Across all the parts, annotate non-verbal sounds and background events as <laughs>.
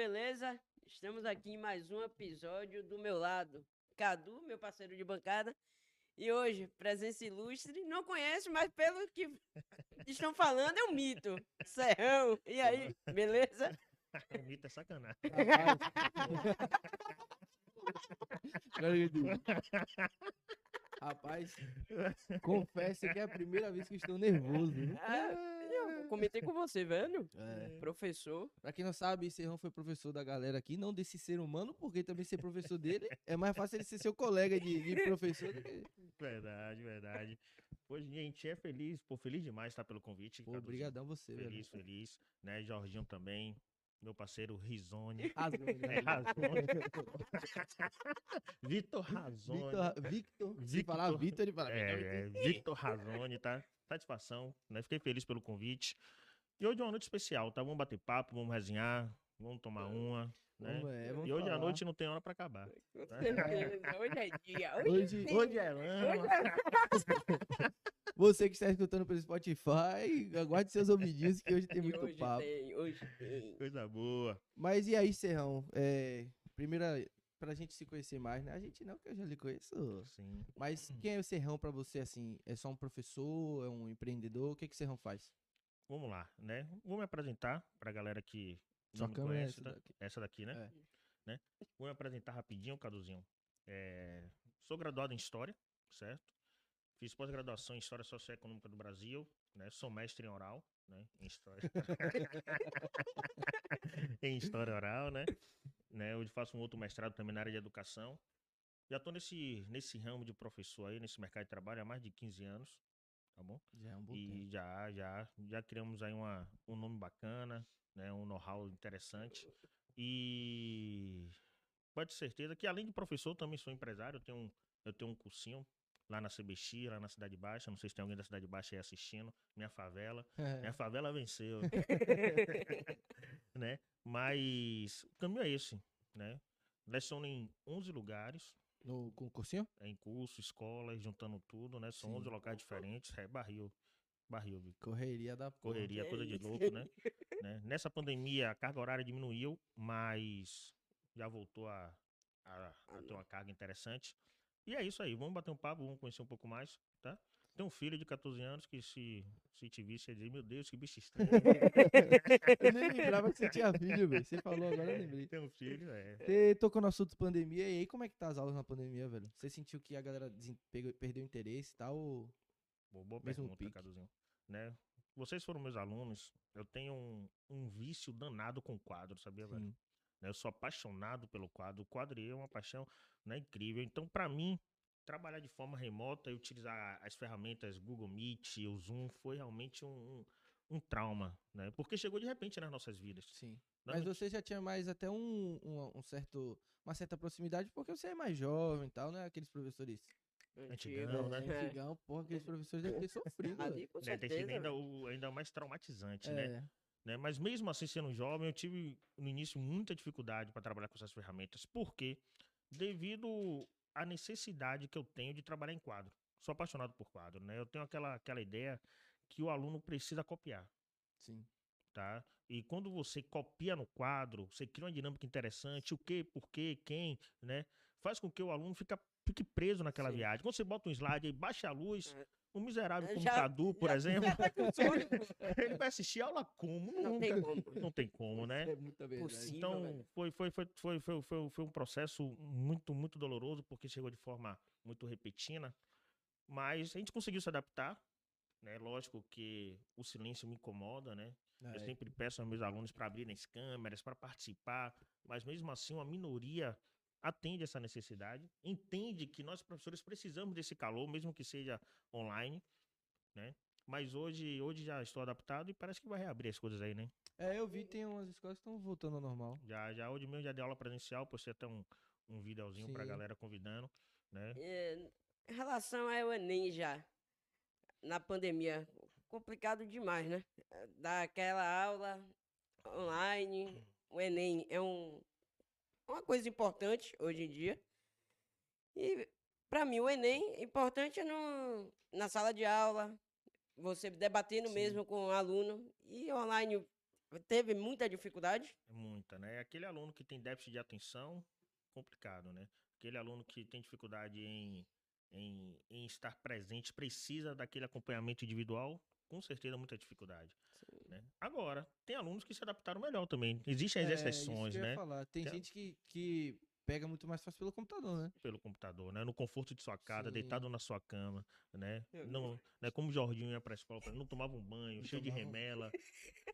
Beleza? Estamos aqui em mais um episódio do meu lado. Cadu, meu parceiro de bancada. E hoje, presença ilustre, não conhece, mas pelo que estão falando, é um mito. Serrão. E aí, beleza? <laughs> O mito é sacanagem. Rapaz, <laughs> confesso que é a primeira vez que estou nervoso. Ah, eu comentei com você, velho. É. Professor. Pra quem não sabe, Serrão foi professor da galera aqui, não desse ser humano, porque também ser professor dele é mais fácil ele ser seu colega de, de professor que. Verdade, verdade. Pois, gente, é feliz, pô, feliz demais estar pelo convite. Pô, obrigadão você, velho. Feliz, feliz. Né, Jorginho também. Meu parceiro Rizone. <laughs> Rasgou, né? É, Razone. <laughs> Vitor Razone. Victor, Victor, se falar Victor, ele fala. É, é, Victor Razone, tá? Satisfação, né? Fiquei feliz pelo convite. E hoje é uma noite especial, tá? Vamos bater papo, vamos resenhar, vamos tomar uma, né? Vamos, é, vamos E hoje à noite não tem hora pra acabar. Com certeza. Hoje é dia. <laughs> Hoje, Hoje, sim. Hoje é lama. <laughs> você que está escutando pelo Spotify, aguarde seus ouvidinhos que hoje tem muito hoje papo. tem, hoje tem. Coisa boa. Mas e aí, Serrão? É, primeira, pra gente se conhecer mais, né? A gente não, que eu já lhe conheço. Sim. Mas quem é o Serrão pra você, assim? É só um professor? É um empreendedor? O que que o Serrão faz? Vamos lá, né? Vou me apresentar pra galera que Sua não me é conhece. essa daqui. Essa daqui, né? É. né? Vou me apresentar rapidinho, Caduzinho. É, Sou graduado em História, certo? Fiz pós-graduação em História Socioeconômica do Brasil, né? Sou mestre em oral, né? Em História. <laughs> em História Oral, né? Né? Hoje faço um outro mestrado também na área de Educação. Já tô nesse, nesse ramo de professor aí, nesse mercado de trabalho há mais de 15 anos, tá bom? Já é um bom E tempo. já, já, já criamos aí uma, um nome bacana, né? Um know-how interessante. E pode ter certeza que além de professor, eu também sou empresário. Eu tenho um, eu tenho um cursinho lá na CBX, lá na Cidade Baixa. Não sei se tem alguém da Cidade Baixa aí assistindo. Minha favela. <laughs> Minha favela venceu. <laughs> <laughs> né? Mas o caminho é esse, né? Leciono em 11 lugares, No concursinho? é, em curso, escolas, juntando tudo, né? São Sim. 11 locais diferentes. É barril. Barril, Vic. Correria da porra. correria, coisa de louco, né? <laughs> né? Nessa pandemia, a carga horária diminuiu, mas já voltou a, a- a ter uma carga interessante. E é isso aí, vamos bater um papo, vamos conhecer um pouco mais, tá? Tem um filho de 14 anos que se, se te visse, ia dizer, meu Deus, que bicho estranho. <laughs> Eu nem lembrava que você tinha filho, velho. Você falou agora, eu lembrei. Tem um filho, é. Você tocou no assunto pandemia, e aí como é que tá as aulas na pandemia, velho? Você sentiu que a galera perdeu interesse e tal? ou- Boa, boa Mesmo pergunta, pique. Caduzinho. Né? Vocês foram meus alunos, eu tenho um, um vício danado com quadro, sabia, velho? Sim. né? Eu sou apaixonado pelo quadro. O quadro é uma paixão né, incrível. Então, para mim, trabalhar de forma remota e utilizar as ferramentas Google Meet, o Zoom, foi realmente um, um, um trauma, né? Porque chegou de repente nas nossas vidas. Sim. Não, Mas não você já tinha mais até um, um, um certo, uma certa proximidade, porque você é mais jovem e tal, né? Aqueles professores Antigão, né? É. antigão, porra, aqueles professores devem ter <laughs> sofrido, Ali, com né, tem sido ainda, o, ainda mais traumatizante, né? É, né? Mas mesmo assim, sendo jovem, eu tive no início muita dificuldade para trabalhar com essas ferramentas. Por quê? Devido à necessidade que eu tenho de trabalhar em quadro. Sou apaixonado por quadro, né? Eu tenho aquela, aquela ideia que o aluno precisa copiar. sim. tá? E quando você copia no quadro, você cria uma dinâmica interessante, o que, por quê, quem, né? Faz com que o aluno fica, fique preso naquela Sim. viagem. Quando você bota um slide aí, baixa a luz, É. um miserável como Já- Cadu, por já- exemplo, tá <laughs> ele vai assistir aula como? Não tem Nunca. como. Não tem como, né? É muita verdade. Então, foi, foi, foi, foi, foi, foi, foi um processo muito, muito doloroso, porque chegou de forma muito repentina. Mas a gente conseguiu se adaptar, né? Lógico que o silêncio me incomoda, né? É, Eu sempre peço aos meus alunos para abrirem as câmeras, para participar, mas mesmo assim uma minoria atende essa necessidade, entende que nós professores precisamos desse calor, mesmo que seja online, né? Mas hoje, hoje já estou adaptado e parece que vai reabrir as coisas aí, né? É, eu vi tem umas escolas que estão voltando ao normal. Já, já hoje mesmo já dei aula presencial, postei até um, um videozinho pra Sim. galera convidando, né? É, em relação ao Enem já, na pandemia, complicado demais, né? Dar aquela aula online, o Enem é um, uma coisa importante hoje em dia. E para mim o Enem é importante no, na sala de aula, você debatendo Sim. mesmo com o aluno, e online Teve muita dificuldade? É muita, né? Aquele aluno que tem déficit de atenção, complicado, né? Aquele aluno que tem dificuldade em, em, em estar presente, precisa daquele acompanhamento individual, com certeza muita dificuldade. Né? Agora, tem alunos que se adaptaram melhor também. Existem as É, isso que exceções, eu ia né? falar. Tem Tem- gente que, que pega muito mais fácil pelo computador, né? Pelo computador, né? No conforto de sua casa, Sim. deitado na sua cama, né? Eu- Não, né? Como o Jorginho ia pra escola, não tomava um banho, Não cheio de tomava um- remela,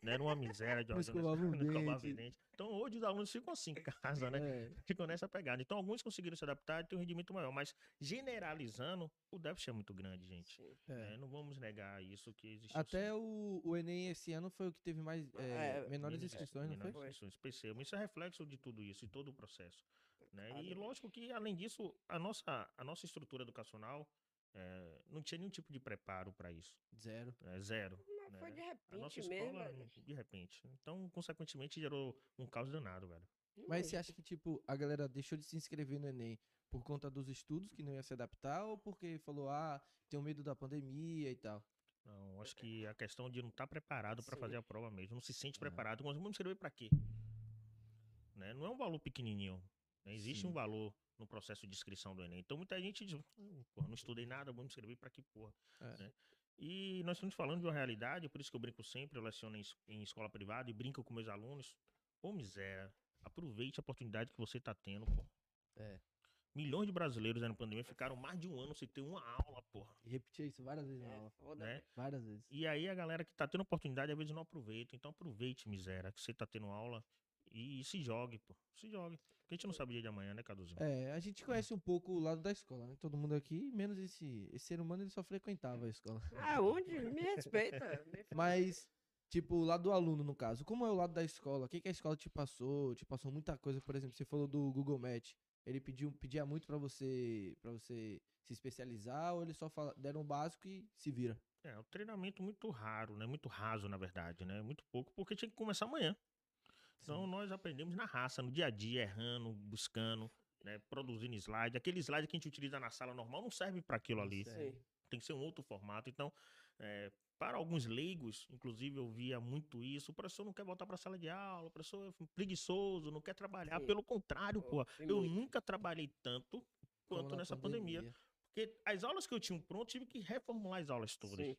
né? Era uma miséria, Jorginho. escovava um <laughs> não escovava dente. dente. Então, hoje os alunos ficam assim em casa, né? É. ficam nessa pegada. Então, alguns conseguiram se adaptar e ter um rendimento maior, mas generalizando, o déficit é muito grande, gente. É. né? Não vamos negar isso que existe. Até o, o Enem esse ano foi o que teve mais é, É, menores Menores inscrições, não foi? Foi. inscrições, percebo. Isso é reflexo de tudo isso, de todo o processo. Né? E Claramente. lógico que, além disso, a nossa, a nossa estrutura educacional eh, não tinha nenhum tipo de preparo para isso. Zero. né? Zero. Mas né? foi de A nossa repente mesmo. escola, velho. de repente. Então, consequentemente, gerou um caos danado, velho. Mas você acha que, tipo, a galera deixou de se inscrever no Enem por conta dos estudos, que não ia se adaptar, ou porque falou, ah, tenho medo da pandemia e tal? Não, acho que a questão de não estar preparado para fazer a prova mesmo, não se sente É. preparado. Mas vamos escrever para quê? Né? Não é um valor pequenininho. Né? Existe Sim. um valor no processo de inscrição do Enem. Então muita gente diz, "Hum, porra, não estudei nada, vamos escrever para que porra. É. né? E nós estamos falando de uma realidade, por isso que eu brinco sempre, eu leciono em, em escola privada e brinco com meus alunos. Ô miséria, aproveite a oportunidade que você está tendo, pô. É. Milhões de brasileiros aí na pandemia ficaram mais de um ano sem ter uma aula, porra. E repetia isso várias vezes na É, aula. foda, Né? Várias vezes. E aí a galera que tá tendo oportunidade às vezes não aproveita. Então aproveite, miséria, que você tá tendo aula e, se jogue, pô. Se jogue. Porque a gente não sabe o dia de amanhã, né, Caduzinho? É, a gente conhece um pouco o lado da escola, né? Todo mundo aqui, menos esse, esse ser humano, ele só frequentava a escola. Me respeita. <laughs> me fala. Mas, tipo, o lado do aluno, no caso. Como é o lado da escola? O que, que a escola te passou? Te passou muita coisa, por exemplo, você falou do Google Match. Ele pediu, pedia muito pra você para você se especializar ou eles só fala, deram o básico e se vira? É, um treinamento muito raro, né? Muito raso, na verdade, né? Muito pouco, porque tinha que começar amanhã. Então nós aprendemos na raça, no dia a dia, errando, buscando, né? Produzindo slide. Aquele slide que a gente utiliza na sala normal não serve para aquilo ali. Sim. tem que ser um outro formato. Então, é, para alguns leigos, inclusive eu via muito isso, o professor não quer voltar para a sala de aula, o professor é preguiçoso, não quer trabalhar. Sim. Pelo contrário, Pô, eu muito. nunca trabalhei tanto quanto nessa pandemia. Porque as aulas que eu tinha pronto, tive que reformular as aulas todas. Sim.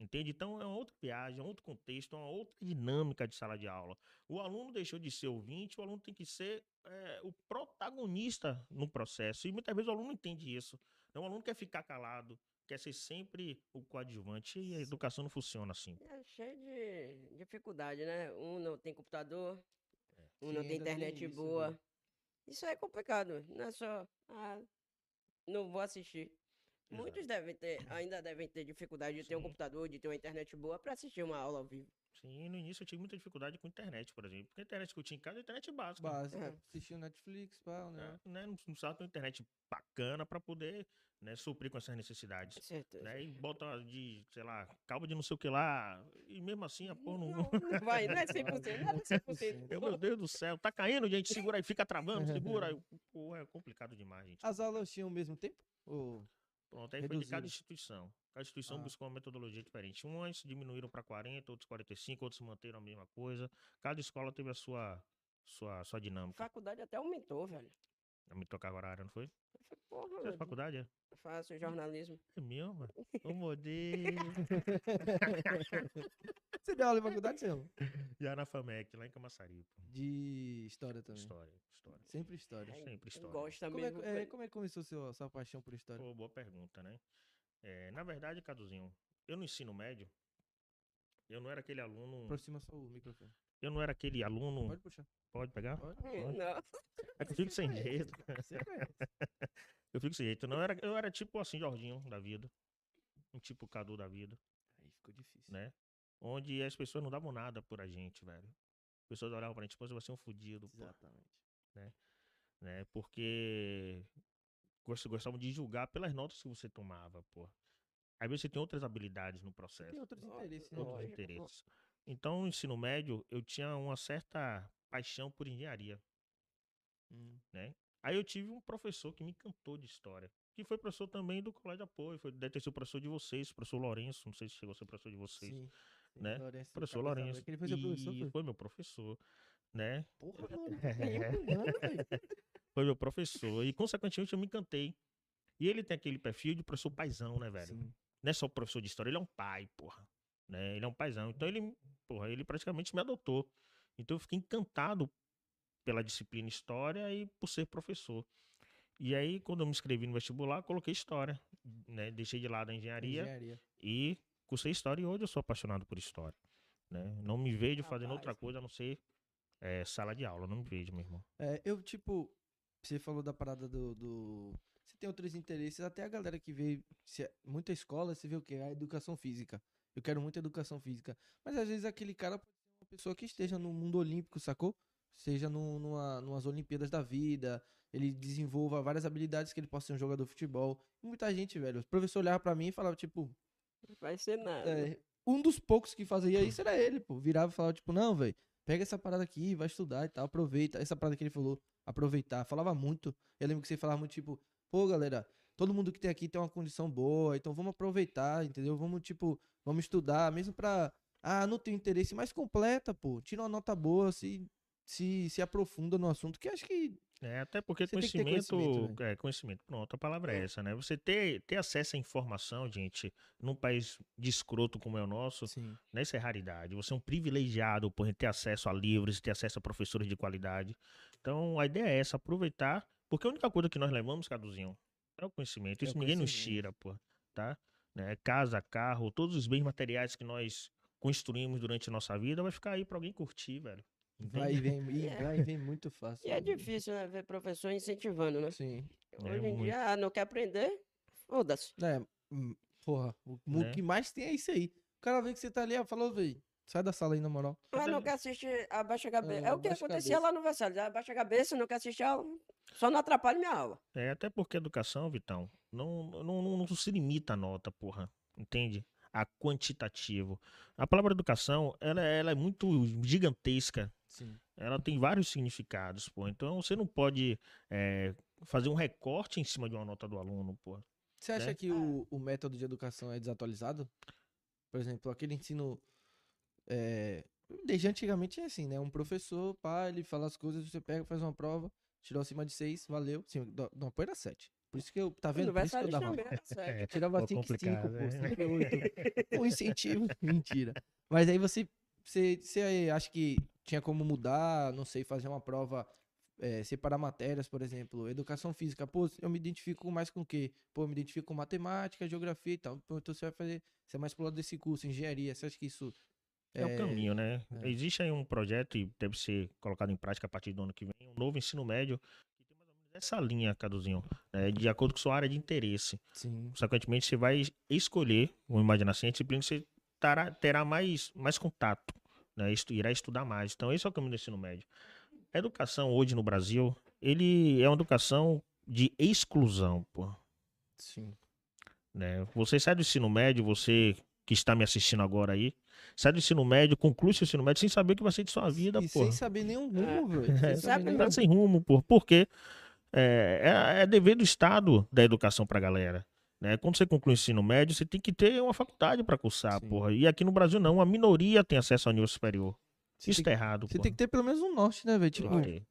Entende? Então é uma outra viagem, é um outro contexto, é uma outra dinâmica de sala de aula. O aluno deixou de ser ouvinte, o aluno tem que ser é, o protagonista no processo. E muitas vezes o aluno não entende isso. O aluno quer ficar calado, quer ser sempre o coadjuvante. E a educação não funciona assim. É cheio de dificuldade, né? Um não tem computador, um Sim, não tem ainda tem internet isso, boa. viu? Isso é complicado. Não é só, ah, não vou assistir. Exato. Muitos devem ter, ainda devem ter dificuldade de ter um Sim. computador, de ter uma internet boa para assistir uma aula ao vivo. Sim, no início eu tive muita dificuldade com internet, por exemplo. Porque a internet que eu tinha em casa é internet básica. Básico. É. Assistiu Netflix, pá, né? né? Né? Não não precisava ter uma internet bacana para poder né, suprir com essas necessidades. Com certeza. Né? E bota de, sei lá, calma de não sei o que lá. E mesmo assim a porra não. Não, <laughs> não vai, não é 100%, não é 100%. Eu, meu Deus do céu, tá caindo, gente. Segura aí, fica travando, segura. aí. <laughs> Pô, é complicado demais, gente. As aulas tinham o mesmo tempo? Ou... Pronto, aí foi de cada instituição. Cada instituição Ah. buscou uma metodologia diferente. Uns diminuíram para 40, outros 45, outros manteram a mesma coisa. Cada escola teve a sua, sua, sua dinâmica. Faculdade até aumentou, velho. Aumentou a carga horária, não foi? Porra, fez velho, faculdade, é? faço jornalismo. É mesmo, mano? Ô, <laughs> modelo. <laughs> Você deu aula em faculdade, Selma? Já na FAMEC, lá em Camaçari. pô. De história também. História, história. Sempre história. Ai, Sempre história. Gosta Como é, mesmo. é, como é que começou seu, sua paixão por história? Pô, boa pergunta, né? É, na verdade, Caduzinho, eu no ensino médio, eu não era aquele aluno. Aproxima só o microfone. Eu não era aquele aluno. Pode puxar. Pode pegar? Pode. Hum, Não. É que eu fico <laughs> sem jeito. Você conhece. <laughs> Eu fico sem jeito. Não, eu, era, eu era tipo assim, Jorginho da vida. Um tipo Cadu da vida, Aí ficou difícil. né? Onde as pessoas não davam nada por a gente, velho. As pessoas olhavam pra gente, pô, você vai ser um fudido, pô. Exatamente. Né? Porque gost- gostavam de julgar pelas notas que você tomava, pô. Às vezes você tem outras habilidades no processo. Tem outros interesses, né? outros interesses. Então, no ensino médio, eu tinha uma certa paixão por engenharia. Hum. Aí eu tive um professor que me encantou de história. Que foi professor também do Colégio de Apoio. Foi, deve ter sido professor de vocês, professor Lourenço. Não sei se chegou a ser professor de vocês. Sim. né? Lourenço, Professor Lourenço. Ele foi professor, E foi? foi meu professor, né? Porra, mano. É. <laughs> Foi meu professor. E, consequentemente, eu me encantei. E ele tem aquele perfil de professor paizão, né, velho? Sim. Não é só professor de história, ele é um pai, porra. Né? Ele é um paizão. Então, ele, porra, ele praticamente me adotou. Então, eu fiquei encantado pela disciplina história e por ser professor. E aí, quando eu me inscrevi no vestibular, coloquei história. Né? Deixei de lado a engenharia Engenharia. e cursei história. E hoje eu sou apaixonado por história. Né? Não me vejo fazendo outra Rapaz. coisa a não ser eh, sala de aula. Não me vejo, meu irmão. É, eu, tipo, você falou da parada do, do- Você tem outros interesses, até a galera que vê é- muita escola, você vê o quê? A educação física. Eu quero muita educação física. Mas às vezes aquele cara pode ser uma pessoa que esteja no mundo olímpico, sacou? Seja no, numa, numas Olimpíadas da vida, ele desenvolva várias habilidades que ele possa ser um jogador de futebol. E muita gente, velho. O professor olhava pra mim e falava, tipo, Vai ser nada. é, um dos poucos que fazia isso era ele, pô. Virava e falava, tipo, não, velho, pega essa parada aqui, vai estudar e tal, aproveita. Essa parada que ele falou, aproveitar. Falava muito. Eu lembro que você falava muito, tipo, pô, galera, todo mundo que tem aqui tem uma condição boa, então vamos aproveitar, entendeu? Vamos, tipo, vamos estudar, mesmo pra. Ah, não tenho interesse, mas completa, pô. Tira uma nota boa, se, se, se aprofunda no assunto, que acho que. É, até porque Você tem conhecimento, conhecimento, é, conhecimento, pronto, a palavra é essa, né? Você ter, ter acesso à informação, gente, num país de escroto como é o nosso, Sim. né, isso é raridade. Você é um privilegiado por ter acesso a livros, ter acesso a professores de qualidade. Então, a ideia é essa, aproveitar, porque a única coisa que nós levamos, Caduzinho, é o conhecimento. É o Isso ninguém nos conhecimento. tira, pô, tá? Né? Casa, carro, todos os bens materiais que nós construímos durante a nossa vida vai ficar aí pra alguém curtir, velho. Vai e vem, e É. <laughs> vai e vem muito fácil. E é difícil, né? Ver professor incentivando, né? Sim. É Hoje em muito. dia, ah, não quer aprender? Foda-se. É, hum, porra, o, o Né? que mais tem é isso aí. O cara vê que você tá ali, ó, falou, véi, sai da sala aí, na moral. Ah, não Até- quer assistir, abaixa a cabeça. É, É, o que a acontecia cabeça. lá no Versalhes. Abaixa a cabeça, não quer assistir aula. Só não atrapalha minha aula. É, até porque a educação, Vitão, não, não, não, não se limita a nota, porra. Entende? A quantitativo. A palavra educação, ela, ela é muito gigantesca. Sim. Ela tem vários significados, pô. Então você não pode é, fazer um recorte em cima de uma nota do aluno, pô. Você acha Né? que o, o método de educação é desatualizado? Por exemplo, aquele ensino. É, desde antigamente é assim, né? Um professor, pá, ele fala as coisas, você pega, faz uma prova, tirou acima de seis, valeu. Sim, não, pô, era sete. Por isso que eu. Tá vendo? Por isso que eu dava. É, <laughs> Tirava Pô, 5 5, complicado, pô, né? 5 8. <laughs> Um incentivo. <laughs> Mentira. Mas aí você, você, você acha que tinha como mudar, não sei, fazer uma prova, é, separar matérias, por exemplo, educação física. Pô, eu me identifico mais com o quê? Pô, eu me identifico com matemática, geografia e tal. Pô, então você vai fazer, você é mais pro lado desse curso, engenharia. Você acha que isso É o caminho, né? é. Existe aí um projeto e deve ser colocado em prática a partir do ano que vem, um novo ensino médio, que tem mais ou menos essa linha, Caduzinho, né, de acordo com sua área de interesse. Sim. Consequentemente, você vai escolher, vamos imaginar assim, a disciplina que você terá, terá mais, mais contato, né? estu- irá estudar mais. Então, esse é o caminho do ensino médio. A educação hoje no Brasil, ele é uma educação de exclusão, pô. Sim. né? Você sai do ensino médio, você que está me assistindo agora aí, sai do ensino médio, conclui seu ensino médio sem saber o que vai ser de sua vida, pô. sem saber nenhum rumo, velho. É, Sem Tá rumo. sem rumo, pô. Porque é, é, é dever do Estado da educação pra galera. Né? Quando você conclui o ensino médio, você tem que ter uma faculdade pra cursar, Sim. porra. E aqui no Brasil não, a minoria tem acesso ao nível superior. Você Isso tem, tá errado, você pô. tem que ter pelo menos um norte, né, velho? Tipo, ter.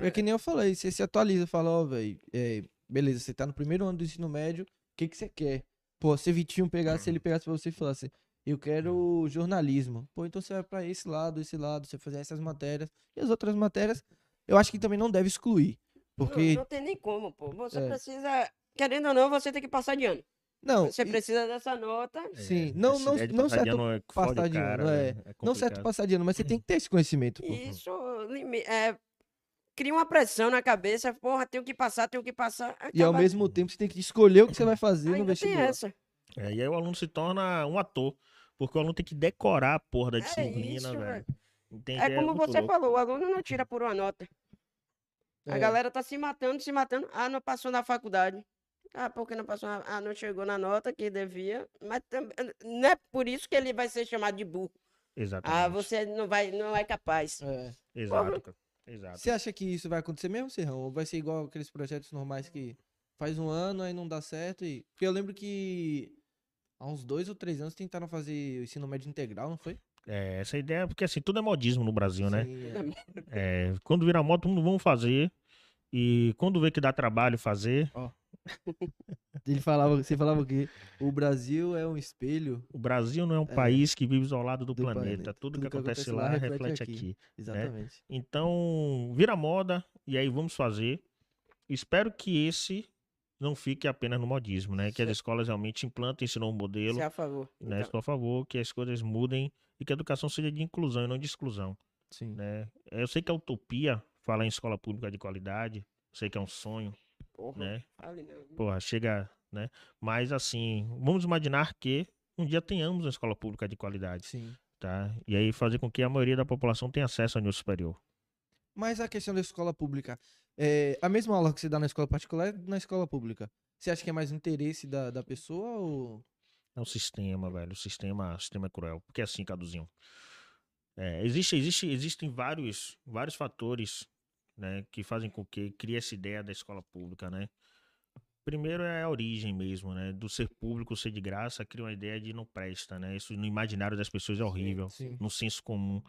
É que nem eu falei, você se atualiza, fala, ó, velho, é, beleza, você tá no primeiro ano do ensino médio, o que que você quer? Pô, se Vitinho pegasse, se ele pegasse pra você e falasse, eu quero jornalismo. Pô, então você vai pra esse lado, esse lado, você fazer essas matérias. E as outras matérias, eu acho que também não deve excluir. Porque, Não, não tem nem como, pô. Você É. precisa, querendo ou não, você tem que passar de ano. não, Você e- precisa dessa nota. sim, É, não, não, não passar de certo, ano é passar de ano, é. É não certo passar de ano, mas você tem que ter esse conhecimento, pô. Isso é, cria uma pressão na cabeça. Porra, tenho que passar, tenho que passar. E ao acaba- mesmo tempo você tem que escolher o que você vai fazer no Ainda tem vestibular. essa. É, e aí o aluno se torna um ator. Porque o aluno tem que decorar a porra da É disciplina, isso, velho. Entende? É como muito você louco. falou, o aluno não tira por uma nota. A É. galera tá se matando, se matando. Ah, não passou na faculdade. Ah, porque não passou na... Ah, não chegou na nota que devia. Mas também não é por isso que ele vai ser chamado de burro. Exatamente. Ah, você não vai, não é capaz. É. Exato. Exato. Você acha que isso vai acontecer mesmo, Serrão? Ou vai ser igual aqueles projetos normais que faz um ano, aí não dá certo? E... Porque eu lembro que há uns dois ou três anos tentaram fazer o ensino médio integral, não foi? É, essa ideia, porque assim, tudo é modismo no Brasil, né? Sim, é. <laughs> É, quando vira moto, todo mundo vamos fazer. E quando vê que dá trabalho fazer, <laughs> Ele falava, você falava que o Brasil é um espelho. o Brasil não é um É. país que vive isolado do, Do planeta. planeta. Tudo, que acontece lá reflete aqui. Exatamente. Então, vira moda e aí vamos fazer. Espero que esse não fique apenas no modismo, né? Que as Certo. escolas realmente implantem esse novo modelo. Você é a favor. Né? Então, Estou a favor que as coisas mudem e que a educação seja de inclusão e não de exclusão. Sim. Né? Eu sei que é utopia falar em escola pública de qualidade. Eu sei que é um sonho, porra, né? fale não. Porra, chega, né? Mas assim, vamos imaginar que um dia tenhamos uma escola pública de qualidade, Sim. tá? E aí fazer com que a maioria da população tenha acesso ao nível superior. Mas a questão da escola pública, é, a mesma aula que você dá na escola particular é na escola pública. Você acha que é mais interesse da, da pessoa ou. É o sistema, velho. O sistema, o sistema é cruel. Porque assim, Caduzinho. É, existe, existe, existem vários, vários fatores né, que fazem com que crie essa ideia da escola pública, né? Primeiro é a origem mesmo, né? Do ser público, ser de graça, cria uma ideia de não presta, né? Isso no imaginário das pessoas é horrível, Sim. no senso comum.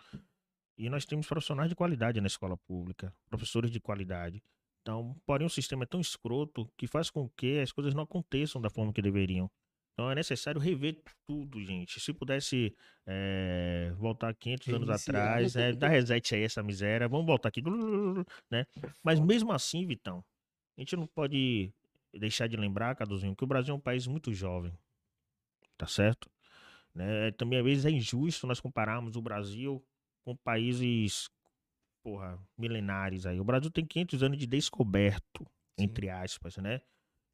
E nós temos profissionais de qualidade na escola pública, professores de qualidade. Então, porém, o sistema é tão escroto que faz com que as coisas não aconteçam da forma que deveriam. Então é necessário rever tudo, gente. Se pudesse eh, voltar 500 anos Reiniciar. atrás, né, dar reset aí essa miséria, vamos voltar aqui, né? Mas mesmo assim, Vitão, a gente não pode deixar de lembrar, Caduzinho, que o Brasil é um país muito jovem, tá certo? Né? Também às vezes é injusto nós compararmos o Brasil com países, porra, milenares aí. O Brasil tem 500 anos de descoberto, Sim. entre aspas, né?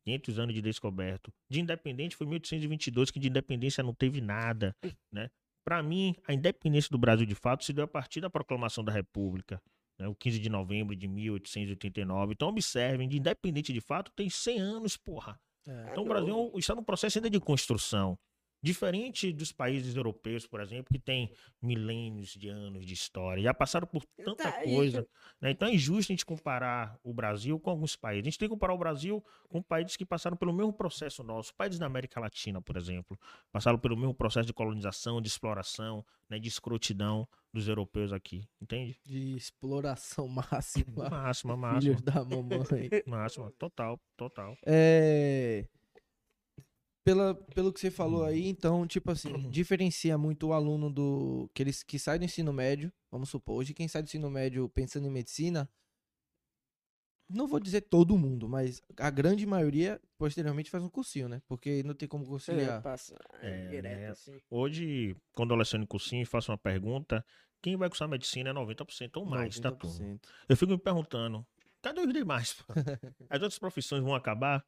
500 anos de descoberto. De independente foi 1822, que de independência não teve nada, <laughs> né? Para mim, a independência do Brasil de fato se deu a partir da proclamação da República, né? o 15 de novembro de 1889. Então observem, de independente de fato tem 100 anos, porra. É. Então o Brasil está num processo ainda de construção. Diferente dos países europeus, por exemplo, que tem milênios de anos de história, já passaram por tanta Tá, coisa. né? Então é injusto a gente comparar o Brasil com alguns países. A gente tem que comparar o Brasil com países que passaram pelo mesmo processo nosso. Países da América Latina, por exemplo, passaram pelo mesmo processo de colonização, de exploração, né? de escrotidão dos europeus aqui. Entende? De exploração máxima. <laughs> Máxima, máxima. Filhos da mamãe. Máxima, total, total. É. Pela, pelo que você falou aí, então, tipo assim, diferencia muito o aluno do. Que, eles, que sai do ensino médio, vamos supor, hoje quem sai do ensino médio pensando em medicina, não vou dizer todo mundo, mas a grande maioria posteriormente faz um cursinho, né? Porque não tem como É, conciliar. passa É, direto né? assim. Hoje, quando eu leciono em cursinho e faço uma pergunta, quem vai cursar medicina é 90% ou mais da turma. 90%. Eu fico me perguntando, cadê os demais? <laughs> As outras profissões vão acabar?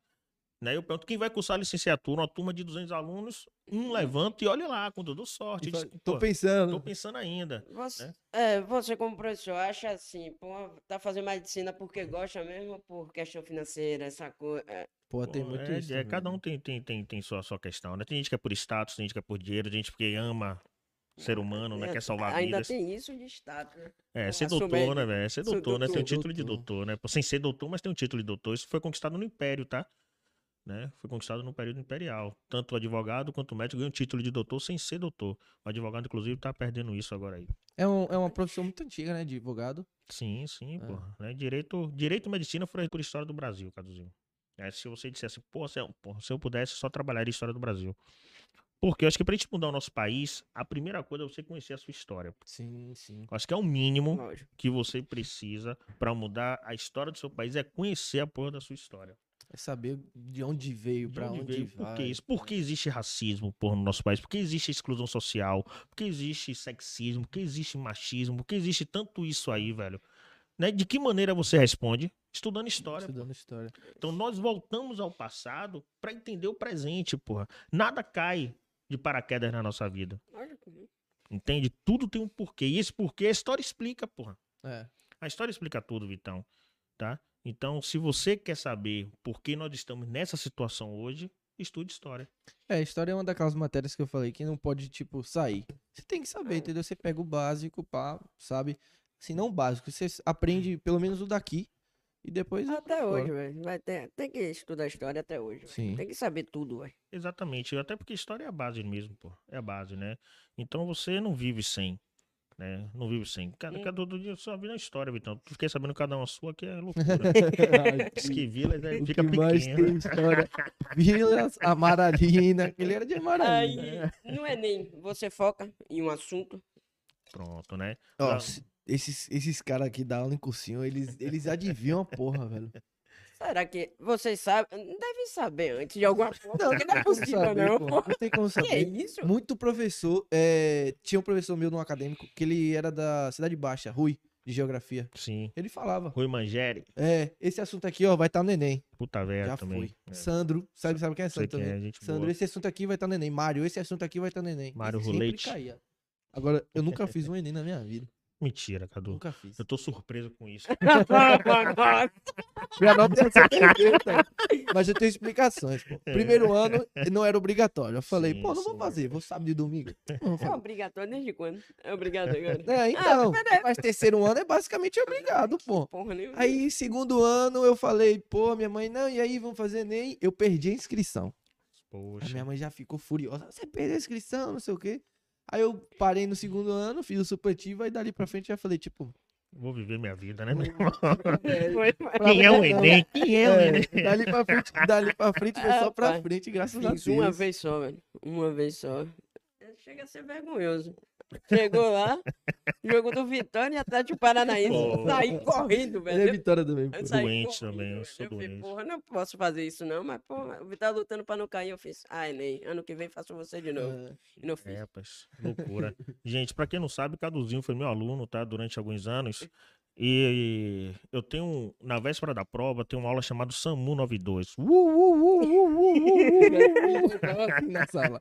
Né? Eu pergunto, quem vai cursar licenciatura? Uma turma de 200 alunos, um levanta e olha lá, eu dou sorte. E "Pô, pensando. tô pensando ainda. Você, né? é, você como professor acha assim, pô, tá fazendo medicina porque gosta mesmo por questão financeira, essa coisa? Pô, tem muito é, isso. é, cada um né? tem, tem, tem, tem sua, sua questão, né? Tem gente que é por status, tem gente que é por dinheiro, tem gente porque ama ser humano, né? É, Quer salvar Ainda vidas. tem isso de status, né? É, ser doutor, né, velho? É ser doutor, né? Tem um doutor. título de Doutor. doutor, né? Sem ser doutor, mas tem um título de doutor. Isso foi conquistado no Império, tá? Né? Foi conquistado no período imperial. Tanto o advogado quanto o médico ganham título de doutor sem ser doutor. O advogado, inclusive, tá perdendo isso agora aí. É, um- é uma profissão muito antiga, né? De advogado. Sim, sim, É. pô. Né? Direito, direito e medicina foram por história do Brasil, Caduzinho. É, se você dissesse, pô, se, eu- pô, se eu pudesse, só trabalharia história do Brasil. Porque eu acho que pra gente mudar o nosso país, a primeira coisa é você conhecer a sua história. Sim, sim. Eu acho que é o mínimo Lógico. que você precisa pra mudar a história do seu país, é conhecer a porra da sua história. É saber de onde veio, pra onde onde, veio, vai. por que isso? Por que existe racismo porra, no nosso país? Por que existe exclusão social? Por que existe sexismo? Por que existe machismo? Por que existe tanto isso aí, velho? Né? De que maneira você responde? Estudando história. pô. Estudando história. Então nós voltamos ao passado pra entender o presente, porra. Nada cai de paraquedas na nossa vida. Entende? Tudo tem um porquê. E esse porquê a história explica, porra. É. A história explica tudo, Vitão. Tá? Então, se você quer saber por que nós estamos nessa situação hoje, estude história. É, história é uma daquelas matérias que eu falei que não pode, tipo, sair. Você tem que saber, entendeu? Você pega o básico, pá, sabe? Assim, não o básico. Você aprende pelo menos o daqui. E depois. pra Até hoje, velho. Vai ter, tem que estudar história até hoje. velho. Sim. Tem que saber tudo, velho. Exatamente. Até porque história é a base mesmo, pô. É a base, né? Então você não vive sem. Né? Não vive sem. Cada, cada outro dia só vida é uma história, Vitão. Tu fiquei sabendo cada uma sua que é loucura. <laughs> Diz que vila né, O fica que mais pequena. tem história. Vilas, Amaralina, aquele era de Amaralina. Aí, no Enem, você foca em um assunto. Pronto, né? Ó, se- esses, esses caras aqui da aula em cursinho, eles, eles adivinham a porra, velho. Será que vocês sabem? Devem saber antes de alguma forma. Não, porque não é possível, saber, não. pô. <laughs> Não tem como Que é saber. isso? Muito professor. é, tinha um professor meu num acadêmico que ele era da Cidade Baixa, Rui, de Geografia. Sim. Ele falava. Rui Mangeri, É, esse assunto aqui, ó, vai estar no Enem. puta velha Já também. foi. É. Sandro, sabe, sabe quem é Sei Sandro quem é, também? gente Sandro, boa. esse assunto aqui vai estar no Enem. Mário, esse assunto aqui vai estar no Enem. Mário Rolete. Agora, eu nunca fiz um Enem na minha vida. Mentira, Cadu. Nunca fiz. Eu tô surpreso com isso. <laughs> Minha nota ser perfeita. Mas eu tenho explicações, pô. Primeiro ano não era obrigatório. Eu falei, É. Sim, pô, não vou sim. fazer, vou sábado e domingo. Não vou É obrigatório desde quando? É obrigatório. É, então, mas terceiro ano é basicamente obrigado, pô. Porra nenhuma. Aí, segundo ano, eu falei, pô, minha mãe, não, e aí, vamos fazer Enem? Eu perdi a inscrição. A Poxa. minha mãe já ficou furiosa. Você perdeu a inscrição, não sei o quê. Aí eu parei no segundo ano, fiz o supletivo, aí dali pra frente já falei, tipo. Vou viver minha vida, né? meu é, foi. pra Quem é o. Enem? Quem é o É, Enem? dali pra frente, dali pra frente foi só pra frente, graças a Deus. Uma vez só, velho. Uma vez só. Chega a ser vergonhoso. Chegou lá, jogo do Vitória e Atlético Paranaense. Pô. Saí correndo, Ele é velho. vitória também, pô. Eu saí Doente correndo, também, eu velho. sou falei, doente. porra, não posso fazer isso não, mas, porra, o Vitória lutando pra não cair, eu fiz, ah, Enem, ano que vem faço você de novo. É. E não fiz. É, rapaz, loucura. Gente, pra quem não sabe, Caduzinho foi meu aluno, tá? Durante alguns anos. E eu tenho, na véspera da prova, tem uma aula chamada SAMU 92. Uh, uh, uh, uh, uh, uh, uh. <laughs> Assim.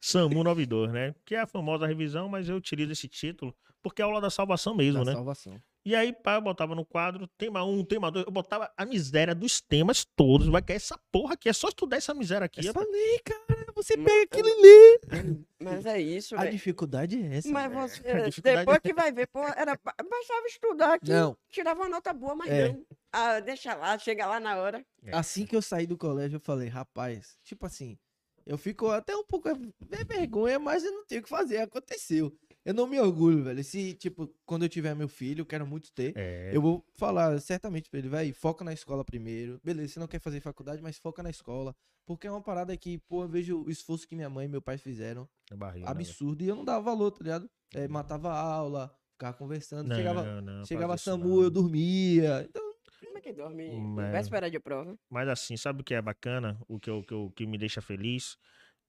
SAMU 92, né? Que é a famosa revisão, mas eu utilizo esse título porque é aula da salvação mesmo, Da né? salvação. E aí, pá, eu botava no quadro, tema 1, tema 2, eu botava a miséria dos temas todos. Vai cair essa porra aqui, é só estudar essa miséria aqui. Eu falei, cara, você Mas- pega aquilo e lê. Mas é isso, A dificuldade é essa. Mas você, <laughs> depois que vai ver, pô, era, ba- bastava estudar aqui, Não, tirava uma nota boa, mas É. não. Ah, deixa lá, chega lá na hora. É. assim que eu saí do colégio, eu falei, rapaz, tipo assim, eu fico até um pouco é vergonha, mas eu não tenho o que fazer, aconteceu. Eu não me orgulho, velho. Se, tipo, quando eu tiver meu filho, eu quero muito ter. É, Eu vou falar certamente pra ele, vai, foca na escola primeiro. Beleza, você não quer fazer faculdade, mas foca na escola. Porque é uma parada que, pô, eu vejo o esforço que minha mãe e meu pai fizeram. na barriga, né, velho? absurdo. E eu não dava valor, tá ligado? É, matava a aula, ficava conversando. Não, chegava não, não, chegava SAMU, não. eu dormia. Então, Como é que dorme? Mas- Véspera de prova. Mas assim, sabe o que é bacana? O que, eu, que, eu- que me deixa feliz?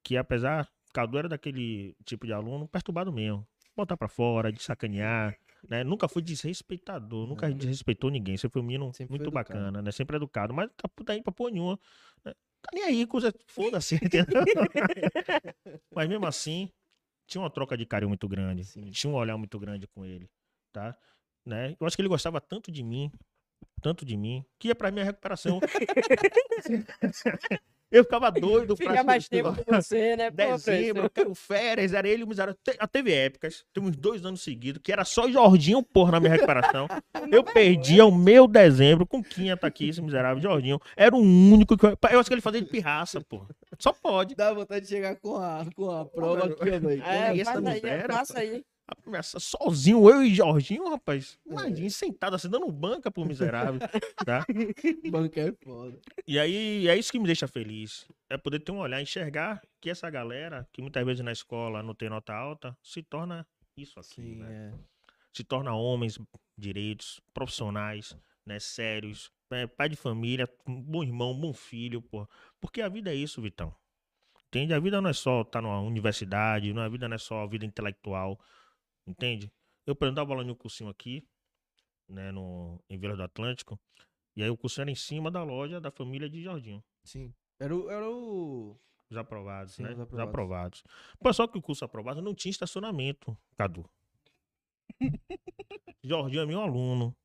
Que apesar, Cadu era daquele tipo de aluno perturbado mesmo. Botar pra fora, de sacanear, né? Nunca foi desrespeitador, nunca desrespeitou ninguém. Sempre foi um menino Sempre muito bacana, né? Sempre educado. Mas tá puta aí pra porra nenhuma. né? Tá nem aí, coisa. Foda-se, <laughs> entendeu? mas mesmo assim, tinha uma troca de carinho muito grande. Sim. Tinha um olhar muito grande com ele, tá? Né? Eu acho que ele gostava tanto de mim, tanto de mim, que ia pra minha recuperação. <laughs> eu ficava doido pra Fica mais tempo com você, né? Pô, Dezembro, eu quero férias, era ele e o miserável. Te- ah, Teve épocas, tem uns dois anos seguidos, que era só Jorginho, porra, na minha recuperação. <laughs> Eu perdia o meu dezembro com quem tá aqui, esse miserável Jorginho. Era o único que eu. Eu acho que ele fazia de pirraça, porra. Só pode. dá vontade de chegar com a, com a prova aqui, ó, velho. É, essa faz aí, passa aí. A conversa Sozinho, eu e Jorginho, rapaz. Imagina, sentado assim, dando banca pro miserável, tá? <laughs> Banca é foda. E aí, é isso que me deixa feliz. É poder ter um olhar, enxergar que essa galera, que muitas vezes na escola não tem nota alta, se torna isso aqui, Sim, né? é. Se torna homens direitos, profissionais, né? Sérios, né, pai de família, bom irmão, bom filho, pô. Porque a vida é isso, Vitão. Entende? A vida não é só estar numa universidade, não, a vida não é só a vida intelectual. Entende? Eu, dava aula em um cursinho aqui, né, no, em Vila do Atlântico, e aí o cursinho era em cima da loja da família de Jorginho. Sim. Era o. Era o... Os aprovados, Sim, né? os Os aprovados. aprovados. Pô, só que o curso aprovado não tinha estacionamento, Cadu. <laughs> Jorginho é meu aluno.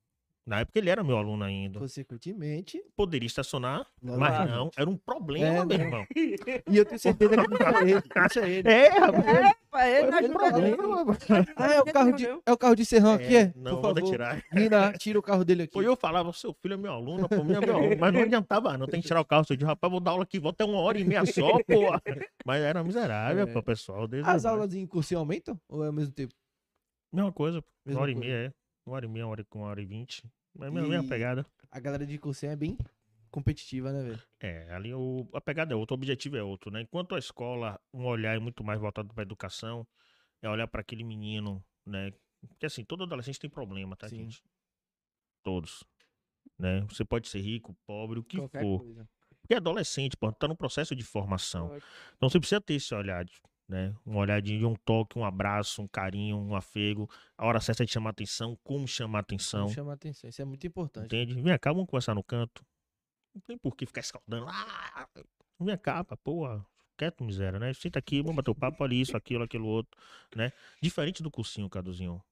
Na época ele era meu aluno ainda. Consequentemente. Poderia estacionar, logo mas lá. não, era um problema, É, meu não. irmão. <laughs> E eu tenho certeza que não é ele. Isso é ele. É, rapaz. É, pra ele, não problema. Ah, é o carro de, é o carro de Serrão aqui, é? Não, Por favor. tirar. Nina, tira o carro dele aqui. Pô, eu falava, seu filho é meu aluno, pô, meu, é meu aluno. Mas não adiantava, não. Tem que tirar o carro. Eu disse, rapaz, vou dar aula aqui, volta uma hora e meia só, pô. Mas era miserável, É. pô, pessoal. desde As aulas em cursinho aumentam? Ou é ao mesmo tempo? Mesma coisa, pô. Mesma Uma hora e coisa. meia, é. Uma hora e meia, uma hora, e- uma hora e vinte. Mas mesma, mesma E- pegada. A galera de cursinho é bem competitiva, né, velho? É, ali o, a pegada é outra, o objetivo é outro, né? Enquanto a escola, um olhar é muito mais voltado para educação, é olhar para aquele menino, né? Porque assim, todo adolescente tem problema, tá, Sim. gente? Todos. Né? Você pode ser rico, pobre, o que Qualquer for. coisa. Porque é adolescente, pô, tá no processo de formação. Então você precisa ter esse olhar, de- né? Um olhar de um toque, um abraço, um carinho, um afego. A hora certa de chamar atenção, como chamar atenção. Não chama atenção. Isso é muito importante. Entende? Vem cá, vamos conversar no canto. Não tem por que ficar escaldando. Ah, vem cá, porra. Quieto, miséria, né? Senta aqui, vamos bater o papo ali, isso, aquilo, aquilo outro, né? Diferente do cursinho, Caduzinho,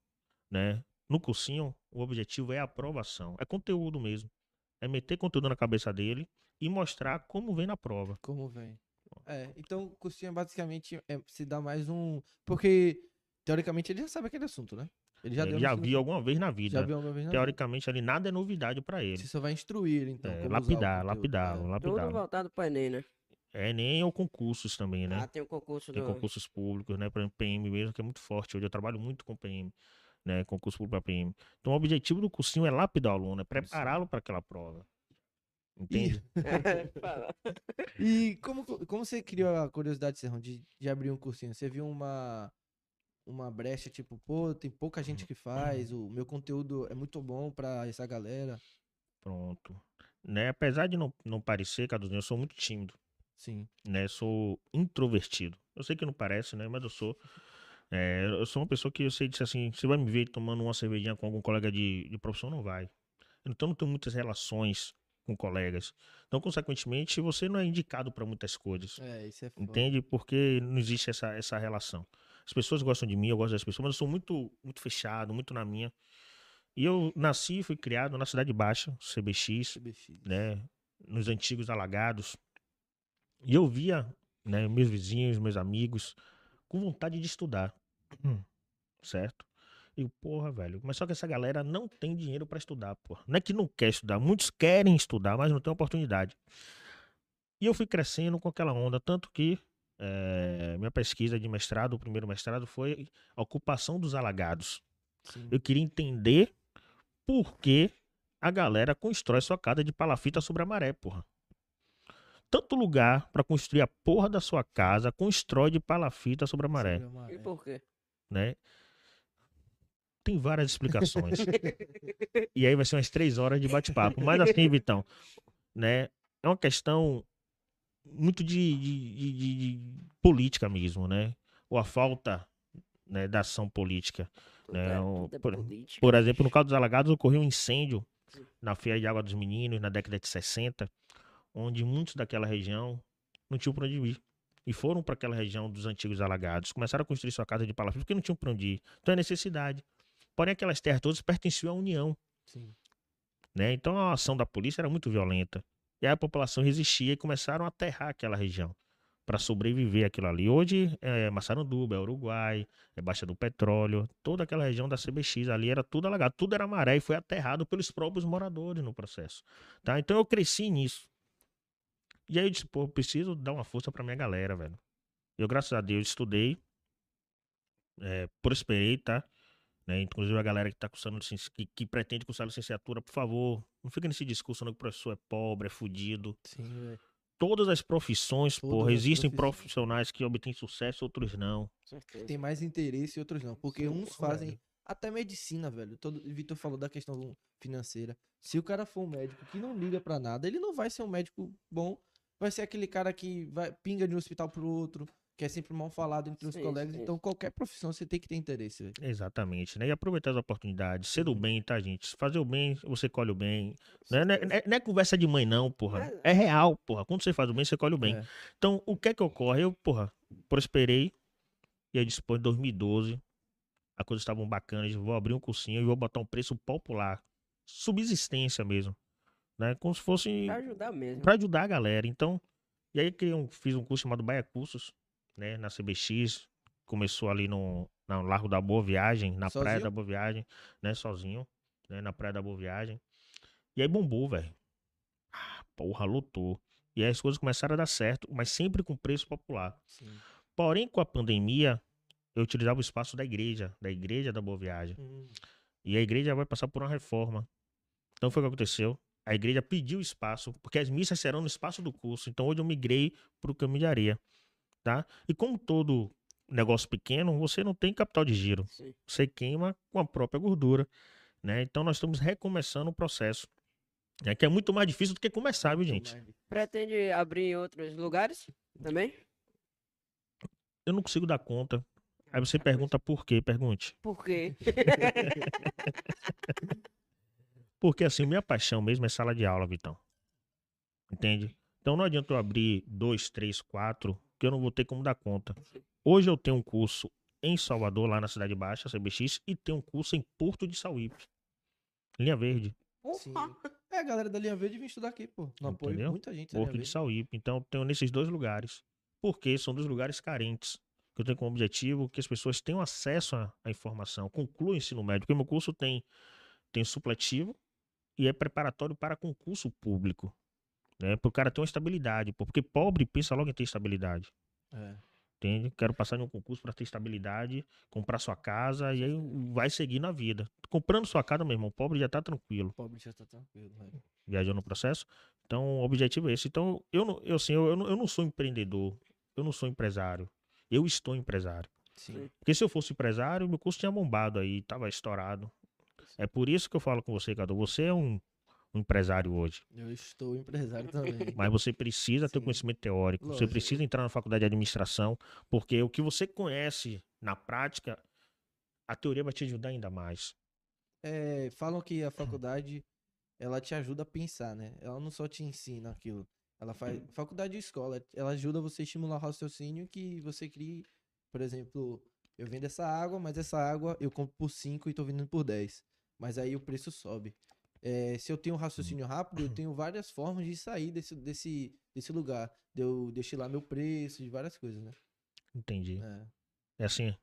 né? No cursinho, o objetivo é a aprovação. É conteúdo mesmo. É meter conteúdo na cabeça dele e mostrar como vem na prova. Como vem. É, então o cursinho é basicamente é, se dá mais um. Porque, teoricamente, ele já sabe aquele assunto, né? Ele já Ele deu já viu alguma vez na médio. Já vida. viu alguma vez na Teoricamente, ali nada é novidade pra vida. ele. Você só vai instruir ele, então. É, lapidar, lapidar, É. Tudo lapidar. voltado pro Enem, né? É nem ou concursos também, né? Ah, tem o concurso Tem do... concursos públicos, né? Por exemplo, PM mesmo, que é muito forte. Hoje eu trabalho muito com PM, né? Concurso público para PM. Então, o objetivo do cursinho é lapidar o aluno, é prepará-lo para aquela prova. Entende? <laughs> Fala. E como, como você criou a curiosidade, Serrão, de, de abrir um cursinho? Você viu uma, uma brecha, tipo, pô, tem pouca gente que faz, o meu conteúdo é muito bom pra essa galera. Pronto. Né? Apesar de não, não parecer, Caduzinho, eu sou muito tímido, Sim. né? Sou introvertido. Eu sei que não parece, né? Mas eu sou. É, eu sou uma pessoa que eu sei disso assim, você vai me ver tomando uma cervejinha com algum colega de, de profissão, não vai. Então não tenho muitas relações com colegas. Então, consequentemente, você não é indicado para muitas coisas. É, isso é foda. Entende? Porque não existe essa, essa relação. As pessoas gostam de mim, eu gosto das pessoas, mas eu sou muito, muito fechado, muito na minha. E eu nasci e fui criado na Cidade Baixa, CBX, CBX. né? Nos antigos alagados. E eu via, né, meus vizinhos, meus amigos, com vontade de estudar. <clears throat> Certo? E, porra, velho, mas só que essa galera não tem dinheiro pra estudar, porra. Não é que não quer estudar, muitos querem estudar, mas não tem oportunidade. E eu fui crescendo com aquela onda, tanto que eh, minha pesquisa de mestrado, o primeiro mestrado, foi a ocupação dos alagados. Sim. Eu queria entender por que a galera constrói sua casa de palafita sobre a maré, porra. Tanto lugar pra construir a porra da sua casa, constrói de palafita sobre a maré, Sobre a maré. E por quê? né? Tem várias explicações. <laughs> e aí vai ser umas três horas de bate-papo. Mas assim, Vitão, né? É uma questão muito de, de- de- de- política mesmo, né? Ou a falta né, da ação política. Tudo É, é, o- por- política. Por exemplo, no caso dos Alagados, ocorreu um incêndio na Feira de Água dos Meninos, na década de 60, onde muitos daquela região não tinham para onde ir. E foram para aquela região dos antigos alagados. Começaram a construir sua casa de palafita porque não tinham para onde ir. Então é necessidade. Porém, aquelas terras todas pertenciam à União. Sim. Né? Então a ação da polícia era muito violenta. E aí a população resistia e começaram a aterrar aquela região para sobreviver aquilo ali. Hoje é Massaranduba, é Uruguai, é Baixa do Petróleo, toda aquela região da CBX ali era tudo alagado, tudo era maré e foi aterrado pelos próprios moradores no processo. Tá? Então eu cresci nisso. E aí eu disse, pô, eu preciso dar uma força pra minha galera, velho. Eu, graças a Deus, estudei, é, prosperei, tá? Né? Inclusive a galera que tá cursando, que, que pretende cursar licenciatura, por favor, não fica nesse discurso não que o professor é pobre, é fudido. Sim, velho. Todas as profissões, Todas porra, as existem profissões. profissionais que obtêm sucesso, outros não. Certeza. Tem mais interesse e outros não. Porque uns Porra, fazem velho. até medicina, velho. Todo, o Vitor falou da questão financeira. Se o cara for um médico que não liga pra nada, ele não vai ser um médico bom. Vai ser aquele cara que vai pinga de um hospital pro outro, que é sempre mal falado entre os Sim, colegas. sim. Então, qualquer profissão você tem que ter interesse, velho. Exatamente, né? E aproveitar as oportunidades, ser do Uhum. bem, tá, gente? Fazer o bem, você colhe o bem. Né? Não, é, não é- não é conversa de mãe, não, porra. É. É real, porra. Quando você faz o bem, você colhe o bem. É. Então, o que é que ocorre? Eu, porra, prosperei. E aí, depois de 2012, a coisa estava bacana. Eu vou abrir um cursinho e vou botar um preço popular. subsistência mesmo. Né? Como se fosse Pra ajudar mesmo. para ajudar a galera. Então, e aí criei um, fiz um curso chamado Baia Cursos, né, na CBX. Começou ali no, no Largo da Boa Viagem, na Praia Sozinho? da Boa Viagem, né, sozinho, né, na Praia da Boa Viagem. E aí bombou, velho. Ah, porra, lotou. E aí as coisas começaram a dar certo, mas sempre com preço popular. Sim. Porém, com a pandemia, eu utilizava o espaço da igreja, da igreja da Boa Viagem. Hum, E a igreja vai passar por uma reforma. Então foi o que aconteceu. A igreja pediu espaço, porque as missas serão no espaço do curso. Então hoje eu migrei para o caminho de areia. Tá? E como todo negócio pequeno, você não tem capital de giro. Sim. Você queima com a própria gordura. Né? Então nós estamos recomeçando o processo. Né? Que é muito mais difícil do que começar, viu, gente? Pretende abrir em outros lugares também? Eu não consigo dar conta. Aí você pergunta por quê? Pergunte. Por quê? <laughs> Porque assim, minha paixão mesmo é sala de aula, Vitão. Entende? Então não adianta eu abrir dois, três, quatro, que eu não vou ter como dar conta. Hoje eu tenho um curso em Salvador, lá na Cidade Baixa, CBX, e tenho um curso em Porto de Sauípe. Linha Verde, Sim. É, a galera da Linha Verde vem estudar aqui, pô. No apoio, Entendeu? muita gente Porto de. Sauípe. Então eu tenho nesses dois lugares. Porque são dos lugares carentes. Que eu tenho como objetivo que as pessoas tenham acesso à, à informação, concluam o ensino médio. Porque meu curso tem, tem supletivo e é preparatório para concurso público. Né? Para o cara ter uma estabilidade. pô, Porque pobre pensa logo em ter estabilidade. É. Entende? Quero passar em um concurso para ter estabilidade, comprar sua casa e aí vai seguir na vida. Comprando sua casa, meu irmão, pobre já tá tranquilo pobre já tá tranquilo, velho. viajando no processo. Então, o objetivo é esse. Então, eu não, eu, assim, eu, eu, não, eu não sou empreendedor, eu não sou empresário. Eu estou empresário. Sim. Porque se eu fosse empresário, meu curso tinha bombado aí, tava estourado. É por isso que eu falo com você, Cadu. Você é um empresário hoje. Eu estou empresário também. <laughs> Mas você precisa ter Sim. conhecimento teórico. Você Lógico. precisa entrar na faculdade de administração. Porque o que você conhece na prática, a teoria vai te ajudar ainda mais. É, falam que a faculdade ela te ajuda a pensar, né? Ela não só te ensina aquilo. Ela faz faculdade e escola, ela ajuda você a estimular o raciocínio que você crie, por exemplo, eu vendo essa água, mas essa água eu compro por 5 e tô vendendo por 10. Mas aí o preço sobe. É, se eu tenho um raciocínio rápido, eu tenho várias formas de sair desse, desse, desse lugar. De eu destilar meu preço, de várias coisas, né? Entendi. É. É assim.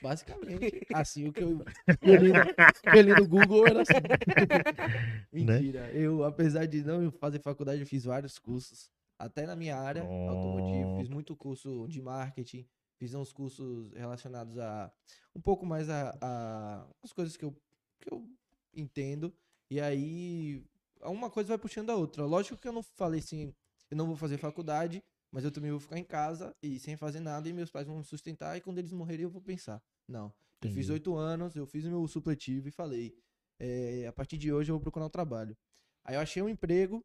Basicamente, assim, o que eu <laughs> li, no, Google era assim. <laughs> Mentira. Eu, apesar de não fazer faculdade, eu fiz vários cursos. Até na minha área, automotivo. Oh. Fiz muito curso de marketing. Fiz uns cursos relacionados a... Um pouco mais a... a as coisas que eu, que eu entendo. E aí, uma coisa vai puxando a outra. Lógico que eu não falei assim, eu não vou fazer faculdade, mas eu também vou ficar em casa e sem fazer nada e meus pais vão me sustentar e quando eles morrerem eu vou pensar. Não. Eu fiz oito anos, eu fiz o meu supletivo e falei, é, a partir de hoje eu vou procurar um trabalho. Aí eu achei um emprego,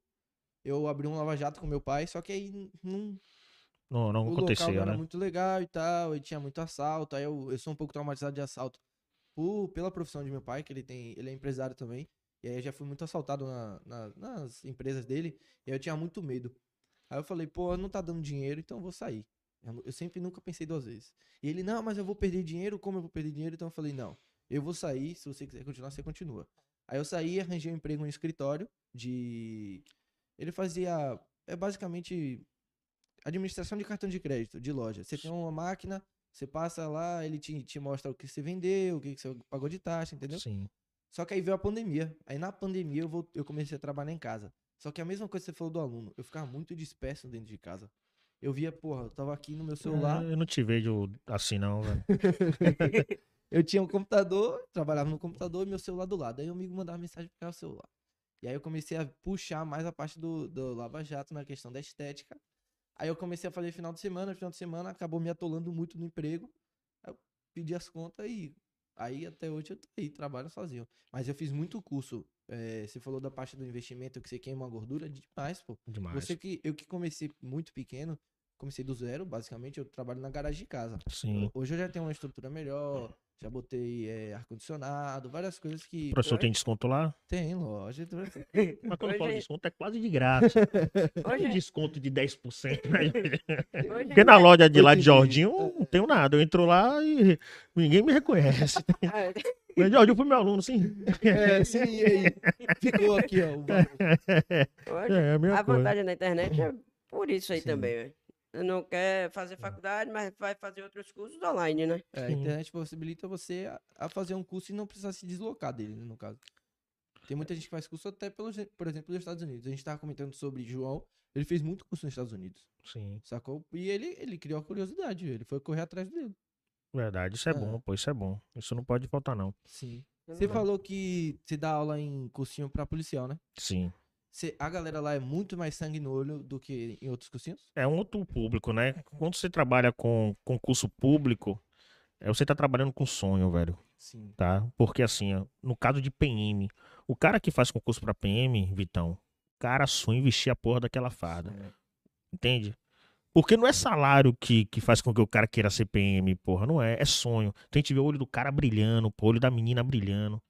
eu abri um lava-jato com meu pai, só que aí não, Não, não o local aconteceu, não era né? muito legal e tal, e tinha muito assalto, aí eu, eu sou um pouco traumatizado de assalto por, pela profissão de meu pai, que ele tem, ele é empresário também, e aí eu já fui muito assaltado na- na- nas empresas dele, e aí eu tinha muito medo. Aí eu falei, pô, não tá dando dinheiro, então eu vou sair. Eu, eu sempre nunca pensei duas vezes. E ele, não, mas eu vou perder dinheiro, como eu vou perder dinheiro? Então eu falei, não, eu vou sair, se você quiser continuar, você continua. Aí eu saí, arranjei um emprego no escritório de... Ele fazia, é basicamente administração de cartão de crédito, de loja. Você tem uma máquina, você passa lá, ele te, te mostra o que você vendeu, o que você pagou de taxa, entendeu? Sim. Só que aí veio a pandemia. Aí na pandemia eu, vou, eu comecei a trabalhar em casa. Só que a mesma coisa que você falou do aluno, eu ficava muito disperso dentro de casa. Eu via, porra, eu tava aqui no meu celular, É, Eu não te vejo assim, não, velho. <laughs> eu tinha um computador, trabalhava no computador e meu celular do lado. Aí o amigo mandava mensagem para o celular. E aí eu comecei a puxar mais a parte do, do Lava Jato na questão da estética. Aí eu comecei a fazer final de semana, final de semana acabou me atolando muito no emprego. Aí eu pedi as contas e aí até hoje eu tô aí, trabalho sozinho. Mas eu fiz muito curso. eh, você falou da parte do investimento que você queima a gordura, demais, pô. Demais. Você que, eu que comecei muito pequeno, comecei do zero, basicamente, eu trabalho na garagem de casa. Sim. Hoje eu já tenho uma estrutura melhor, já botei eh, ar-condicionado, várias coisas que. O professor tem desconto lá? Tem, vai- <laughs> Mas quando fala Hoje- desconto, é quase de graça. <laughs> Hoje, Tem desconto de 10%, né? <laughs> hoje Porque na loja de lá de Entendi. Jorginho, não tenho nada. Eu entro lá e ninguém me reconhece. Mas, eu fui meu aluno, sim. É, sim, e aí? Ficou aqui, ó. Hoje, É, a a coisa. vantagem da internet é por isso aí Sim. também, velho. Você Não quer fazer faculdade, mas vai fazer outros cursos online, né? É, a Sim. internet possibilita você a, a fazer um curso e não precisar se deslocar dele, no caso. Tem muita gente que faz curso até, pelo, por exemplo, nos Estados Unidos. A gente tava comentando sobre João, ele fez muito curso nos Estados Unidos, Sim, sacou? E ele, ele criou a curiosidade, ele foi correr atrás dele. verdade. Isso é, É. bom, pô, isso é bom. Isso não pode faltar, não. Sim. Você falou que você dá aula em cursinho pra policial, né? Sim. A galera lá é muito mais sangue no olho do que em outros cursinhos? É um outro público, né? Quando você trabalha com concurso público, é, você tá trabalhando com sonho, velho. Sim. tá? Porque assim, ó, no caso de PM, o cara que faz concurso pra PM, Vitão, o cara sonha em vestir a porra daquela farda, entende? Porque não é salário que, que faz com que o cara queira ser PM, porra, não é, é sonho. Tem que ver o olho do cara brilhando, o olho da menina brilhando.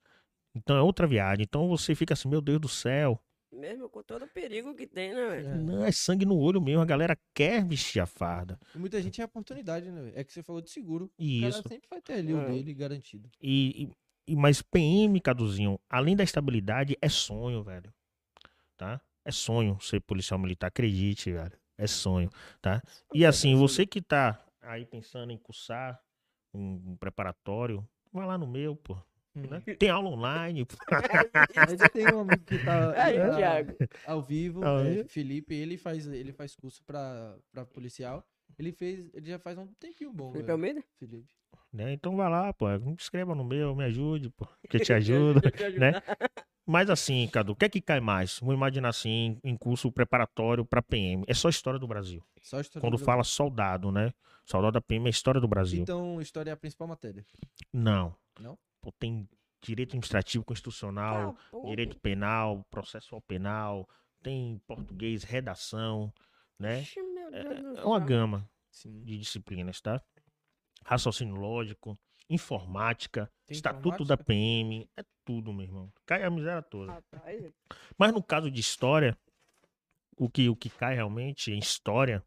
Então é outra viagem. Então você fica assim, meu Deus do céu. Mesmo com todo o perigo que tem, né, velho? É. Não, é sangue no olho mesmo, a galera quer vestir a farda. E muita gente é oportunidade, né? É que você falou de seguro. E O isso. cara sempre vai ter ali o É. dele garantido. E, e- e- mas PM, Caduzinho, além da estabilidade, é sonho, velho. Tá? É sonho ser policial militar, acredite, velho. É sonho, tá? E assim, você que tá aí pensando em cursar um, um preparatório, vai lá no meu, pô. Né? Tem aula online, pô. Mas eu tenho um amigo que tá, Aí, <laughs> tá Thiago. ao vivo, Ah, é, é? Felipe, ele faz, ele faz curso pra, pra policial. Ele fez, ele já faz um tempinho bom, Felipe velho. Almeida? Felipe. né? Então vai lá, pô. Me inscreva no meu, me ajude, pô. Que <laughs> <laughs> eu te ajudo. né? Mas assim, Cadu, o que é que cai mais? Vamos imaginar assim, em curso preparatório pra PM. É só história do Brasil. Só história Quando do fala soldado, né? Soldado da PM é história do Brasil. Brasil. Então, história é a principal matéria. Não. Não? Pô, tem direito administrativo constitucional, Ah, direito penal, processual penal, tem português, redação, né? Deus do É uma gama Sim. de disciplinas, tá? Raciocínio lógico, informática, Tem estatuto da PM, é tudo, meu irmão. Cai a miséria toda. Rapaz, Mas no caso de história, o que, o que cai realmente em história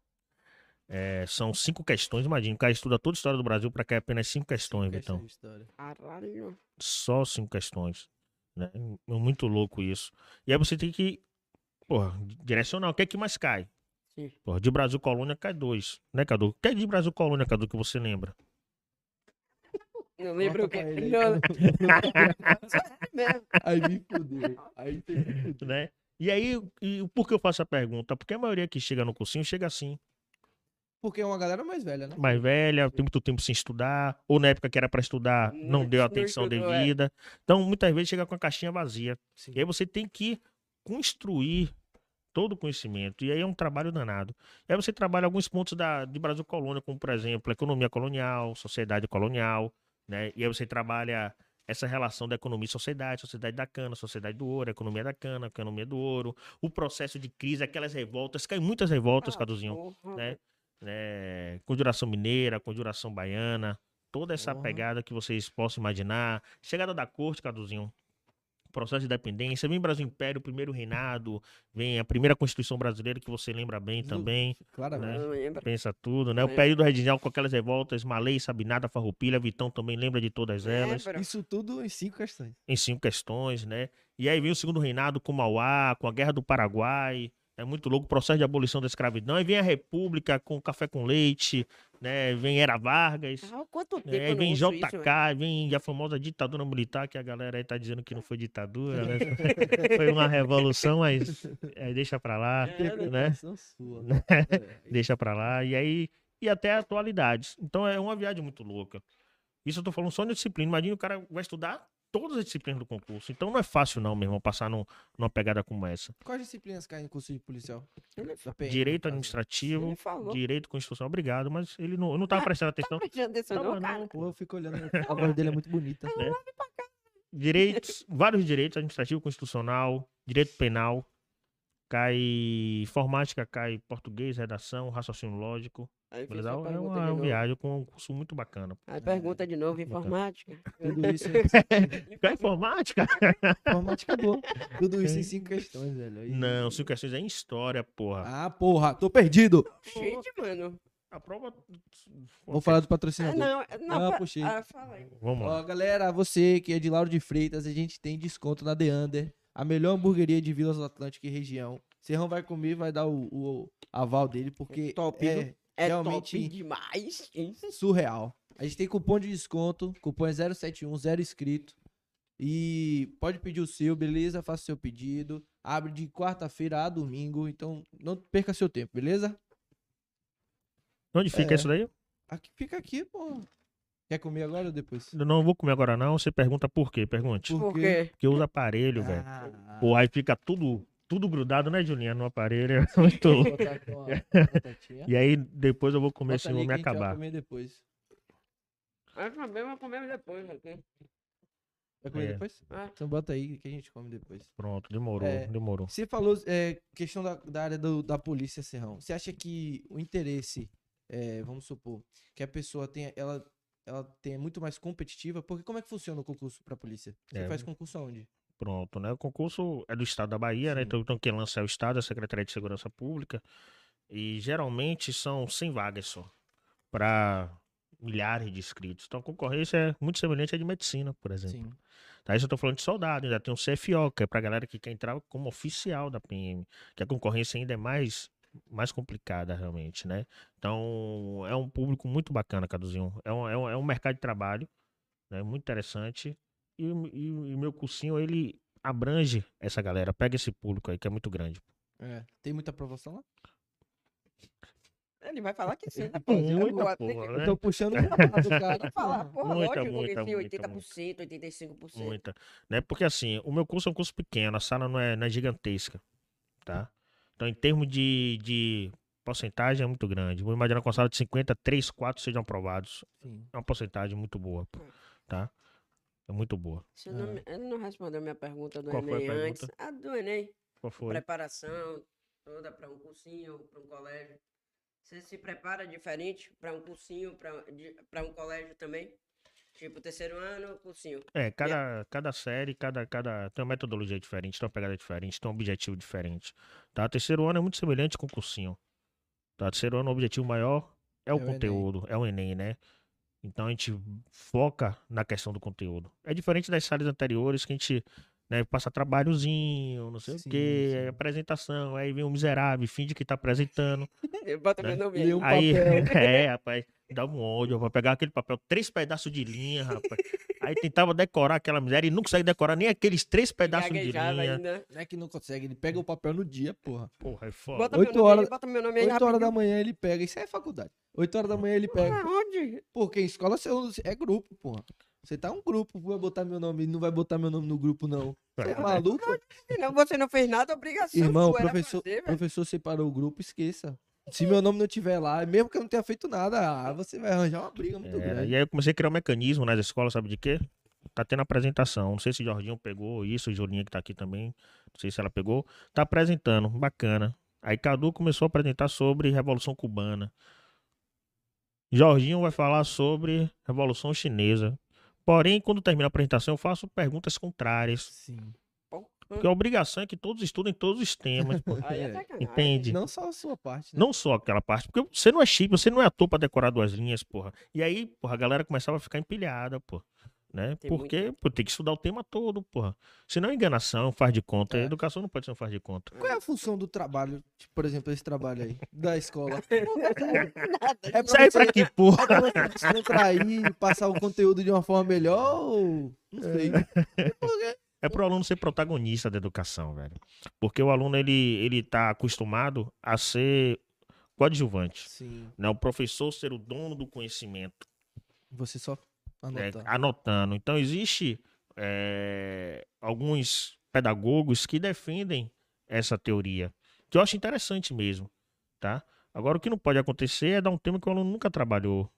é, são cinco questões. Imagina, o cara estuda toda a história do Brasil para cair apenas cinco questões, Questão Vitão. história. caralho. Só cinco questões. Né? É muito louco isso. E aí você tem que, porra, direcionar. O que é que mais cai? Sim. Porra, de Brasil Colônia cai dois, né, Cadu? O que é de Brasil Colônia, Cadu, que você lembra? Não lembro o que. aí. Não. <laughs> Aí me fudeu. Aí fudeu. né? E aí, e por que eu faço a pergunta? Porque a maioria que chega no cursinho chega assim, Porque é uma galera mais velha, né? mais velha, tem muito tempo sem estudar, ou na época que era para estudar, não Não- deu não atenção estudou, é. devida. Então, muitas vezes chega com a caixinha vazia. Sim. E aí você tem que construir todo o conhecimento. E aí é um trabalho danado. E aí você trabalha alguns pontos da, de Brasil Colônia, como, por exemplo, economia colonial, sociedade colonial, né? E aí você trabalha essa relação da economia e sociedade, sociedade da cana, sociedade do ouro, economia da cana, economia do ouro, o processo de crise, aquelas revoltas, cai muitas revoltas, Ah, Caduzinho, porra, né? Né? Conjuração mineira, conjuração baiana, toda essa Porra. pegada que vocês possam imaginar. Chegada da corte, Caduzinho. Processo de independência, vem Brasil Império, o primeiro reinado, vem a primeira Constituição brasileira que você lembra bem também, Claramente. Lembro. pensa tudo, né? O É. período reginal com aquelas revoltas, Malê, Sabinada, Farroupilha, Vitão também lembra de todas elas, Lembro. Isso tudo em cinco questões. em cinco questões, né? E aí vem o segundo reinado com Mauá, com a Guerra do Paraguai, é muito louco, o processo de abolição da escravidão, aí vem a República com café com leite, né? Vem Era Vargas, Ah, quanto tempo né? Aí eu não vem ouço isso, JK, vem a famosa ditadura militar, que a galera aí tá dizendo que não foi ditadura, né? <laughs> foi uma revolução, mas é, deixa pra lá, É, né? <laughs> né? Sua. É. Deixa pra lá, e aí, e até a atualidade. Então é uma viagem muito louca. Isso eu tô falando só de disciplina. Imagina o cara vai estudar todas as disciplinas do concurso. Então não é fácil não, meu irmão, passar num- numa pegada como essa. Quais disciplinas caem no curso de policial? PM, Direito administrativo, direito constitucional, obrigado, mas ele não, eu não tava <laughs> prestando atenção. Prestando atenção, não, cara. não, Pô, eu fico olhando. <laughs> A voz dele é muito bonita. direitos, vários direitos, administrativo, constitucional, direito penal, cai informática, cai português, redação, raciocínio lógico. Aí Beleza? É uma, é uma novo. viagem com um curso muito bacana. Aí pergunta de novo, informática. Tudo isso. Cai informática? Informática boa. Tudo isso em cinco questões, velho. Aí- Não, cinco questões é em história, porra. Ah, porra, tô perdido. Gente, mano. A prova. Vou falar do Ah, patrocinador. não, é- não, Ah, puxei. ah, fala aí. Vamos lá. Ó, galera, você que é de Lauro de Freitas, a gente tem desconto na The Under, a melhor hamburgueria de Vilas do Atlântico e região. Serrão vai comer, vai dar o, o aval dele, porque top, é É Realmente- top demais. hein? surreal. A gente tem cupom de desconto, cupom é 071, zero inscrito. E pode pedir o seu, beleza? Faça seu pedido. Abre de quarta-feira a domingo, então não perca seu tempo, beleza? Onde fica É. isso daí? Aqui fica aqui, pô. Quer comer agora ou depois? Eu não vou comer agora, não. Você pergunta por quê? Pergunte. Por quê? Porque usa aparelho, velho. Ah, Pô, aí fica tudo, tudo grudado, né, Julinha? No aparelho. É muito vou. <laughs> E aí depois eu vou comer Bota se ali não me que a gente vai acabar. comer depois. Também vai comer depois. aqui. Vai comer É. depois? Ah, Então bota aí que a gente come depois. Pronto, demorou, É. demorou. Você falou é, questão da, da área do- da polícia, Serrão. Você acha que o interesse, é, vamos supor, que a pessoa tenha, ela, ela tenha muito mais competitiva? Porque como é que funciona o concurso pra polícia? Você É. faz concurso aonde? Pronto, né? O concurso é do estado da Bahia, né? Sim. Então, então quem lança é o estado, a Secretaria de Segurança Pública. E geralmente são 100 vagas só para milhares de inscritos. Então a concorrência é muito semelhante à de medicina, por exemplo. Sim. Tá, isso eu tô falando de soldado, ainda tem um CFO, que é pra galera que quer entrar como oficial da PM, que a concorrência ainda é mais, mais complicada realmente, né? Então, é um público muito bacana, Caduzinho. É um, é um, é um mercado de trabalho, né? Muito interessante. E, o- e, e meu cursinho, ele abrange essa galera, pega esse público aí, que é muito grande. É. Tem muita aprovação lá? ele vai falar que sim, né, pô? Muita porra, que- Eu né? tô puxando o papo do cara. Falar, <laughs> porra. Muita, lógico, muita, que muita, 80%, 85%. Muita. Né? Porque assim, o meu curso é um curso pequeno, a sala não é, não é gigantesca, tá? Então, em termos de, de porcentagem, é muito grande. Vou imaginar com uma sala de 50, 3, 4 sejam aprovados. Sim. É uma porcentagem muito boa, tá? É muito boa. Você não me- ele não respondeu minha pergunta do Qual foi a Enem antes. pergunta? A do Enem. Qual foi? Preparação toda para um cursinho, para um colégio. Você se prepara diferente para um cursinho, para um colégio também? Tipo, terceiro ano, cursinho. É, cada, cada série, cada, cada tem uma metodologia diferente, tem uma pegada diferente, tem um objetivo diferente. Tá? Terceiro ano é muito semelhante com o cursinho. Tá? Terceiro ano, o objetivo maior é o É o Enem. conteúdo, é o Enem, né? Então a gente foca na questão do conteúdo. É diferente das séries anteriores que a gente né, passa trabalhozinho, não sei Sim, o quê, sim. apresentação, aí vem um miserável, finge que tá apresentando. <laughs> Bota Né? meu nome aí. um Aí, papel. <laughs> é, rapaz, dá um ódio, vai pegar aquele papel, três pedaços de linha, rapaz. Aí tentava decorar aquela miséria e não consegue decorar nem aqueles três pedaços de linha. ainda. Não é que não consegue, ele pega o papel no dia, porra. Porra, é foda. Bota Oito meu nome horas- bota meu nome aí 8 horas da manhã ele pega. Isso é faculdade. 8 horas da manhã ele pega. Ah, onde? Porque em escola você é grupo, porra. Você tá um grupo, vai botar meu nome, não vai botar meu nome no grupo, não. Você é maluco? Se não, você não fez nada, obrigação Irmão, professor, fazer, professor separou o grupo, esqueça. Se meu nome não tiver lá, mesmo que eu não tenha feito nada, ah, você vai arranjar uma briga muito É, grande. e aí eu comecei a criar um mecanismo nas escolas, sabe de quê? Tá tendo apresentação. Não sei se o Jorginho pegou isso, o Julinha que tá aqui também. Não sei se ela pegou. Tá apresentando, bacana. Aí Cadu começou a apresentar sobre Revolução Cubana. Jorginho vai falar sobre Revolução Chinesa. Porém, quando termina a apresentação, eu faço perguntas contrárias. Sim. Porque a obrigação é que todos estudem todos os temas. pô. Aí é É. Entende? Não só a sua parte, né? Não só aquela parte, porque você não é chip, você não é ator pra decorar duas linhas, porra. E aí, porra, a galera começava a ficar empilhada, pô. Né? Tem Porque pô, tem que estudar o tema todo, porra. Senão é enganação, faz de conta. É. Educação não pode ser um faz de conta. Qual é a função do trabalho, tipo, por exemplo, esse trabalho aí, da escola? <laughs> É pra você- que, porra? É pra você descontrair, passar o conteúdo de uma forma melhor ou... Não sei. <laughs> Porque- É pro aluno ser protagonista da educação, velho. Porque o aluno, ele, ele tá acostumado a ser coadjuvante. Sim. Né? O professor ser o dono do conhecimento. Você só né, anota. anotando. Então, existe é, alguns pedagogos que defendem essa teoria, que eu acho interessante mesmo, tá? Agora, o que não pode acontecer é dar um tema que o aluno nunca trabalhou,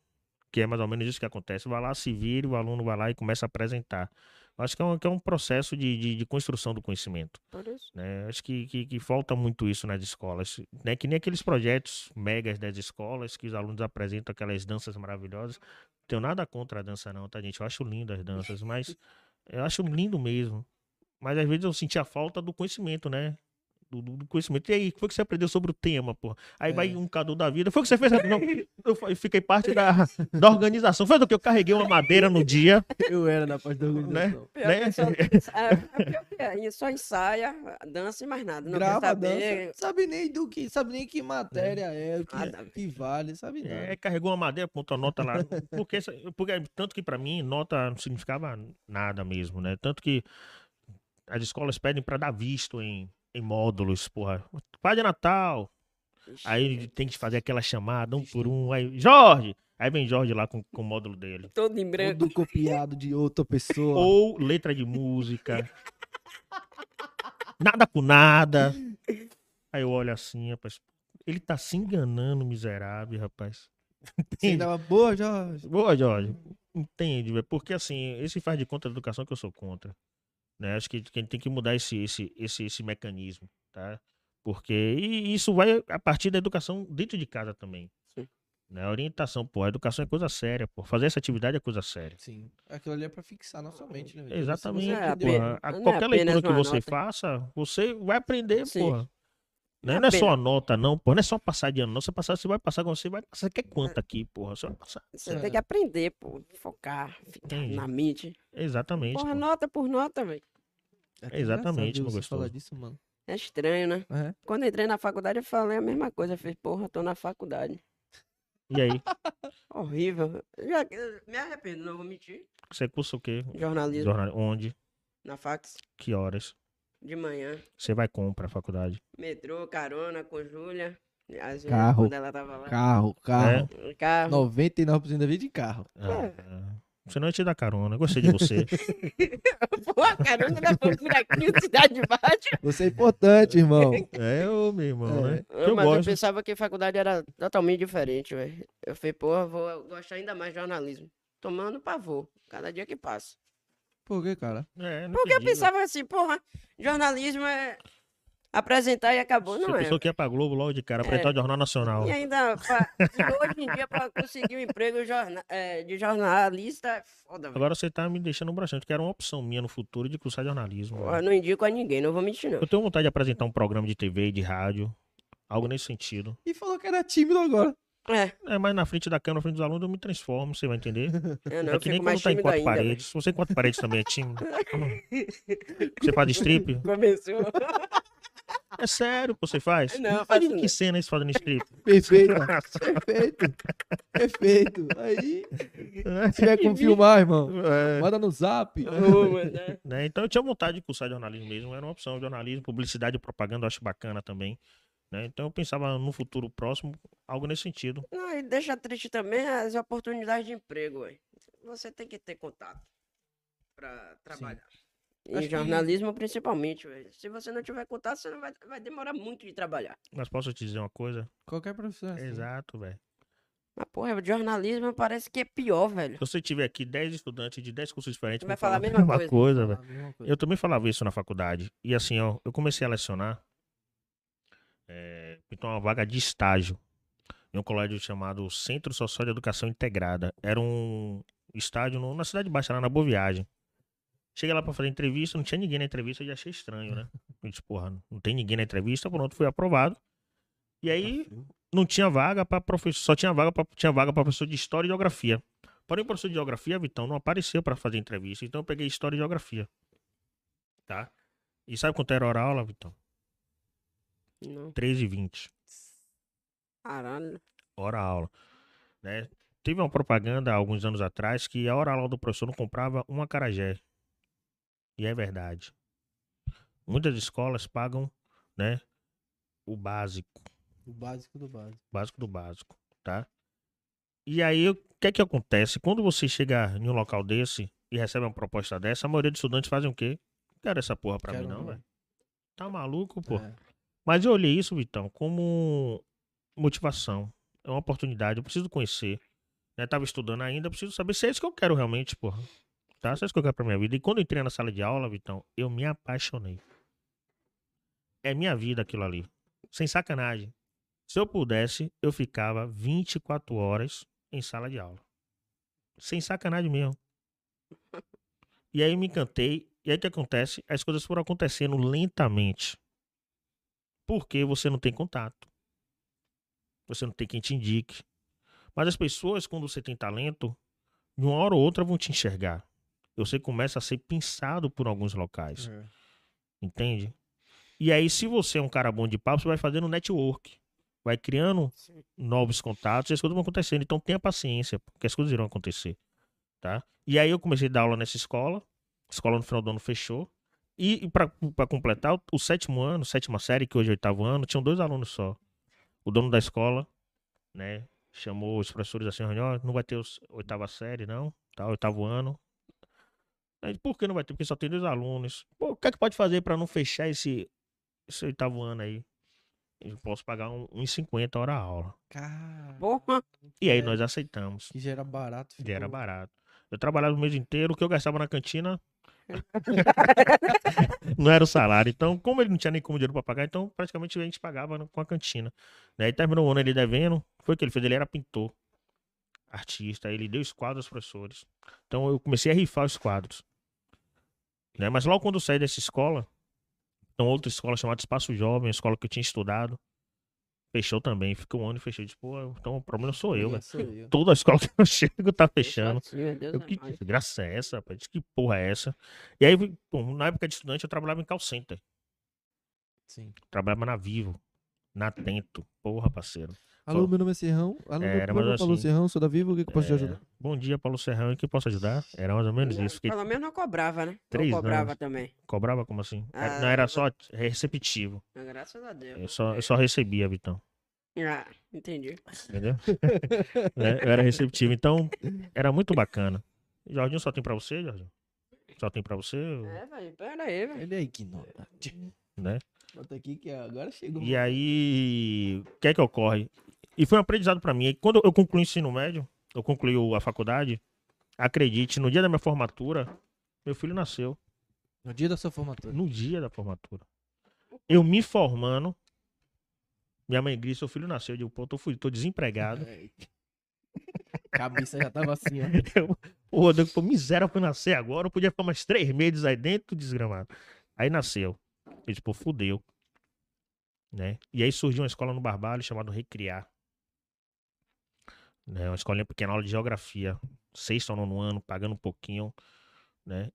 que é mais ou menos isso que acontece. Vai lá, se vira, o aluno vai lá e começa a apresentar. Acho que é um, que é um processo de, de, de construção do conhecimento. Por isso. Né? Acho que, que, que falta muito isso nas escolas. Né? Que nem aqueles projetos megas das escolas que os alunos apresentam aquelas danças maravilhosas. Não tenho nada contra a dança, não, tá, gente? Eu acho lindo as danças, mas <laughs> eu acho lindo mesmo. Mas às vezes eu senti a falta do conhecimento, né? Do, do- do conhecimento. E aí, o que foi que você aprendeu sobre o tema, porra? Aí vai É. um cadu da vida. Foi o que você fez? <laughs> Não, eu fiquei parte da, da organização. Foi do que eu carreguei uma madeira no dia, Eu era na parte da organização. Pior né? que só, <laughs> é, é é, só ensaia, dança e mais nada. Não Grava, saber. dança, sabe nem do que, sabe nem que matéria é, o que, Nada. que vale, sabe nada. É, carregou uma madeira, botou a nota lá. <laughs> Porque, porque tanto que pra mim nota não significava nada mesmo, né? Tanto que as escolas pedem pra dar visto em, em módulos, porra. Pai de Natal. Ixi, Aí tem que fazer aquela chamada um por um. Aí, Jorge! Aí vem Jorge lá com, com o módulo dele. Todo em branco. Tudo copiado de outra pessoa. Ou letra de música. nada com nada. Aí eu olho assim, rapaz. Ele tá se enganando, miserável, rapaz. Você Entende? ainda vai, boa, Jorge. Boa, Jorge. Entende, velho? Porque assim, esse faz de conta da educação que eu sou contra. Né? Acho que, que a gente tem que mudar esse, esse, esse, esse mecanismo, tá? Porque e isso vai a partir da educação dentro de casa também. Sim. Né? A orientação, pô, a educação é coisa séria, pô. Fazer essa atividade é coisa séria. Sim. Aquilo ali é pra fixar na sua mente, né? Exatamente, é porra. É qualquer leitura que você nota. faça, você vai aprender, Sim. porra. Né? Não é Não é só a nota, não, porra. Não é só passar de ano, não. Você passar, você vai passar quando você vai passar. Você quer quanto aqui, porra? Você vai passar. Você É. tem que aprender, pô. Focar, ficar Entendi. na mente. Exatamente. Porra, pô. nota por nota, velho. É Exatamente, você falar gostoso. disso, mano. É estranho, né? É. Quando eu entrei na faculdade, eu falei a mesma coisa. Eu fiz, porra, tô na faculdade. E aí? <laughs> Horrível. Já, me arrependo, não vou mentir. Você cursa o quê? Jornalismo, Jornal... Onde? na fax, Que horas? De manhã. Você vai comprar a faculdade? Metrô, carona com Júlia. Às vezes, Carro. quando ela tava lá. Carro, carro. Carro. 99% da vida de carro. Ah, ah. Você não ia te dar carona. Gostei de você. <laughs> Pô, a carona da por aqui, Cidade Baixa. Você é importante, irmão. é, ô, meu irmão, É. né? Que eu Mas eu gosto. pensava que faculdade era totalmente diferente, velho. Eu falei, porra, vou gostar ainda mais de jornalismo. Tomando pavor, cada dia que passa. Por que, cara? É, não Porque eu entendi, pensava assim, porra, jornalismo é apresentar e acabou. Você Não é. pensou que ia pra Globo logo de cara, apresentar o Jornal Nacional. E ainda, pra- hoje em dia, pra conseguir um emprego jorna- é, de jornalista, é foda, velho. Agora você tá me deixando broxante, que era uma opção minha no futuro de cursar jornalismo. Porra, velho. Eu não indico a ninguém, não vou mentir, não. Eu tenho vontade de apresentar um programa de TV e de rádio. Algo nesse sentido. E falou que era tímido agora. É, É, mas na frente da câmera, na frente dos alunos, eu me transformo, você vai entender. <laughs> eu não, é eu que nem quando tá em quatro ainda, paredes. Você em quatro paredes também é tímido. <laughs> Você faz strip? Começou. <laughs> É sério, pô, você faz? Não, eu Mas faço não. que cena é isso fazendo strip? Perfeito. Perfeito. Perfeito. Aí, se tiver como filmar, irmão, É, manda no zap. Né? né? Então eu tinha vontade de cursar jornalismo mesmo, era uma opção. Jornalismo, publicidade e propaganda eu acho bacana também. Né? Então eu pensava no futuro próximo, algo nesse sentido. Não, e deixa triste também as oportunidades de emprego, velho. Você tem que ter contato pra trabalhar. Acho Em que- jornalismo, principalmente, velho. Se você não tiver contato, você não vai, vai demorar muito de trabalhar. Mas posso te dizer uma coisa? Qualquer profissão. é assim. Exato, velho. Mas, porra, jornalismo parece que é pior, velho. Se você tiver aqui 10 estudantes de 10 cursos diferentes, Vai vão falar a <laughs> mesma coisa. coisa, Fala velho. a mesma coisa. Eu também falava isso na faculdade. E assim, ó, eu comecei a lecionar. É, então, uma vaga de estágio em um colégio chamado Centro Social de Educação Integrada. Era um estádio no- na Cidade Baixa, lá na Boa Viagem. Cheguei lá pra fazer entrevista, não tinha ninguém na entrevista, eu já achei estranho, né? <laughs> Eu disse, porra, não tem ninguém na entrevista, pronto, fui aprovado. E aí, não tinha vaga para professor, só tinha vaga para tinha vaga para professor de história e geografia. Porém, o professor de geografia, Vitão, não apareceu para fazer entrevista, então eu peguei história e geografia. Tá? E sabe quanto era a hora aula, Vitão? Não. 13 e 20. Caralho. Hora aula, né? Teve uma propaganda há alguns anos atrás que a hora aula do professor não comprava um acarajé. E é verdade. Muitas escolas pagam, né, o básico. O básico do básico. básico do básico, tá? E aí, o que é que acontece? Quando você chega em um local desse e recebe uma proposta dessa, a maioria dos estudantes fazem o quê? Não quero essa porra pra mim, Quero não, não. velho. Tá maluco, pô? É. Mas eu olhei isso, Vitão, como motivação. É uma oportunidade, eu preciso conhecer. Né? Tava estudando ainda, preciso saber se é isso que eu quero realmente, porra. Tá? Se é isso que eu quero pra minha vida. E quando entrei na sala de aula, Vitão, eu me apaixonei. É minha vida aquilo ali. Sem sacanagem. Se eu pudesse, eu ficava 24 horas em sala de aula. Sem sacanagem mesmo. E aí eu me encantei. E aí o que acontece? As coisas foram acontecendo lentamente. Porque você não tem contato. Você não tem quem te indique. Mas as pessoas, quando você tem talento, de uma hora ou outra vão te enxergar. Você começa a ser pensado por alguns locais. É. Entende? E aí, se você é um cara bom de papo, você vai fazendo network. Vai criando Sim. novos contatos e as coisas vão acontecendo. Então tenha paciência, porque as coisas irão acontecer. Tá? E aí eu comecei a dar aula nessa escola. A escola no final do ano fechou. E, e para completar, o, sétimo ano, sétima série, que hoje é oitavo ano, tinham dois alunos só. O dono da escola, né, chamou os professores assim, "Ó, não vai ter os, oitava série, não, tá? Oitavo ano. Aí, por que não vai ter? Porque só tem dois alunos. Pô, o que é que pode fazer para não fechar esse, esse oitavo ano aí? Eu posso pagar um, 1,50 hora a aula. Cara, Porra. E aí nós aceitamos. que já era barato. E era ficou- barato. Eu trabalhava o mês inteiro, o que eu gastava na cantina <laughs> não era o salário. Então, como ele não tinha nem como dinheiro pra pagar, então praticamente a gente pagava com a cantina. Daí terminou o ano ele devendo. Foi o que ele fez? Ele era pintor, artista. Ele deu os quadros aos professores. Então eu comecei a rifar os quadros. Né? Mas logo quando eu saí dessa escola, então outra escola chamada Espaço Jovem, escola que eu tinha estudado, fechou também. Ficou um ano e fechou. Pô, então o problema sou eu, velho. Toda a escola que eu <laughs> chego tá fechando. Deus Eu, é que graça é essa, rapaz? Que porra é essa? E aí, na época de estudante, eu trabalhava em call center. Sim. Trabalhava na Vivo, na Tento. Porra, parceiro. Alô, meu nome é Serrão. Alô, É, meu era nome mais é Paulo assim. Serrão, sou da Vivo, o que, que eu posso te É, ajudar? Bom dia, Paulo Serrão. Em que posso ajudar? Era mais ou menos isso. Fiquei, Pelo menos não cobrava, né? Três Não cobrava anos. também. cobrava como assim? Era- Ah, não, era só receptivo. Mas Graças a Deus. Eu só, eu só recebia, Vitão. Ah, entendi. Entendeu? <laughs> Né? Eu era receptivo. Então, era muito bacana. Jorginho só tem pra você, Jorginho? Só tem pra você, É, velho, pera aí, velho. Ele é ignorante. né? Bota aqui que agora chegou. E aí, o que é que ocorre? E foi um aprendizado pra mim. E quando eu concluí o ensino médio, eu concluí a faculdade, acredite, no dia da minha formatura, meu filho nasceu. No dia da sua formatura. No dia da formatura. Eu me formando, minha mãe grita, seu filho nasceu. Eu digo, pô, tô, fudido, tô desempregado. <laughs> Cabeça já tava assim, ó. <laughs> Eu, o Rodrigo falou, miséria pra eu nascer agora, eu podia ficar mais três meses aí dentro, desgramado. Aí nasceu. Eu disse, pô, fudeu. Né? E aí surgiu uma escola no Barbalho chamada Recriar. Né? Uma escolinha pequena, aula de geografia. Sexto ou nono ano, pagando um pouquinho. Né?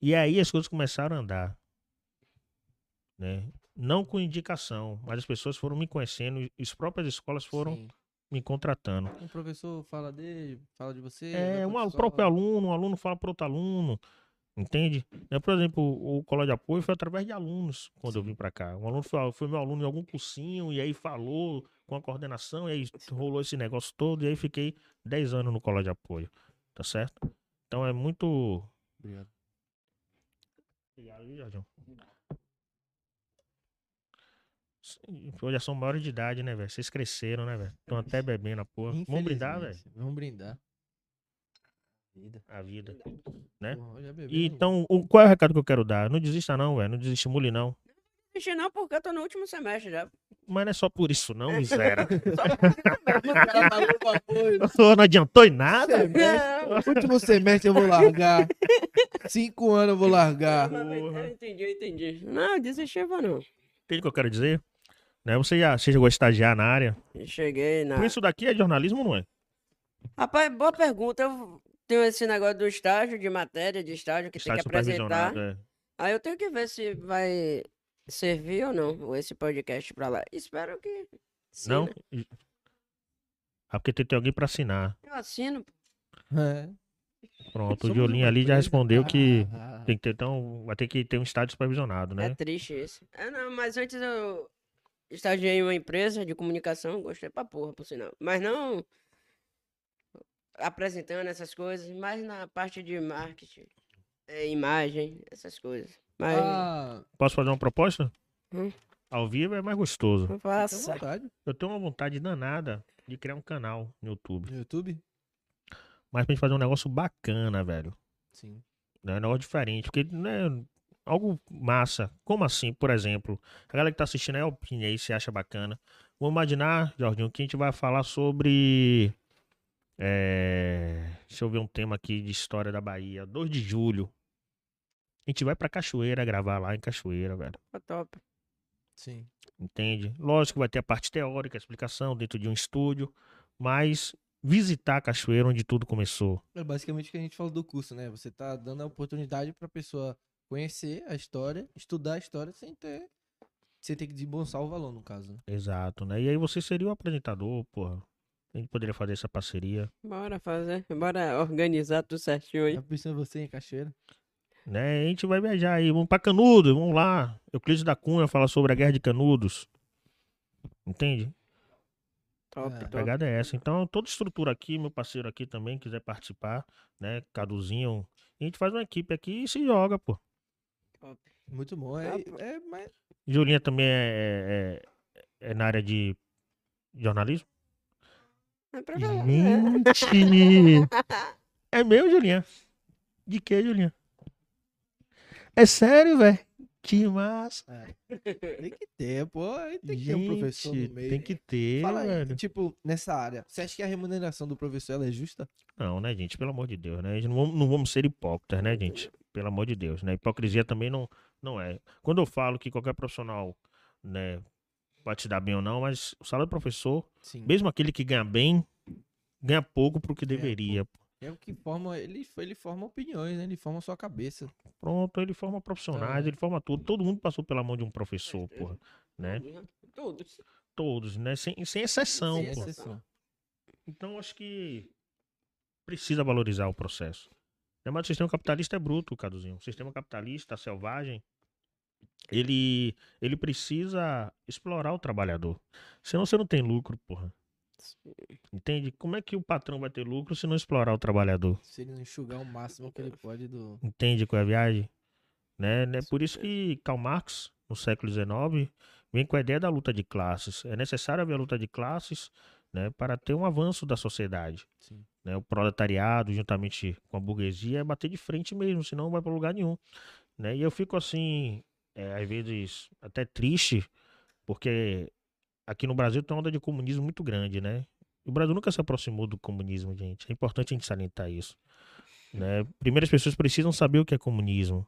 E aí as coisas começaram a andar. Né? Não com indicação, mas as pessoas foram me conhecendo e as próprias escolas foram Sim. me contratando. Um professor fala dele, fala de você. É, um, o próprio aluno, um aluno fala para outro aluno, entende? Né, Por exemplo, o, colégio de apoio foi através de alunos quando eu vim para cá. Um aluno foi, foi meu aluno em algum cursinho e aí falou com a coordenação e aí rolou esse negócio todo e aí fiquei 10 anos no colégio de apoio, tá certo? Então é muito... Obrigado. Obrigado? Sim, Hoje já são maiores de idade, né, velho? Vocês cresceram, né, velho? Estão até bebendo a porra. Vamos brindar, velho? Vamos brindar. Vida. A vida. Né? E então, o, qual é o recado que eu quero dar? Não desista não, velho. Não desestimule não. Vixe, não, porque eu tô no último semestre já. Mas não é só por isso não, miséria. <laughs> O <laughs> cara falou uma coisa. não adiantou em nada. Semestre, último semestre eu vou largar. Cinco anos eu vou largar. Eu entendi, eu entendi. Não, desistiva não. Entende o que eu quero dizer? Né? Você já você chegou a estagiar na área. Cheguei na. Por isso daqui é jornalismo, não é? Rapaz, boa pergunta. Eu tenho esse negócio do estágio, de matéria de estágio que Estágio tem que apresentar. É. Aí eu tenho que ver se vai servir ou não esse podcast pra lá. Espero que. Sim, Não? né? Ah, porque tem que ter alguém pra assinar. Eu assino. É. Pronto, o Somos uma ali já respondeu que Ah, tem que ter, então, vai ter que ter um estágio supervisionado, É né? triste isso. É, não, mas antes eu estagiei em uma empresa de comunicação, gostei pra porra, por sinal. Mas não apresentando essas coisas, mas na parte de marketing, é, imagem, essas coisas. Mas Ah, Posso fazer uma proposta? Hum. Ao vivo é mais gostoso. não faça. Eu tenho uma vontade danada de criar um canal no YouTube. No YouTube? Mas pra gente fazer um negócio bacana, velho. Sim. né? Um negócio diferente. Porque, né? Algo massa. Como assim, por exemplo? A galera que tá assistindo é opinião aí, se acha bacana. Vamos imaginar, Jorginho, que a gente vai falar sobre. É, Deixa eu ver um tema aqui de história da Bahia. 2 de julho. A gente vai pra Cachoeira gravar lá em Cachoeira, velho. Tá top. Sim. Entende? Lógico que vai ter a parte teórica, a explicação dentro de um estúdio, mas visitar a cachoeira onde tudo começou. É basicamente o que a gente falou do curso, né? Você tá dando a oportunidade pra pessoa conhecer a história, estudar a história sem ter. Sem ter que desembolsar o valor, no caso. né? Exato, né? E aí você seria o apresentador, porra. A gente poderia fazer essa parceria, Bora fazer, bora organizar tudo certinho aí. Já pensou você em cachoeira? né? A gente vai viajar aí, vamos pra Canudos, vamos lá. Euclides da Cunha fala sobre a guerra de Canudos. Entende? Top, É. A top. pegada é essa. Então, toda estrutura aqui, meu parceiro aqui também quiser participar, né? Caduzinho. A gente faz uma equipe aqui e se joga, pô. top. Muito bom. É, Ah, é, mas Julinha também é, é- é na área de jornalismo? É pra. Gente! É meu, Julinha? De que, Julinha? É sério, velho? Que massa. tem que ter, pô. Tem que ter um professor Gente, no meio. Tem que ter, Fala aí, velho. tipo, nessa área, você acha que a remuneração do professor ela é justa? Não, né, gente? Pelo amor de Deus, né? A gente Não vamos, não vamos ser hipócritas, né, gente? Pelo amor de Deus, né? Hipocrisia também não, não é. Quando eu falo que qualquer profissional, né, pode te dar bem ou não, mas o salário do professor, Sim. mesmo aquele que ganha bem, ganha pouco pro que deveria. É o que forma, ele, ele forma opiniões, né? Ele forma sua cabeça. Pronto, ele forma profissionais, É. ele forma tudo. Todo mundo passou pela mão de um professor, porra, né? Todos. Todos, né? Sem, sem exceção, Sem pô. exceção. Então, acho que precisa valorizar o processo. Né, Mas o sistema capitalista é bruto, Caduzinho. O sistema capitalista, selvagem, ele, ele precisa explorar o trabalhador. Senão você não tem lucro, porra. Entende? Como é que o patrão vai ter lucro se não explorar o trabalhador? Se ele não enxugar o máximo que ele pode do. Entende qual é a viagem? Né? né? Por isso que Karl Marx, no século XIX, vem com a ideia da luta de classes. É necessário haver a luta de classes né, para ter um avanço da sociedade. Sim. né? O proletariado, juntamente com a burguesia, é bater de frente mesmo, senão não vai para lugar nenhum. Né? E eu fico assim, é, às vezes, até triste, porque aqui no Brasil tem uma onda de comunismo muito grande, né? O Brasil nunca se aproximou do comunismo, gente. É importante a gente salientar isso. Né? Primeiro, as pessoas precisam saber o que é comunismo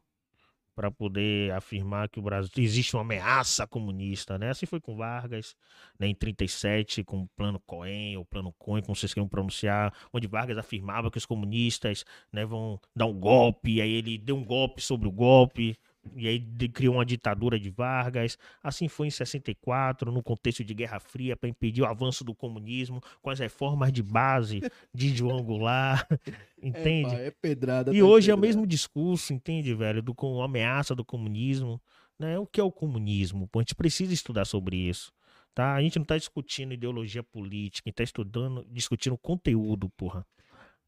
para poder afirmar que o Brasil existe uma ameaça comunista, né? Assim foi com Vargas, né, em 37, com o plano Cohen, ou plano Cohen, como vocês queiram pronunciar, onde Vargas afirmava que os comunistas, né, vão dar um golpe, aí ele deu um golpe sobre o golpe, e aí de- criou uma ditadura de Vargas. Assim foi em 64, no contexto de Guerra Fria, para impedir o avanço do comunismo, com as reformas de base de João Goulart, <laughs> entende? É, é pedrada. E hoje é o pedrada. mesmo discurso, entende, velho? Do com a ameaça do comunismo, né? O que é o comunismo? Pô, a gente precisa estudar sobre isso, tá? A gente não tá discutindo ideologia política, a gente tá estudando, discutindo conteúdo, porra.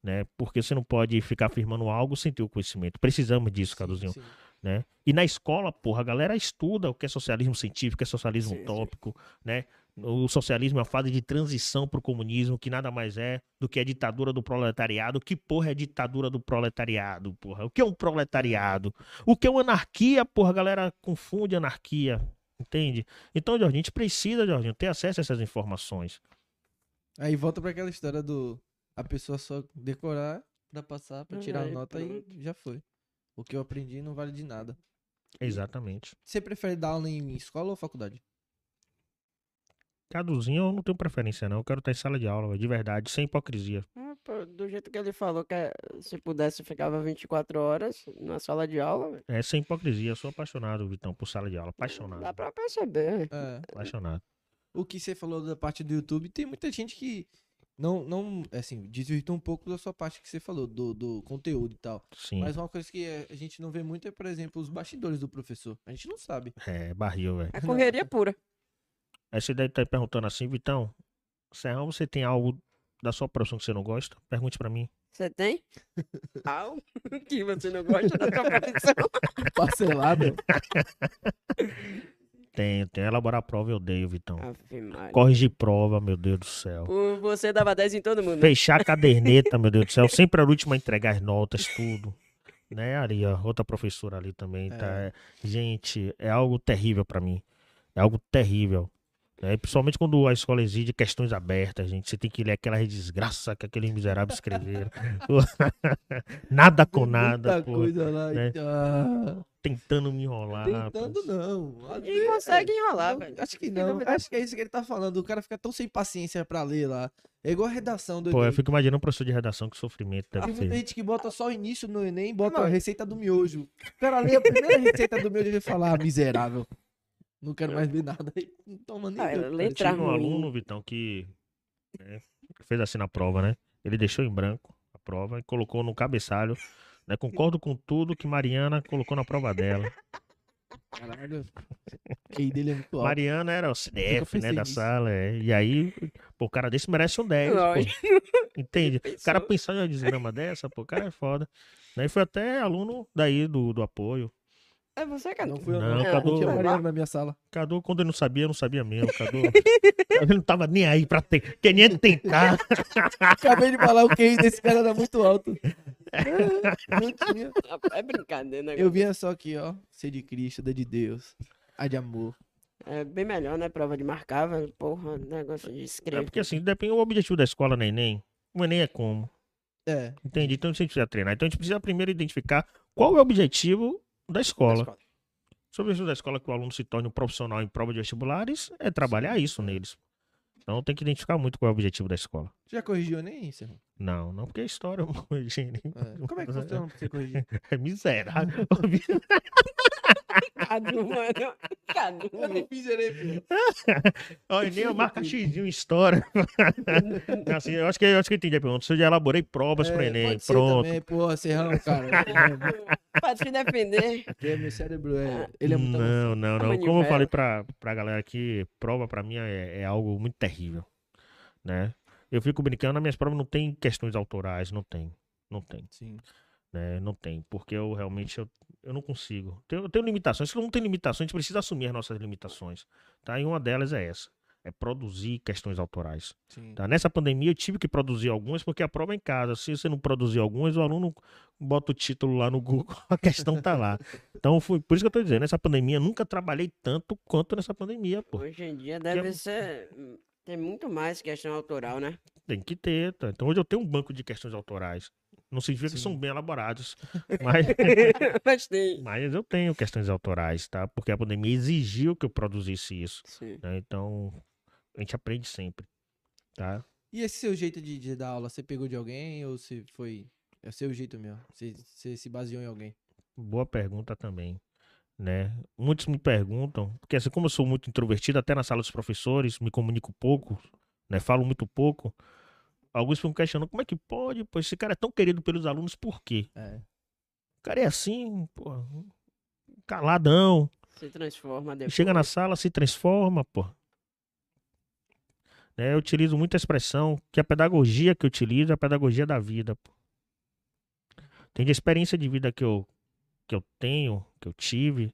Né? Porque você não pode ficar afirmando algo sem ter o conhecimento. Precisamos disso, Sim, Caduzinho, sim. Né? E na escola, porra, a galera estuda o que é socialismo científico, o que é socialismo Sim, sim. utópico, né? O socialismo é a fase de transição pro comunismo, que nada mais é do que a ditadura do proletariado. Que porra é a ditadura do proletariado, porra? O que é um proletariado? O que é uma anarquia, porra? A galera confunde anarquia, entende? Então, Jorginho, a gente precisa, Jorginho, ter acesso a essas informações. Aí volta pra aquela história do. A pessoa só decorar pra passar, pra tirar a Aí, nota e já foi. O que eu aprendi não vale de nada. Exatamente. Você prefere dar aula em escola ou faculdade? Caduzinho, eu não tenho preferência, não. Eu quero estar em sala de aula, de verdade, sem hipocrisia. Pô, do jeito que ele falou, que é, se pudesse ficava 24 horas na sala de aula, velho. É sem hipocrisia. Eu sou apaixonado, Vitão, por sala de aula. Apaixonado. Dá pra perceber. É. Apaixonado. O que você falou da parte do YouTube, tem muita gente que não, não assim, desvirtua um pouco da sua parte que você falou, do, do conteúdo e tal. Sim. Mas uma coisa que é- a gente não vê muito é, por exemplo, os bastidores do professor. A gente não sabe. É, barril, velho. É correria pura. Aí você deve estar perguntando assim, Vitão, Serrão, você tem algo da sua profissão que você não gosta? Pergunte pra mim. Você tem? <laughs> Algo <laughs> que você não gosta da sua profissão? Parcelado. <laughs> Tenho, tenho. Elaborar prova eu odeio, Vitão. Corrigir prova, meu Deus do céu. Por você dava 10 em todo mundo. Fechar a <laughs> caderneta, meu Deus do céu. Sempre a última a entregar as notas, tudo. Né, ali, ó, outra professora ali também. Tá, É. Gente, é algo terrível pra mim. É algo terrível. Né? Principalmente quando a escola exige questões abertas, gente. Você tem que ler aquela desgraça que aqueles miseráveis escreveram. <laughs> nada com nada. Muita pô. coisa lá. né? Ah, Tentando me enrolar. tentando pô. não. E vezes- consegue enrolar, não, velho. Acho que não. Acho que é isso que ele tá falando. O cara fica tão sem paciência pra ler lá. É igual a redação do Pô, eu Enem. fico imaginando um professor de redação que sofrimento Tem deve ser. gente que bota só o início no Enem e bota Não. a receita do miojo. O cara lê a primeira receita do miojo e vai falar, ah, miserável. Não quero mais ver nada. Aí <laughs> Não toma nem. Ah, letra Tinha um ruim. aluno, Vitão, que né, fez assim na prova, né? Ele deixou em branco a prova e colocou no cabeçalho. Né? Concordo com tudo que Mariana colocou na prova dela. Caralho. QI dele é muito alto. Mariana era o CDF, né, da nisso. sala. é. E aí, pô, o cara desse merece um 10. pô. Lógico. <laughs> Entende? O cara pensou? pensar em uma desgrama dessa, pô, o cara é foda. Né? E foi até aluno daí do, do apoio. É você, cara. Não fui eu, Não, não. Cadu- Não tinha Mariana na minha sala. Cadu, quando ele não sabia, não sabia mesmo. Cadu, <laughs> Cadu não tava nem aí pra ter. Queria nem tentar. Acabei de falar o QI desse cara era muito alto. Ah, Não tinha. É brincadeira, né? Eu vinha só aqui, ó. Ser de Cristo, da de Deus. A de amor. É bem melhor, né? Prova de marcar, velho. Porra, negócio de É escrever. porque assim, depende do objetivo da escola no Enem. O Enem é como? É. Entende? Então a gente precisa treinar. Então a gente precisa primeiro identificar qual é o objetivo da Da escola. Se o objetivo da escola é que o aluno se torne um profissional em prova de vestibulares, é trabalhar isso neles. Então tem que identificar muito qual é o objetivo da escola. Já corrigiu nem isso? Não, não porque é história, Eugênio. É. Como é que funciona pra você corrigir? <laughs> É miserável. <laughs> Cadu, mano. Cadu. Eu não fiz Enem, <laughs> Olha, nem eu marca X em história. assim, eu acho que eu acho que eu entendi a pergunta. Se eu já elaborei provas pro Enem, É, pode ser pronto. Também, pô, Serrão, cara. <laughs> Pra te defender. Porque meu cérebro é. Ele é muito. Não, não, não. Como eu falei pra, pra galera aqui, prova pra mim é, é algo muito terrível, né? Eu fico brincando, nas minhas provas não tem questões autorais, não tem, não tem, Sim. Né? Não tem, porque eu realmente eu, eu não consigo. Tenho- Eu tenho limitações, se não tem limitações, a gente precisa assumir as nossas limitações, tá? E uma delas é essa, é produzir questões autorais. Sim. Tá? Nessa pandemia eu tive que produzir algumas porque a prova é em casa. Se você não produzir algumas, o aluno bota o título lá no Google, <laughs> a questão tá lá. Então foi por isso que eu tô dizendo, nessa pandemia nunca trabalhei tanto quanto nessa pandemia, pô. Hoje em dia deve ser. Tem muito mais questão autoral, né? Tem que ter, tá? Então hoje eu tenho um banco de questões autorais. Não significa que Sim. são bem elaborados, <laughs> mas, Mas tem. mas eu tenho questões autorais, tá? Porque a pandemia exigiu que eu produzisse isso, Sim. né? Então a gente aprende sempre, tá? E esse seu jeito de, de dar aula, você pegou de alguém ou você foi. É o seu jeito mesmo? Você, você se baseou em alguém? Boa pergunta também, né? Muitos me perguntam, porque assim, como eu sou muito introvertido, até na sala dos professores, me comunico pouco, né? Falo muito pouco. Alguns ficam questionando como é que pode, pois esse cara é tão querido pelos alunos, por quê? É. O cara é assim, pô, caladão, Se transforma depois. chega na sala, se transforma, pô. Né? Eu utilizo muita expressão que a pedagogia que eu utilizo é a pedagogia da vida, pô. Tem de experiência de vida que eu, que eu tenho, que eu tive,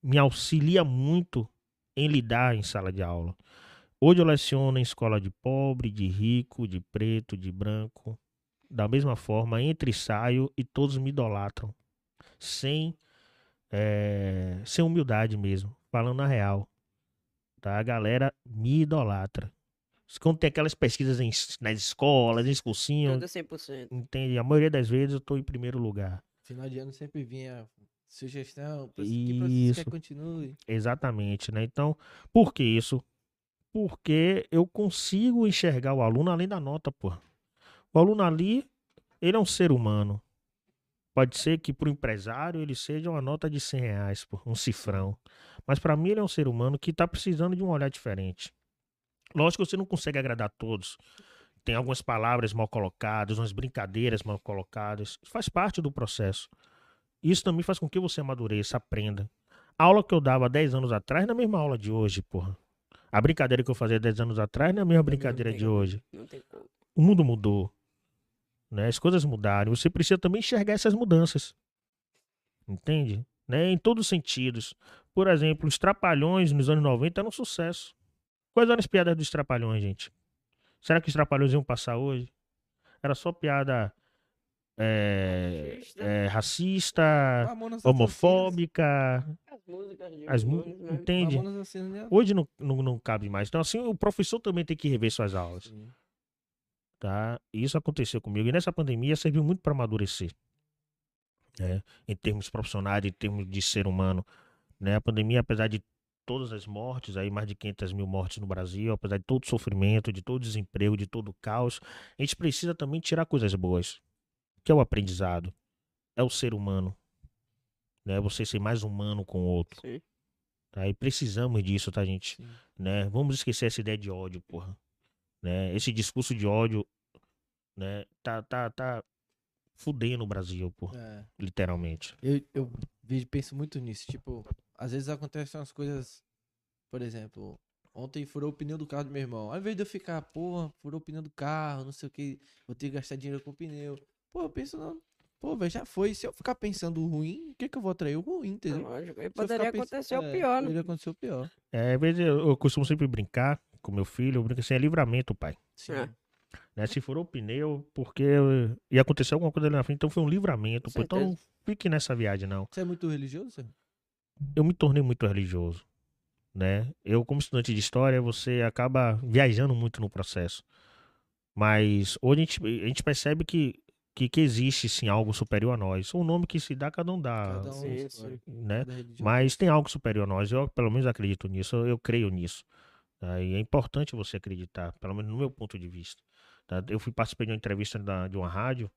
me auxilia muito em lidar em sala de aula. Hoje eu leciono em escola de pobre, de rico, de preto, de branco. Da mesma forma, entre e saio e todos me idolatram. Sem, eh, sem humildade mesmo, falando a real. Tá? A galera me idolatra. Quando tem aquelas pesquisas em, nas escolas, em cursinho, Tudo 100%. entende? A maioria das vezes eu tô em primeiro lugar. Final de ano sempre vinha sugestão. pra- Que Isso. quer continue? Exatamente, né? Então, por que isso? Porque eu consigo enxergar o aluno além da nota, pô. O aluno ali, ele é um ser humano. Pode ser que para o empresário ele seja uma nota de 100 reais, pô, um cifrão. Mas para mim ele é um ser humano que está precisando de um olhar diferente. Lógico que você não consegue agradar todos. Tem algumas palavras mal colocadas, umas brincadeiras mal colocadas. Faz parte do processo. Isso também faz com que você amadureça, aprenda. A aula que eu dava há 10 anos atrás não é mesma aula de hoje, porra. A brincadeira que eu fazia 10 anos atrás não é a mesma brincadeira de hoje. Não tem como. O mundo mudou. Né? As coisas mudaram. Você precisa também enxergar essas mudanças. Entende? Né? Em todos os sentidos. Por exemplo, os Trapalhões nos anos 90 eram um sucesso. Quais eram as piadas dos Trapalhões, gente? Será que os Trapalhões iam passar hoje? Era só piada é, Racista. é, racista, Assassinas. homofóbica. Às músicas de As Mamonas, mas- Entende? Né? Hoje não, não, não cabe mais. Então, assim, o professor também tem que rever suas aulas. Sim. tá? Isso aconteceu comigo. E nessa pandemia serviu muito para amadurecer. Né? Em termos profissionais, em termos de ser humano. Né? A pandemia, apesar de todas as mortes, aí mais de 500 mil mortes no Brasil, apesar de todo o sofrimento, de todo o desemprego, de todo o caos, a gente precisa também tirar coisas boas. Que é o aprendizado. É o ser humano. Né? Você ser mais humano com o outro. Sim. Tá? E precisamos disso, tá, gente? Sim. Né? Vamos esquecer essa ideia de ódio, porra. Né? Esse discurso de ódio, né? Tá, tá, tá fudendo o Brasil, porra. É. Literalmente. Eu, eu penso muito nisso. Tipo, às vezes acontecem umas coisas. Por exemplo, ontem furou o pneu do carro do meu irmão. Ao invés de eu ficar, porra, furou o pneu do carro, não sei o que, vou ter que gastar dinheiro com o pneu. Pô, eu penso, não. Pô, velho, já foi. Se eu ficar pensando ruim, o que que eu vou atrair? O ruim, entendeu? Lógico, poderia acontecer o é, pior, né? Poderia acontecer o pior. É, às vezes eu, eu costumo sempre brincar com meu filho, eu brinco assim, é livramento, pai. Sim. É. Né? Se furou o pneu, porque ia acontecer alguma coisa ali na frente, então foi um livramento. Pô. Então não fique nessa viagem, não. Você é muito religioso, Sérgio? eu me tornei muito religioso, né? Eu como estudante de história, você acaba viajando muito no processo. Mas hoje a gente, a gente percebe que, que, que existe sim algo superior a nós. O nome que se dá, cada um dá, Cada um escolhe, né? Mas tem algo superior a nós. Eu pelo menos acredito nisso, eu, eu creio nisso. tá? E é importante você acreditar, pelo menos no meu ponto de vista. tá? Eu fui participar de uma entrevista da- de uma rádio,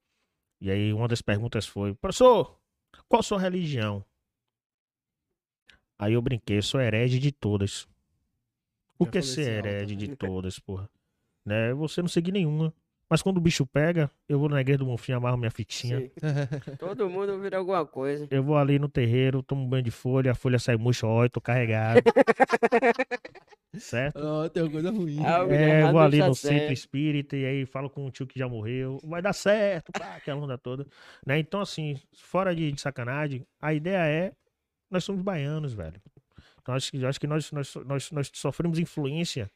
e aí uma das perguntas foi, professor, qual a sua religião? Aí eu brinquei, sou herege de todas. O que é ser alto, herege de <laughs> todas, porra? Né? Você não seguir nenhuma. Mas quando o bicho pega, eu vou na igreja do Bonfim, amarro minha fitinha. <laughs> Todo mundo vira alguma coisa. Eu vou ali no terreiro, tomo um banho de folha, a folha sai murcha, ó, eu tô carregado. <laughs> certo? Ó, tem alguma coisa ruim. Algo de É, eu vou ali no centro certo. espírita e aí falo com um tio que já morreu. Vai dar certo, pá, aquela onda toda. Né? Então, assim, fora de, de sacanagem, a ideia é. Nós somos baianos, velho. Então, acho que, acho que nós, nós, nós, nós sofremos influência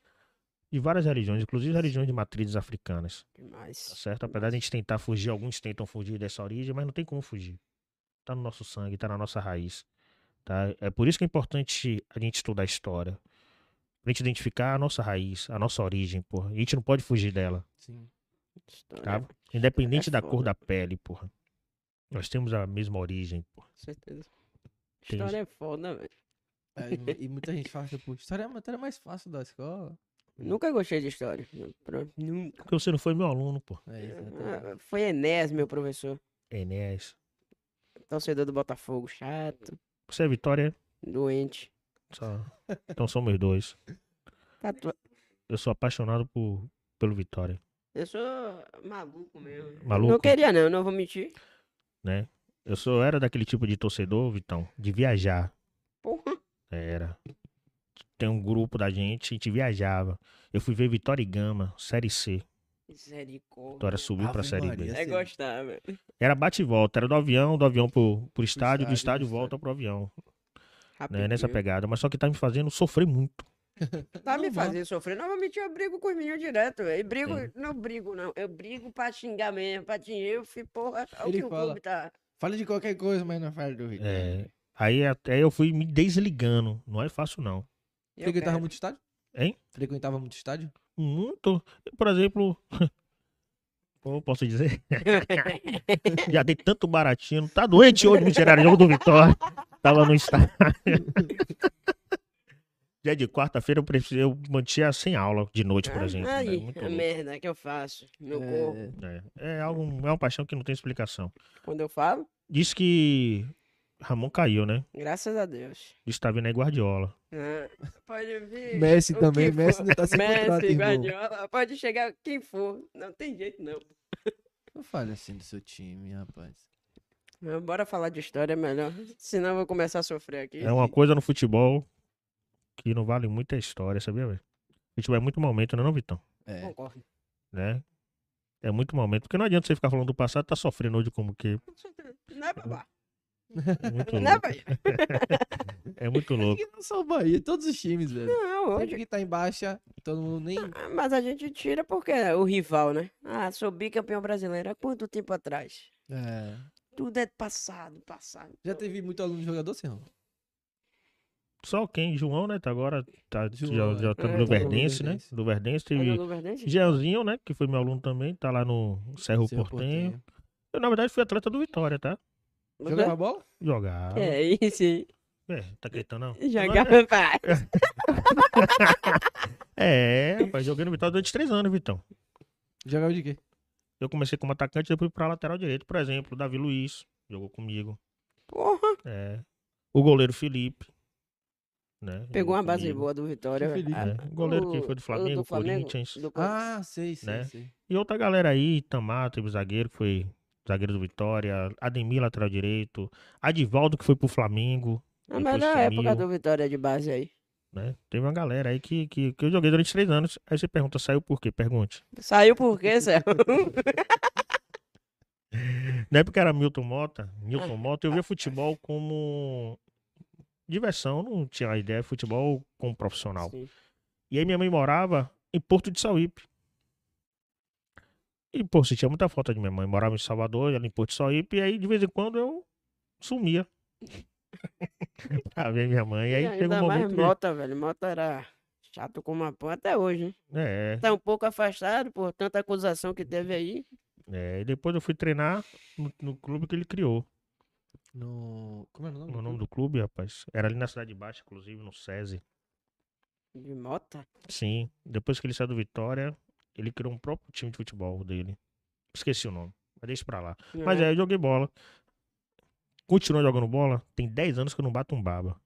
de várias religiões, inclusive religiões de matrizes africanas. Tá Demais. certo? Apesar de a gente tentar fugir, alguns tentam fugir dessa origem, mas não tem como fugir. Tá no nosso sangue, tá na nossa raiz. Tá? É por isso que é importante a gente estudar a história. Pra gente identificar a nossa raiz, a nossa origem, porra. A gente não pode fugir dela, Sim. História, tá? com Independente é da cor foda. da pele, porra. Nós temos a mesma origem, porra. certeza. Tem- História é foda, velho. É, e mu- e muita gente fala que, pô, história é a matéria mais fácil da escola. Nunca gostei de história. Nunca. Porque você não foi meu aluno, pô. É. Ah, Foi Enéas, meu professor. Enéas. Torcedor do Botafogo, chato, Você é Vitória? doente. Só... Então somos dois. Tatua... Eu sou apaixonado por... pelo Vitória, Eu sou maluco mesmo. Maluco? Não queria não, não vou mentir. né? Eu sou, era daquele tipo de torcedor, Vitão, de viajar. Porra. Era. Tem um grupo da gente, a gente viajava. Eu fui ver Vitória e Gama, Série C. Misericórdia. Vitória subiu pra Série Maria. B. É gostar, velho. Era bate e volta, era do avião, do avião pro, pro estádio, do estádio, estádio do volta pro avião. Né? Nessa pegada. Mas só que tá me fazendo sofrer muito. <laughs> Tá me fazendo sofrer. Normalmente eu brigo com os meninos direto, velho. E brigo, Sim. não brigo, não. Eu brigo pra xingar mesmo, pra xingar. Eu fui, porra, é o Ele que o fala. clube tá. Fala de qualquer coisa, mas não fala do Vitor. É, aí até eu fui me desligando. Não é fácil, não. Eu Frequentava quero. muito estádio? Hein? Frequentava muito estádio? Muito. Por exemplo. <laughs> Como eu posso dizer? <laughs> Já dei tanto baratinho. Tá doente hoje, miserável. Jogo do Vitória. Tava no estádio. <laughs> Dia de quarta-feira eu, preciso, eu mantinha sem aula de noite, por Ah, exemplo. né? Aí, Muito a louco. merda que eu faço. Meu corpo. É, É, é algo, é uma paixão que não tem explicação. Quando eu falo, Diz que Ramon caiu, né? graças a Deus. Diz que tá vindo aí Guardiola. Ah, pode vir. Messi o também, Messi for. ainda tá sem contrato, Messi, irmão. Guardiola, pode chegar quem for. Não tem jeito, não. Não fale assim do seu time, rapaz. Mas Bora falar de história é melhor. Senão eu vou começar a sofrer aqui. É uma coisa no futebol que não vale muito a história, sabia, velho? Futebol é muito momento, né, não, Vitão? É. Concordo. Né? É muito momento. Porque não adianta você ficar falando do passado, tá sofrendo hoje como que. Não é babá. É muito Não é, louco. <laughs> É muito louco. Que não só o Bahia, todos os times, velho. Não, Sempre hoje. que tá em baixa, todo mundo nem. Ah, Mas a gente tira porque é o rival, né? Ah, sou bicampeão brasileiro. Há quanto tempo atrás? É. Tudo é passado, passado. Já teve muito aluno de jogador, senhor? Só quem? João, né? Tá agora, tá, João, já, já é. tá É, no tá Verdense, né? Do Verdense. Tá Teve? Jeanzinho, né? Que foi meu aluno também, tá lá no Cerro, Seu Portenho. Eu, na verdade, fui atleta do Vitória, tá? Jogava bola? Jogava. É isso aí. É, tá acreditando, não? <laughs> Jogava pá. <laughs> É, rapaz, joguei no Vitória durante três anos, Vitão. Jogava de quê? Eu comecei como atacante, depois fui pra lateral direito. Por exemplo, o Davi Luiz jogou comigo. Porra. É. O goleiro Felipe. Né? Pegou uma base comigo. boa do Vitória. Feliz. É, o goleiro que foi do Flamengo, Flamengo, Corinthians. do- Ah, sei, sei, Né? sei. E outra galera aí, Tamar, teve zagueiro, que foi zagueiro do Vitória. Ademir, lateral direito. Adivaldo, que foi pro Flamengo. Na melhor época do Vitória de base aí. Né? Teve uma galera aí que, que, que eu joguei durante três anos. Aí você pergunta, saiu por quê? Pergunte. Saiu por quê, Céu? <laughs> Na época era Milton Mota. Milton Mota, eu via futebol como diversão, não tinha ideia de futebol como profissional. Sim. E aí minha mãe morava em Porto de Sauípe. E, pô, tinha muita foto de minha mãe. Morava em Salvador, ela em Porto de Sauípe. E aí, de vez em quando, eu sumia. <laughs> pra ver minha mãe. E aí, ainda chegou um mais momento que... Mota, velho. Mota era chato como uma pão até hoje, né? É, Tá um pouco afastado por tanta acusação que teve aí. é. E depois eu fui treinar no, no clube que ele criou. No... Como é o nome? O do nome clube? do clube, rapaz. Era ali na Cidade Baixa, inclusive, no SESI. De Mota. Sim. Depois que ele saiu do Vitória, ele criou um próprio time de futebol dele. Esqueci o nome. Mas deixa pra lá. Mas né? é, eu joguei bola. Continuo jogando bola. Tem 10 anos que eu não bato um baba.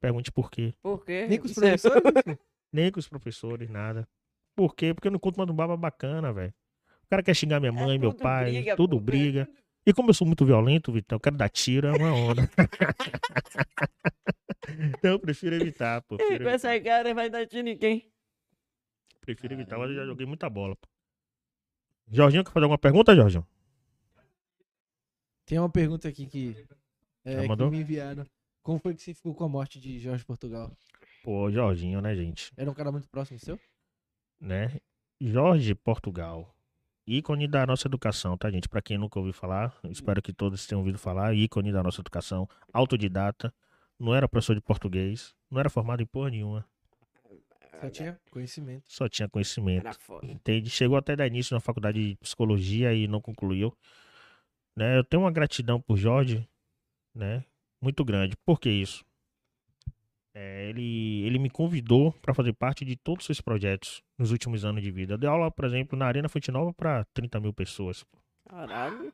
Pergunte por quê. Por quê? Nem com os Cê- professores? <laughs> Nem com os professores, nada. Por quê? Porque eu não conto mais um baba bacana, velho. O cara quer xingar minha mãe, meu É tudo pai, briga, tudo pô. briga. E como eu sou muito violento, Vitão, eu quero dar tiro, é uma onda. <laughs> então eu prefiro evitar, pô. Prefiro Com essa cara vai dar tiro em quem? Prefiro evitar, mas eu já joguei muita bola, pô. Jorginho, quer fazer alguma pergunta, Jorginho? Tem uma pergunta aqui que, é, que me enviaram. Como foi que você ficou com a morte de Jorge Portugal? Pô, Jorginho, né, gente? Era um cara muito próximo seu? né? Jorge Portugal. Ícone da nossa educação, tá, gente? Pra quem nunca ouviu falar, espero que todos tenham ouvido falar. Ícone da nossa educação. Autodidata. Não era professor de português. Não era formado em porra nenhuma. Só tinha conhecimento. Só tinha conhecimento. Entende? Chegou até dar início na faculdade de psicologia e não concluiu. Né? Eu tenho uma gratidão por Jorge, né? Muito grande. Por que isso? É, ele, ele me convidou para fazer parte de todos os seus projetos nos últimos anos de vida. Eu dei aula, por exemplo, na Arena Fonte Nova para 30 mil pessoas. Caralho.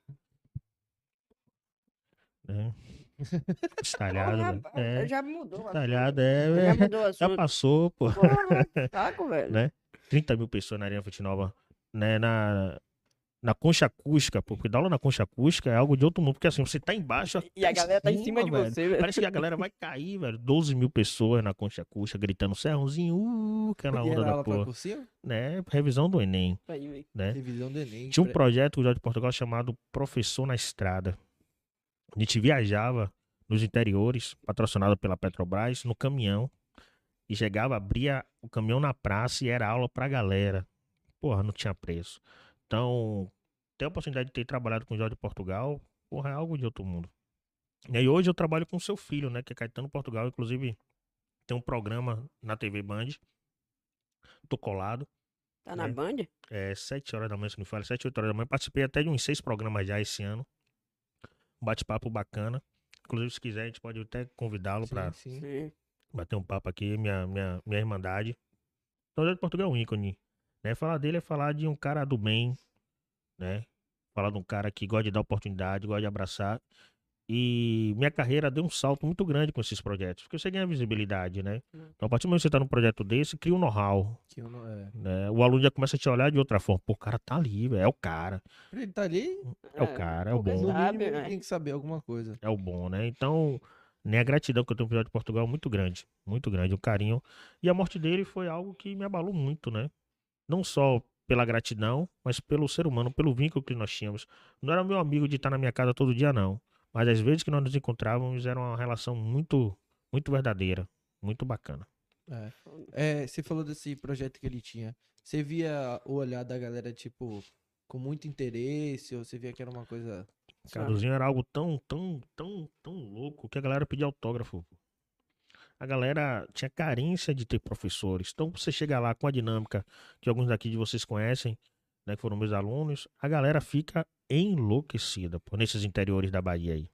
Né? Velho. rapaz, É, Já mudou. assunto. é. Já é. mudou Já passou, pô. Porra, <laughs> saco, velho. Né? 30 mil pessoas na Arena Fonte Nova, né? Na, na concha acústica, pô, porque dar aula na concha acústica é algo de outro mundo, porque assim, você tá embaixo. E a galera tá em cima de velho. você, velho. Parece que a galera vai cair, velho. 12 mil pessoas na concha acústica, gritando Serrãozinho, uh, aquela E onda era da porra. Né? Revisão do Enem, Aí, né? Revisão do Enem. Tinha um projeto Jorge de Portugal chamado Professor na Estrada. A gente viajava nos interiores, patrocinado pela Petrobras, no caminhão. E chegava, abria o caminhão na praça e era aula pra galera. Porra, não tinha preço. Então, ter a oportunidade de ter trabalhado com o Jorge de Portugal, porra, é algo de outro mundo. E aí hoje eu trabalho com o seu filho, né? Que é Caetano Portugal. Inclusive, tem um programa na TV Band. Tô colado. Tá na É. Band? É, 7 horas da manhã, se não me fala, 7, 8 horas da manhã. Participei até de uns seis programas já esse ano. Um bate-papo bacana. Inclusive, se quiser, a gente pode até convidá-lo. Sim. bater um papo aqui, minha, minha, minha irmandade. Então, o de Portugal é um ícone. Né? Falar dele é falar de um cara do bem, né? Falar de um cara que gosta de dar oportunidade, gosta de abraçar. E minha carreira deu um salto muito grande com esses projetos, porque você ganha visibilidade, né? Hum. Então, a partir do momento que você tá num projeto desse, cria um know-how, é. né? O aluno já começa a te olhar de outra forma. Pô, o cara tá ali, velho. É o cara. Ele tá ali, É o cara, é o bom. sabe, mínimo, né? tem que saber alguma coisa. É o bom, né? Então, né, a gratidão que eu tenho pro Jorge de Portugal é muito grande. Muito grande, o carinho. E a morte dele foi algo que me abalou muito, né? Não só pela gratidão, mas pelo ser humano, pelo vínculo que nós tínhamos. Não era meu amigo de estar na minha casa todo dia, não. Mas às vezes que nós nos encontrávamos, era uma relação muito, muito verdadeira. Muito bacana. É. É, você falou desse projeto que ele tinha. Você via o olhar da galera, tipo, com muito interesse, ou você via que era uma coisa. Caduzinho era algo tão, tão, tão, tão louco que a galera pedia autógrafo. a galera tinha carência de ter professores. Então, você chega lá com a dinâmica que alguns daqui de vocês conhecem, né, que foram meus alunos, a galera fica enlouquecida por nesses interiores da Bahia aí.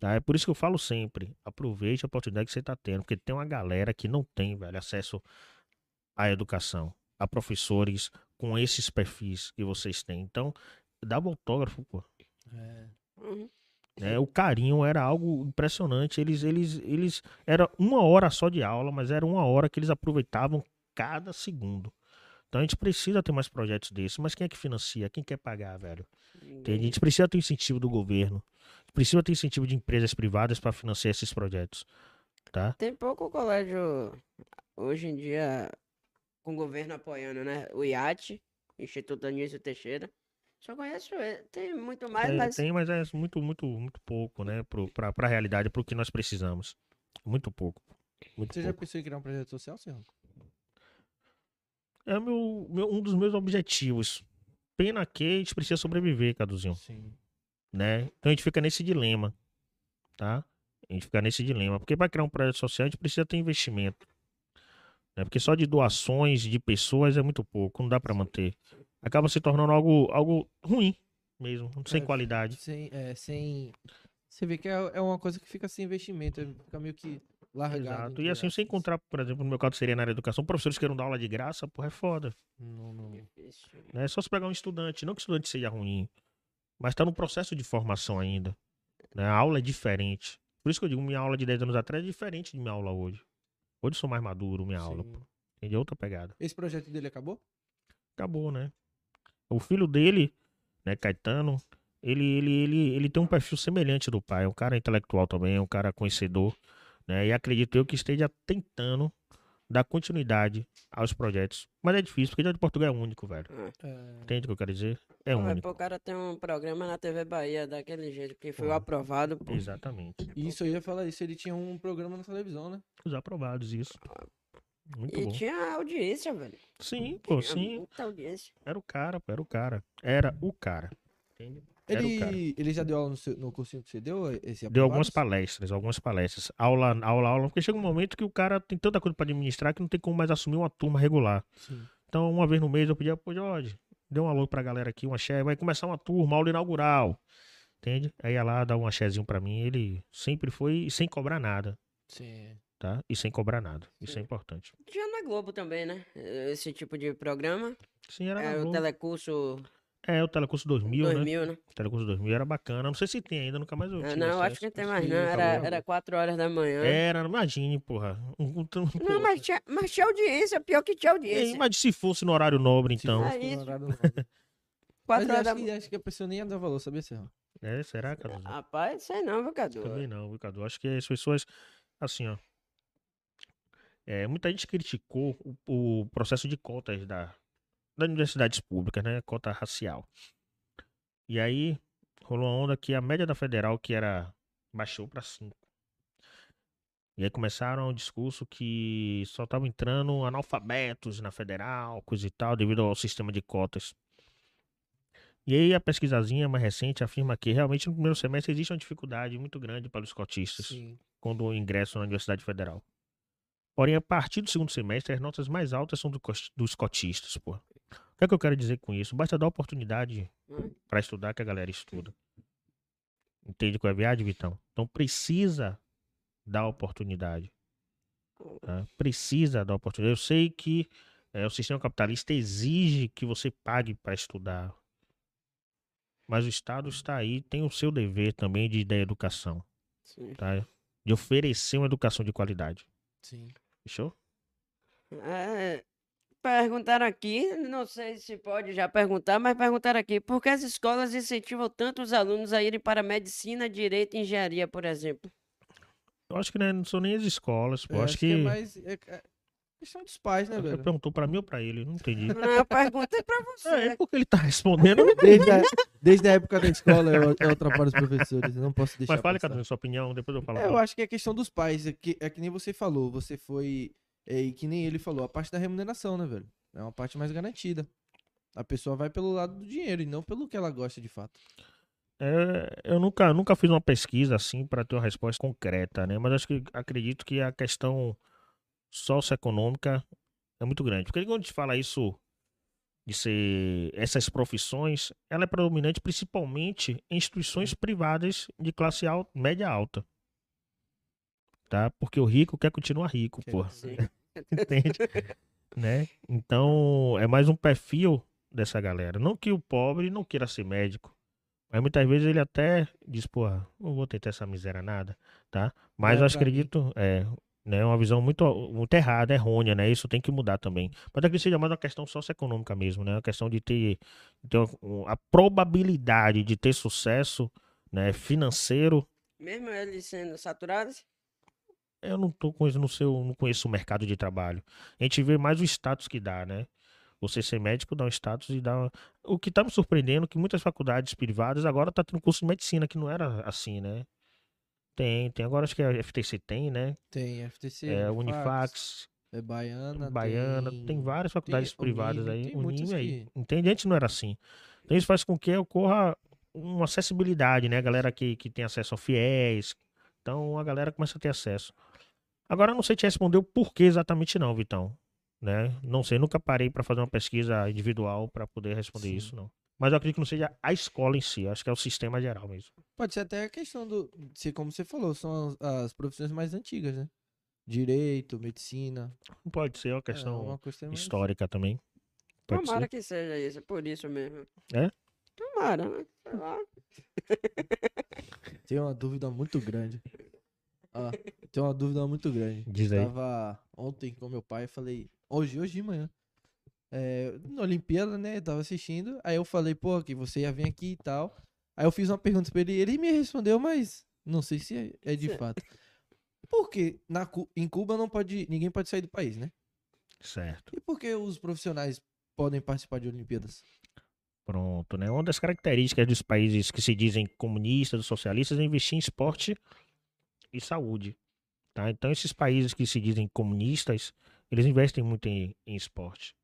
Tá? É por isso que eu falo sempre, aproveite a oportunidade que você está tendo, porque tem uma galera que não tem, velho, acesso à educação, a professores com esses perfis que vocês têm. Então, dá um autógrafo, pô. É. Né? O carinho era algo impressionante. Eles, eles, eles. Era uma hora só de aula, mas era uma hora que eles aproveitavam cada segundo. Então a gente precisa ter mais projetos desses. Mas quem é que financia? Quem quer pagar, velho? A gente precisa ter incentivo do governo. Precisa ter incentivo de empresas privadas para financiar esses projetos. Tá? Tem pouco colégio hoje em dia com o governo apoiando, né? O IAT, Instituto Anísio Teixeira. Só conheço. Tem muito mais, É, mas Tem, mas é muito, muito, muito pouco, né? Pro, pra, pra realidade, pro que nós precisamos. Muito pouco. Muito Você já pouco. pensou em criar um projeto social, senhor? É meu, meu- um dos meus objetivos. Pena que a gente precisa sobreviver, Caduzinho. Sim. né? Então a gente fica nesse dilema, tá? A gente fica nesse dilema, porque para criar um projeto social a gente precisa ter investimento, né? Porque só de doações de pessoas é muito pouco, não dá para manter. Acaba se tornando algo, algo ruim mesmo, sem É, qualidade. Sem, é, sem. Você vê que é, é uma coisa que fica sem investimento, fica meio que largado. Exato. E assim, você encontrar, por exemplo, no meu caso seria na área da educação, professores que queiram dar aula de graça, porra, é foda. Não, não. É só se pegar um estudante, não que o estudante seja ruim, mas tá no processo de formação ainda. Né? A aula é diferente. Por isso que eu digo, minha aula de 10 anos atrás é diferente de minha aula hoje. Hoje eu sou mais maduro, minha aula. Sim. Pô. Entende? É outra pegada. Esse projeto dele acabou? Acabou, né? O filho dele, né, Caetano, ele, ele, ele, ele tem um perfil semelhante do pai. É um cara intelectual também, é um cara conhecedor. Né? E acredito eu que esteja tentando dar continuidade aos projetos. Mas é difícil, porque já de Portugal é único, velho. É. Entende o que eu quero dizer? É Pô, único. O cara tem um programa na TV Bahia daquele jeito que foi Pô. aprovado. Pô. Exatamente. Isso eu ia falar isso, ele tinha um programa na televisão, né? Os aprovados, isso. Muito E bom. tinha audiência, velho. Sim, pô, Tinha sim. Muita audiência. Era o cara, pô, era o cara. Era o cara. Entende? O. Ele, ele já deu aula no, seu- no cursinho que você deu? Esse Deu algumas palestras, algumas palestras. Aula, aula, aula. Porque chega um momento que o cara tem tanta coisa pra administrar que não tem como mais assumir uma turma regular. Sim. Então, uma vez no mês eu pedia, pô, Jorge, dê um alô pra galera aqui, uma chefe, vai começar uma turma, aula inaugural. Entende? Aí ia lá, dar um axézinho pra mim. Ele sempre foi sem cobrar nada, Sim. tá? E sem cobrar nada. Isso é Sim. importante. Tinha na Globo também, né? Esse tipo de programa. Sim, era na É, o Globo. telecurso É, o Telecurso 2000, né? 2000, né? O Telecurso 2000 era bacana. Não sei se tem ainda, nunca mais eu Ah, não, acho acesso. que não tem acho mais não. Era, era 4 horas da manhã. Era, imagine, porra. Um- um- um- Não, mas tinha, mas tinha audiência, pior que tinha audiência. Mas se fosse no horário nobre, Se então. fosse É no horário <laughs> nobre. Mas 4 eu horas da acho, que, acho que a pessoa nem ia dar valor, sabia, Serra? É, será, Cadu? Rapaz, sei não, viu, Cadu? Também não, viu, Cadu? Acho que as pessoas, assim, ó. É, muita gente criticou o, o processo de cotas da, das universidades públicas, né? Cota racial. E aí, rolou uma onda que a média da federal, que era. baixou pra 5. E aí começaram o discurso que só estavam entrando analfabetos na federal, coisa e tal, devido ao sistema de cotas. E aí a pesquisazinha mais recente afirma que realmente no primeiro semestre existe uma dificuldade muito grande para os cotistas Sim. quando ingressam na Universidade Federal. Porém, a partir do segundo semestre, as notas mais altas são do dos cotistas, pô. O que é que eu quero dizer com isso? Basta dar oportunidade Hum. para estudar que a galera estuda. Entende qual é a viagem, Vitão? Então precisa dar oportunidade. tá? Precisa dar oportunidade. Eu sei que é, o sistema capitalista exige que você pague para estudar. Mas o Estado está aí, tem o seu dever também de dar educação, Sim. tá? De oferecer uma educação de qualidade. Sim. Fechou? É, perguntaram aqui, não sei se pode já perguntar, mas perguntaram aqui, por que as escolas incentivam tanto os alunos a irem para medicina, direito e engenharia, por exemplo? Eu acho que né, não são nem as escolas, pô. É, acho, que. é mais. É, é questão dos pais, né, Você velho? perguntou pra mim ou pra ele? Não entendi. <laughs> Não, eu perguntei pra você. É, porque ele tá respondendo. <laughs> Desde a, desde a época da escola eu, eu atrapalho os professores, eu não posso deixar. Mas fale. Cadu, sua opinião, depois eu falo. É, eu acho que é questão dos pais. É que, é que nem você falou. Você foi. É, e que nem ele falou, a parte da remuneração, né, velho? É uma parte mais garantida. A pessoa vai pelo lado do dinheiro e não pelo que ela gosta de fato. É, eu nunca, nunca fiz uma pesquisa assim para ter uma resposta concreta, né? Mas acho que acredito que a questão socioeconômica é muito grande. Porque quando a gente fala isso de ser essas profissões, ela é predominante principalmente em instituições privadas de classe alta, média alta. Tá? Porque o rico quer continuar rico, Quer. <laughs> Entende? né? Então, é mais um perfil dessa galera. Não que o pobre não queira ser médico. Mas muitas vezes ele até diz, pô, não vou tentar essa miséria nada, tá? Mas É eu pra mim. acredito, é, né, uma visão muito, muito errada, errônea, né? Isso tem que mudar também. Mas acredito que seja mais uma questão socioeconômica mesmo, né? Uma questão de ter, de ter a probabilidade de ter sucesso, né, financeiro. Mesmo eles sendo saturados, Eu não tô com isso no seu, não conheço o mercado de trabalho. A gente vê mais o status que dá, né? Você ser médico dá um status e dá. O que tá me surpreendendo é que muitas faculdades privadas agora tá tendo curso de medicina, que não era assim, né? Tem, tem. Agora acho que a FTC tem, né? Tem FTC, É, Unifax, Unifax, é Baiana, Baiana, tem, várias faculdades tem privadas Unime, aí. tem aí. que- Entende? Antes não era assim. Então isso faz com que ocorra uma acessibilidade, né? A galera que, que tem acesso ao FIES. Então a galera começa a ter acesso. Agora eu não sei te responder o porquê exatamente não, Vitão. Né? Não sei, nunca parei para fazer uma pesquisa individual para poder responder Sim. isso, não. Mas eu acredito que não seja a escola em si, acho que é o sistema geral mesmo. Pode ser até a questão do. Se, como você falou, são as, as profissões mais antigas, né? Direito, medicina. Pode ser uma é, questão uma questão mais- histórica também. Pode tomara ser. que seja isso, por isso mesmo. É? Tomara, né? Sei lá. Tenho uma dúvida muito grande. Ah, tenho uma dúvida muito grande. Diz aí. Tava ontem com meu pai, falei, hoje, hoje de manhã. É, na Olimpíada, né? Tava assistindo. Aí eu falei, pô, que você ia vir aqui e tal. Aí eu fiz uma pergunta pra ele, ele me respondeu, mas não sei se é, é de fato. Por que na, em Cuba não pode, ninguém pode sair do país, né? Certo. E por que os profissionais podem participar de Olimpíadas? Pronto, né? Uma das características dos países que se dizem comunistas, socialistas, é investir em esporte e saúde. Tá? Então, esses países que se dizem comunistas, eles investem muito em, em esporte.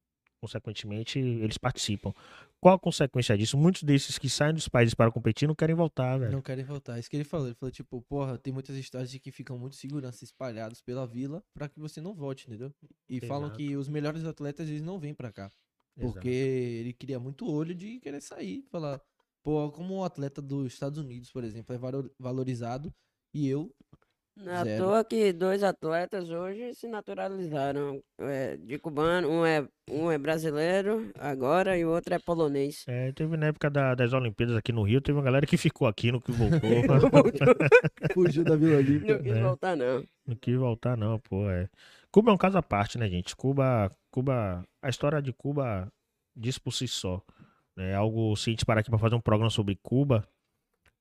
Consequentemente, eles participam. Qual a consequência disso? Muitos desses que saem dos países para competir não querem voltar, velho. Não querem voltar. Isso que ele falou. Ele falou, tipo, porra, tem muitas histórias de que ficam muito segurança espalhados pela vila pra que você não volte, entendeu? E falam Exato. que os melhores atletas, eles não vêm pra cá. Porque ele cria muito olho de querer sair. Falar, pô, como um atleta dos Estados Unidos, por exemplo, é valo- valorizado e eu, Não é à Zero. toa que dois atletas hoje se naturalizaram é, de cubano. Um é, um é brasileiro agora e o outro é polonês. É, teve na época da- das Olimpíadas aqui no Rio, teve uma galera que ficou aqui, no que <laughs> <laughs> voltou. Não fugiu da Vila não Olímpica. quis É. voltar, não. Não quis voltar, não, pô. É. Cuba é um caso à parte, né, gente? Cuba, Cuba, a história de Cuba diz por si só. É algo, se a gente parar aqui pra fazer um programa sobre Cuba,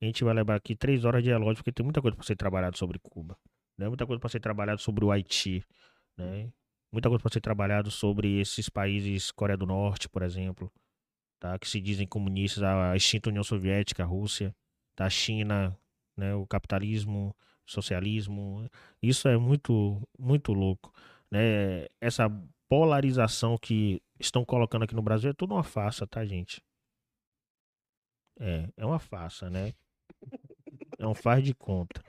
a gente vai levar aqui três horas de relógio, porque tem muita coisa pra ser trabalhado sobre Cuba. Né? Muita coisa pra ser trabalhado sobre o Haiti, né? Muita coisa pra ser trabalhado sobre esses países, Coreia do Norte, por exemplo, tá? Que se dizem comunistas, a extinta União Soviética, a Rússia, tá? a China, né? O capitalismo, socialismo, isso é muito, muito louco, né? Essa polarização que estão colocando aqui no Brasil é tudo uma farsa, tá, gente? É, é uma farsa, né? É um faz de conta,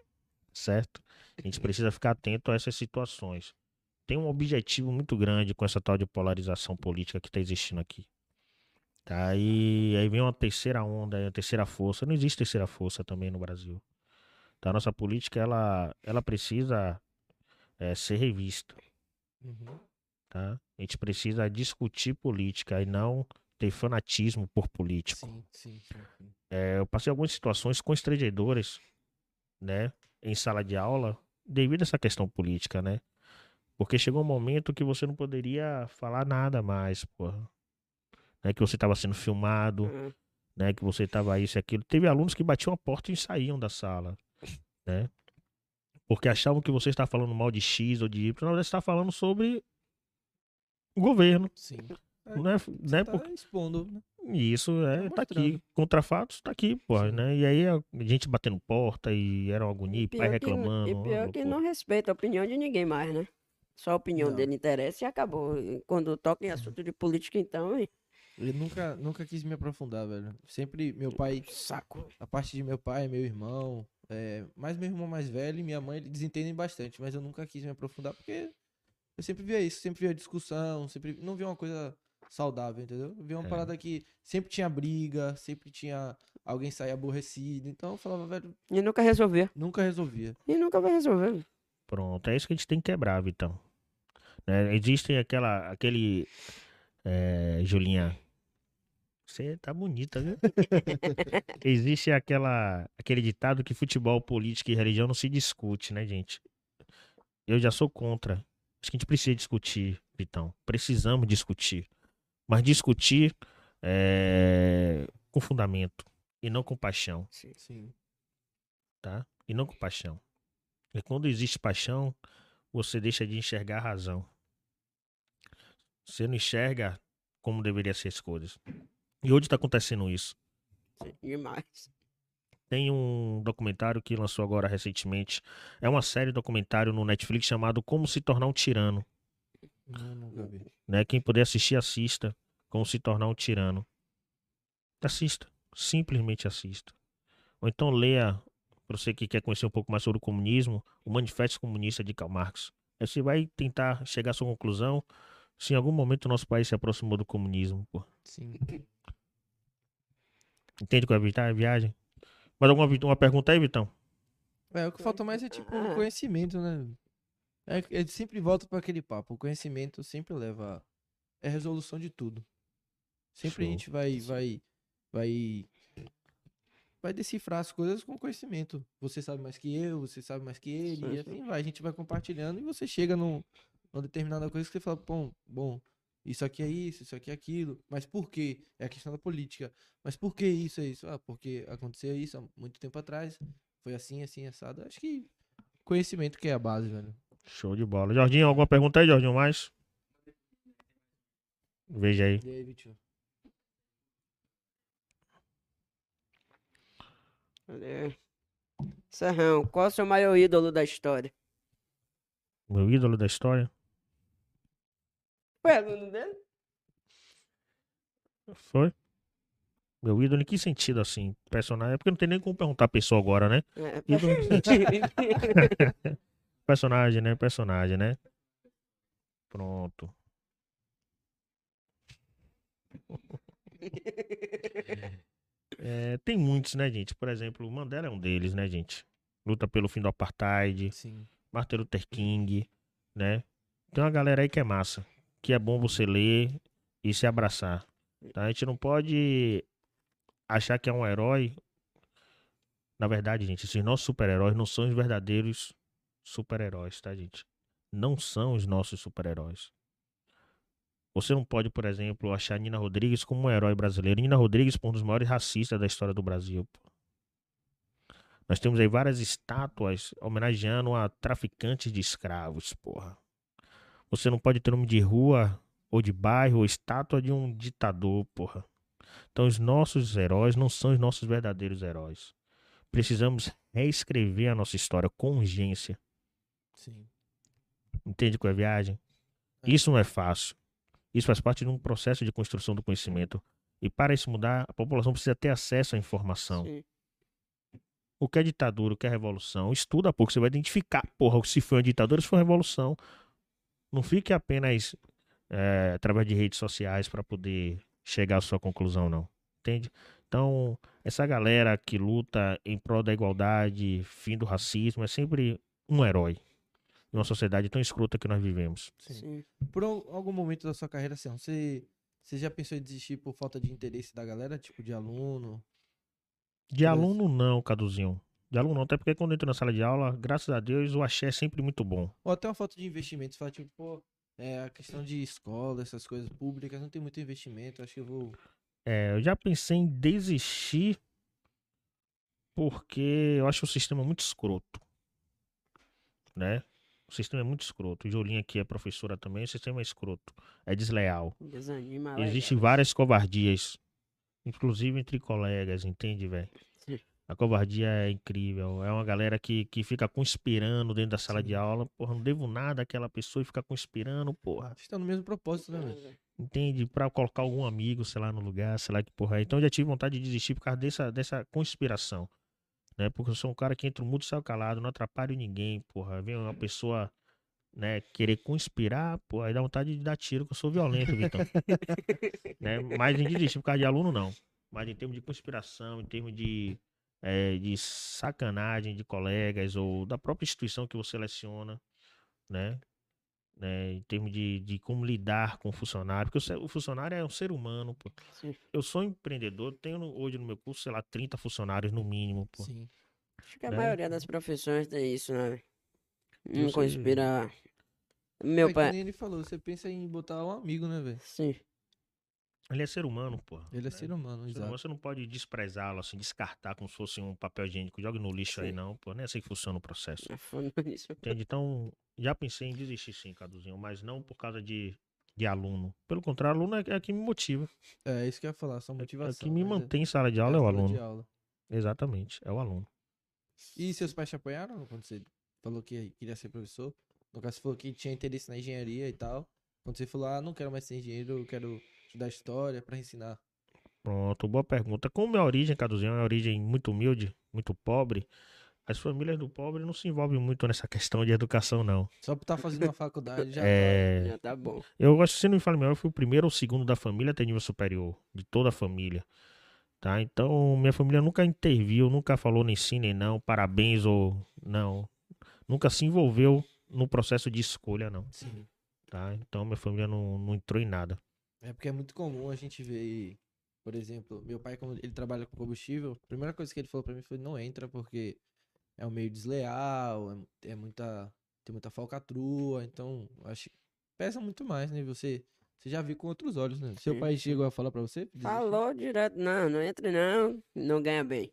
certo? A gente precisa ficar atento a essas situações. Tem um objetivo muito grande com essa tal de polarização política que está existindo aqui. Tá? E aí vem uma terceira onda, uma terceira força. Não existe terceira força também no Brasil. Tá? A nossa política, ela, ela precisa é, ser revista. Uhum. Tá? A gente precisa discutir política e não ter fanatismo por político. Sim, sim, sim, sim. É, eu passei algumas situações constrangedoras, né, em sala de aula, devido a essa questão política, né? Porque chegou um momento que você não poderia falar nada mais, porra. Né, que você estava sendo filmado, Uhum. né, que você estava isso e aquilo. Teve alunos que batiam a porta e saíam da sala, né? Porque achavam que você estava falando mal de X ou de Y, na verdade você está falando sobre o governo, sim. Né? Você né? tá Porque expondo, né? e isso é, tá aqui. mostrando. Contra fatos, tá aqui, pô, Sim. né? E aí a gente batendo porta e era uma agonia, e pai Pior que, reclamando. e pior que não respeita a opinião de ninguém mais, né? Só a opinião Não. dele interessa e acabou. E Quando toca em assunto de política, então, hein? Eu nunca, nunca quis me aprofundar, velho. Sempre meu pai, Saco. a parte de meu pai, meu irmão, é, mais meu irmão mais velho e minha mãe, eles entendem bastante, mas eu nunca quis me aprofundar porque eu sempre via isso, sempre via discussão, sempre não via uma coisa saudável, entendeu? Eu via uma É. parada que sempre tinha briga, sempre tinha alguém sair aborrecido, então eu falava, velho, E nunca resolver. nunca resolvia. E nunca vai resolver. Pronto, é isso que a gente tem que quebrar, Vitão. Né? Existem aquela, aquele. É, Julinha. Você tá bonita, viu? <laughs> Existe aquela, aquele ditado que futebol, política e religião não se discute, né, gente? Eu já sou contra. Acho que a gente precisa discutir, Vitão. Precisamos discutir. Mas discutir é, com fundamento e não com paixão Sim. tá? E não com paixão. E quando existe paixão, você deixa de enxergar a razão. Você não enxerga como deveria ser as coisas. E hoje está acontecendo isso. Demais. Tem um documentário que lançou agora recentemente. É uma série documentário no Netflix chamado Como se tornar um tirano. Não, nunca vi. Né? Quem puder assistir, assista. Como se tornar um tirano. Assista. Simplesmente assista. Ou então leia, para você que quer conhecer um pouco mais sobre o comunismo, o Manifesto Comunista de Karl Marx. Aí você vai tentar chegar à sua conclusão se em algum momento o nosso país se aproximou do comunismo. Pô. Sim. Entende qual é a viagem? Mais alguma uma pergunta aí, Vitão? É, o que falta mais é tipo conhecimento, né? É, que ele sempre volta para aquele papo. O conhecimento sempre leva. É resolução de tudo. Sempre a Show. gente vai, vai, vai, vai decifrar as coisas com conhecimento. Você sabe mais que eu, você sabe mais que ele, Sim, e sim. assim vai. A gente vai compartilhando e você chega num, numa determinada coisa que você fala, bom, bom, isso aqui é isso, isso aqui é aquilo. Mas por quê? É a questão da política. Mas por que isso é isso? Ah, porque aconteceu isso há muito tempo atrás. Foi assim, assim, assado. Acho que conhecimento que é a base, velho. Show de bola. Jorginho, alguma pergunta aí, Jorginho, mais? Veja aí. E aí, Vitinho? Cadê? Serrão, qual é o seu maior ídolo da história? Meu ídolo da história. Foi aluno dele? Foi? Meu ídolo em que sentido, assim? Personagem. É porque não tem nem como perguntar a pessoa agora, né? É, Ídolo <laughs> <laughs> Personagem, né? Personagem, né? Pronto. <laughs> É, tem muitos, né, gente? Por exemplo, o Mandela é um deles, né, gente? Luta pelo fim do apartheid, Sim. Martin Luther King, né? Tem uma galera aí que é massa, que é bom você ler e se abraçar. Tá? A gente não pode achar que é um herói. Na verdade, gente, esses nossos super-heróis não são os verdadeiros super-heróis, tá, gente? Não são os nossos super-heróis. Você não pode, por exemplo, achar Nina Rodrigues como um herói brasileiro. Nina Rodrigues foi um dos maiores racistas da história do Brasil. Nós temos aí várias estátuas homenageando a traficantes de escravos, porra. Você não pode ter nome de rua ou de bairro ou estátua de um ditador, porra. Então os nossos heróis não são os nossos verdadeiros heróis. Precisamos reescrever a nossa história com urgência. Sim. Entende qual é a viagem? É. Isso não é fácil. Isso faz parte de um processo de construção do conhecimento. E para isso mudar, a população precisa ter acesso à informação. Sim. O que é ditadura, o que é revolução. Estuda pouco, você vai identificar, porra, se foi uma ditadura, se foi uma revolução. Não fique apenas é, através de redes sociais para poder chegar à sua conclusão, não. Entende? Então, essa galera que luta em prol da igualdade, fim do racismo, é sempre um herói. Em uma sociedade tão escrota que nós vivemos. Sim. Sim. Por al- algum momento da sua carreira, assim, você, você já pensou em desistir por falta de interesse da galera? Tipo, de aluno? De aluno, não, Caduzinho. De aluno, não. Até porque quando eu entro na sala de aula, graças a Deus, o axé é sempre muito bom. Ou até uma falta de investimento. Você fala, tipo, pô, é, a questão de escola, essas coisas públicas, não tem muito investimento. Acho que eu vou. É, eu já pensei em desistir porque eu acho o sistema muito escroto. Né? O sistema é muito escroto. Jolinha aqui é professora também, o sistema é escroto. É desleal. Desanima Existem legal. várias covardias. Inclusive entre colegas, entende, velho? Sim. A covardia é incrível. É uma galera que, que fica conspirando dentro da sala Sim. de aula. Porra, não devo nada àquela pessoa e fica conspirando, porra. Vocês estão no mesmo propósito, né, velho? Entende? Pra colocar algum amigo, sei lá, no lugar, sei lá que porra é. Então eu já tive vontade de desistir por causa dessa, dessa conspiração. Né? Porque eu sou um cara que entra muito céu calado, não atrapalho ninguém, porra. Vem uma pessoa, né, querer conspirar, porra, aí dá vontade de dar tiro, que eu sou violento, Vitão. <laughs> né? Mas em desistir por causa de aluno, não. Mas em termos de conspiração, em termos de, eh, de sacanagem de colegas ou da própria instituição que você seleciona, né? Né, em termos de, de como lidar com o funcionário, porque o, funcionário é um ser humano, pô. Sim. Eu sou empreendedor, tenho hoje no meu curso, sei lá, 30 funcionários no mínimo, pô. Sim. Acho que a Né? maioria das profissões tem isso, né? Não conspira. Meu é que pai. nem ele falou, você pensa em botar um amigo, né, velho? Sim. Ele é ser humano, pô. Ele é né? ser humano, Ser humano, exato. Você não pode desprezá-lo, assim, descartar como se fosse um papel higiênico. Jogue no lixo aí, Sim. não, pô. Nem é assim que funciona o processo. é. Entende? Então, já pensei em desistir sim, Caduzinho, mas não por causa de, de aluno. Pelo contrário, aluno é, é que me motiva. É, isso que eu ia falar, sua É, motivação. que me é- mantém em sala de é aula é o aluno. aula. Exatamente, é o aluno. E seus pais te apoiaram quando você falou que queria ser professor? No caso, você falou que tinha interesse na engenharia e tal. Quando você falou, ah, não quero mais ser engenheiro, eu quero estudar história pra ensinar. Pronto, boa pergunta. Como minha origem, Caduzinho, é uma origem muito humilde, muito pobre, as famílias do pobre não se envolvem muito nessa questão de educação, não. Só por estar fazendo uma faculdade já. <laughs> É, Já tá bom. eu acho que se não me falo melhor, eu fui o primeiro ou segundo da família a ter nível superior, de toda a família. Tá? Então, minha família nunca interviu, nunca falou nem sim, nem não, parabéns ou não. Nunca se envolveu no processo de escolha, não. Sim. Tá? Então, minha família não, não entrou em nada. É porque é muito comum a gente ver, por exemplo, meu pai, como ele trabalha com combustível, a primeira coisa que ele falou pra mim foi não entra porque é um meio desleal, é, é muita. tem muita falcatrua, então acho que pesa muito mais, né? Você, você já viu com outros olhos, né? Seu Sim, pai chegou a falar pra você? Falou direto. Não, não entre não. Não ganha bem.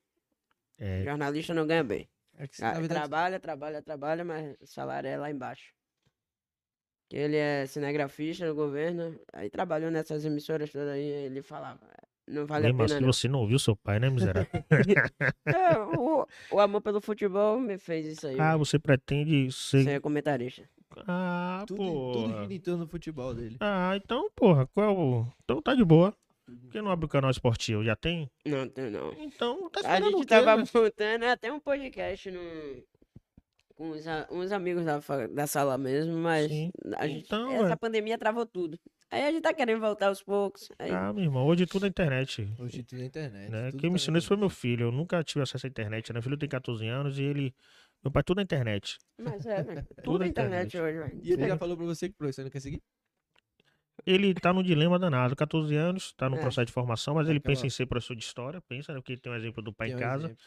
É, Jornalista não ganha bem. É que, Ah, na verdade, Trabalha, trabalha, trabalha, mas o salário é lá embaixo. Que ele é cinegrafista no governo, aí trabalhou nessas emissoras todas aí, ele falava, não vale a mesmo pena não. você não ouviu seu pai, né, miserável? <laughs> É, o, o amor pelo futebol me fez isso aí, ah, você pretende ser. ser comentarista. Ah, tudo, tudo porra. torno do futebol dele. Ah, então, porra, qual é o. Então tá de boa. Por que não abre o canal esportivo? Já tem? Não, tem não. Então, tá A esperando o gente quê, tava né? montando até um podcast no, uns, a- uns amigos da, da sala mesmo, mas Sim. a gente, Então, essa ué. pandemia travou tudo. Aí a gente tá querendo voltar aos poucos. Aí, Ah, meu irmão, hoje tudo é internet. Hoje tudo na internet. Né? tudo Quem me tá ensinou isso foi meu filho. Eu nunca tive acesso à internet. Né? Meu filho tem 14 anos e ele. Meu pai tudo na internet. Mas é, velho. <laughs> Tudo na na internet, internet. hoje, velho. E ele É. já falou pra você que o professor não quer seguir? Ele tá num dilema danado. 14 anos, tá no É. processo de formação, mas ele Aquela- pensa em ser professor de história. Pensa, né? Porque tem um exemplo do pai Tem em um casa. exemplo.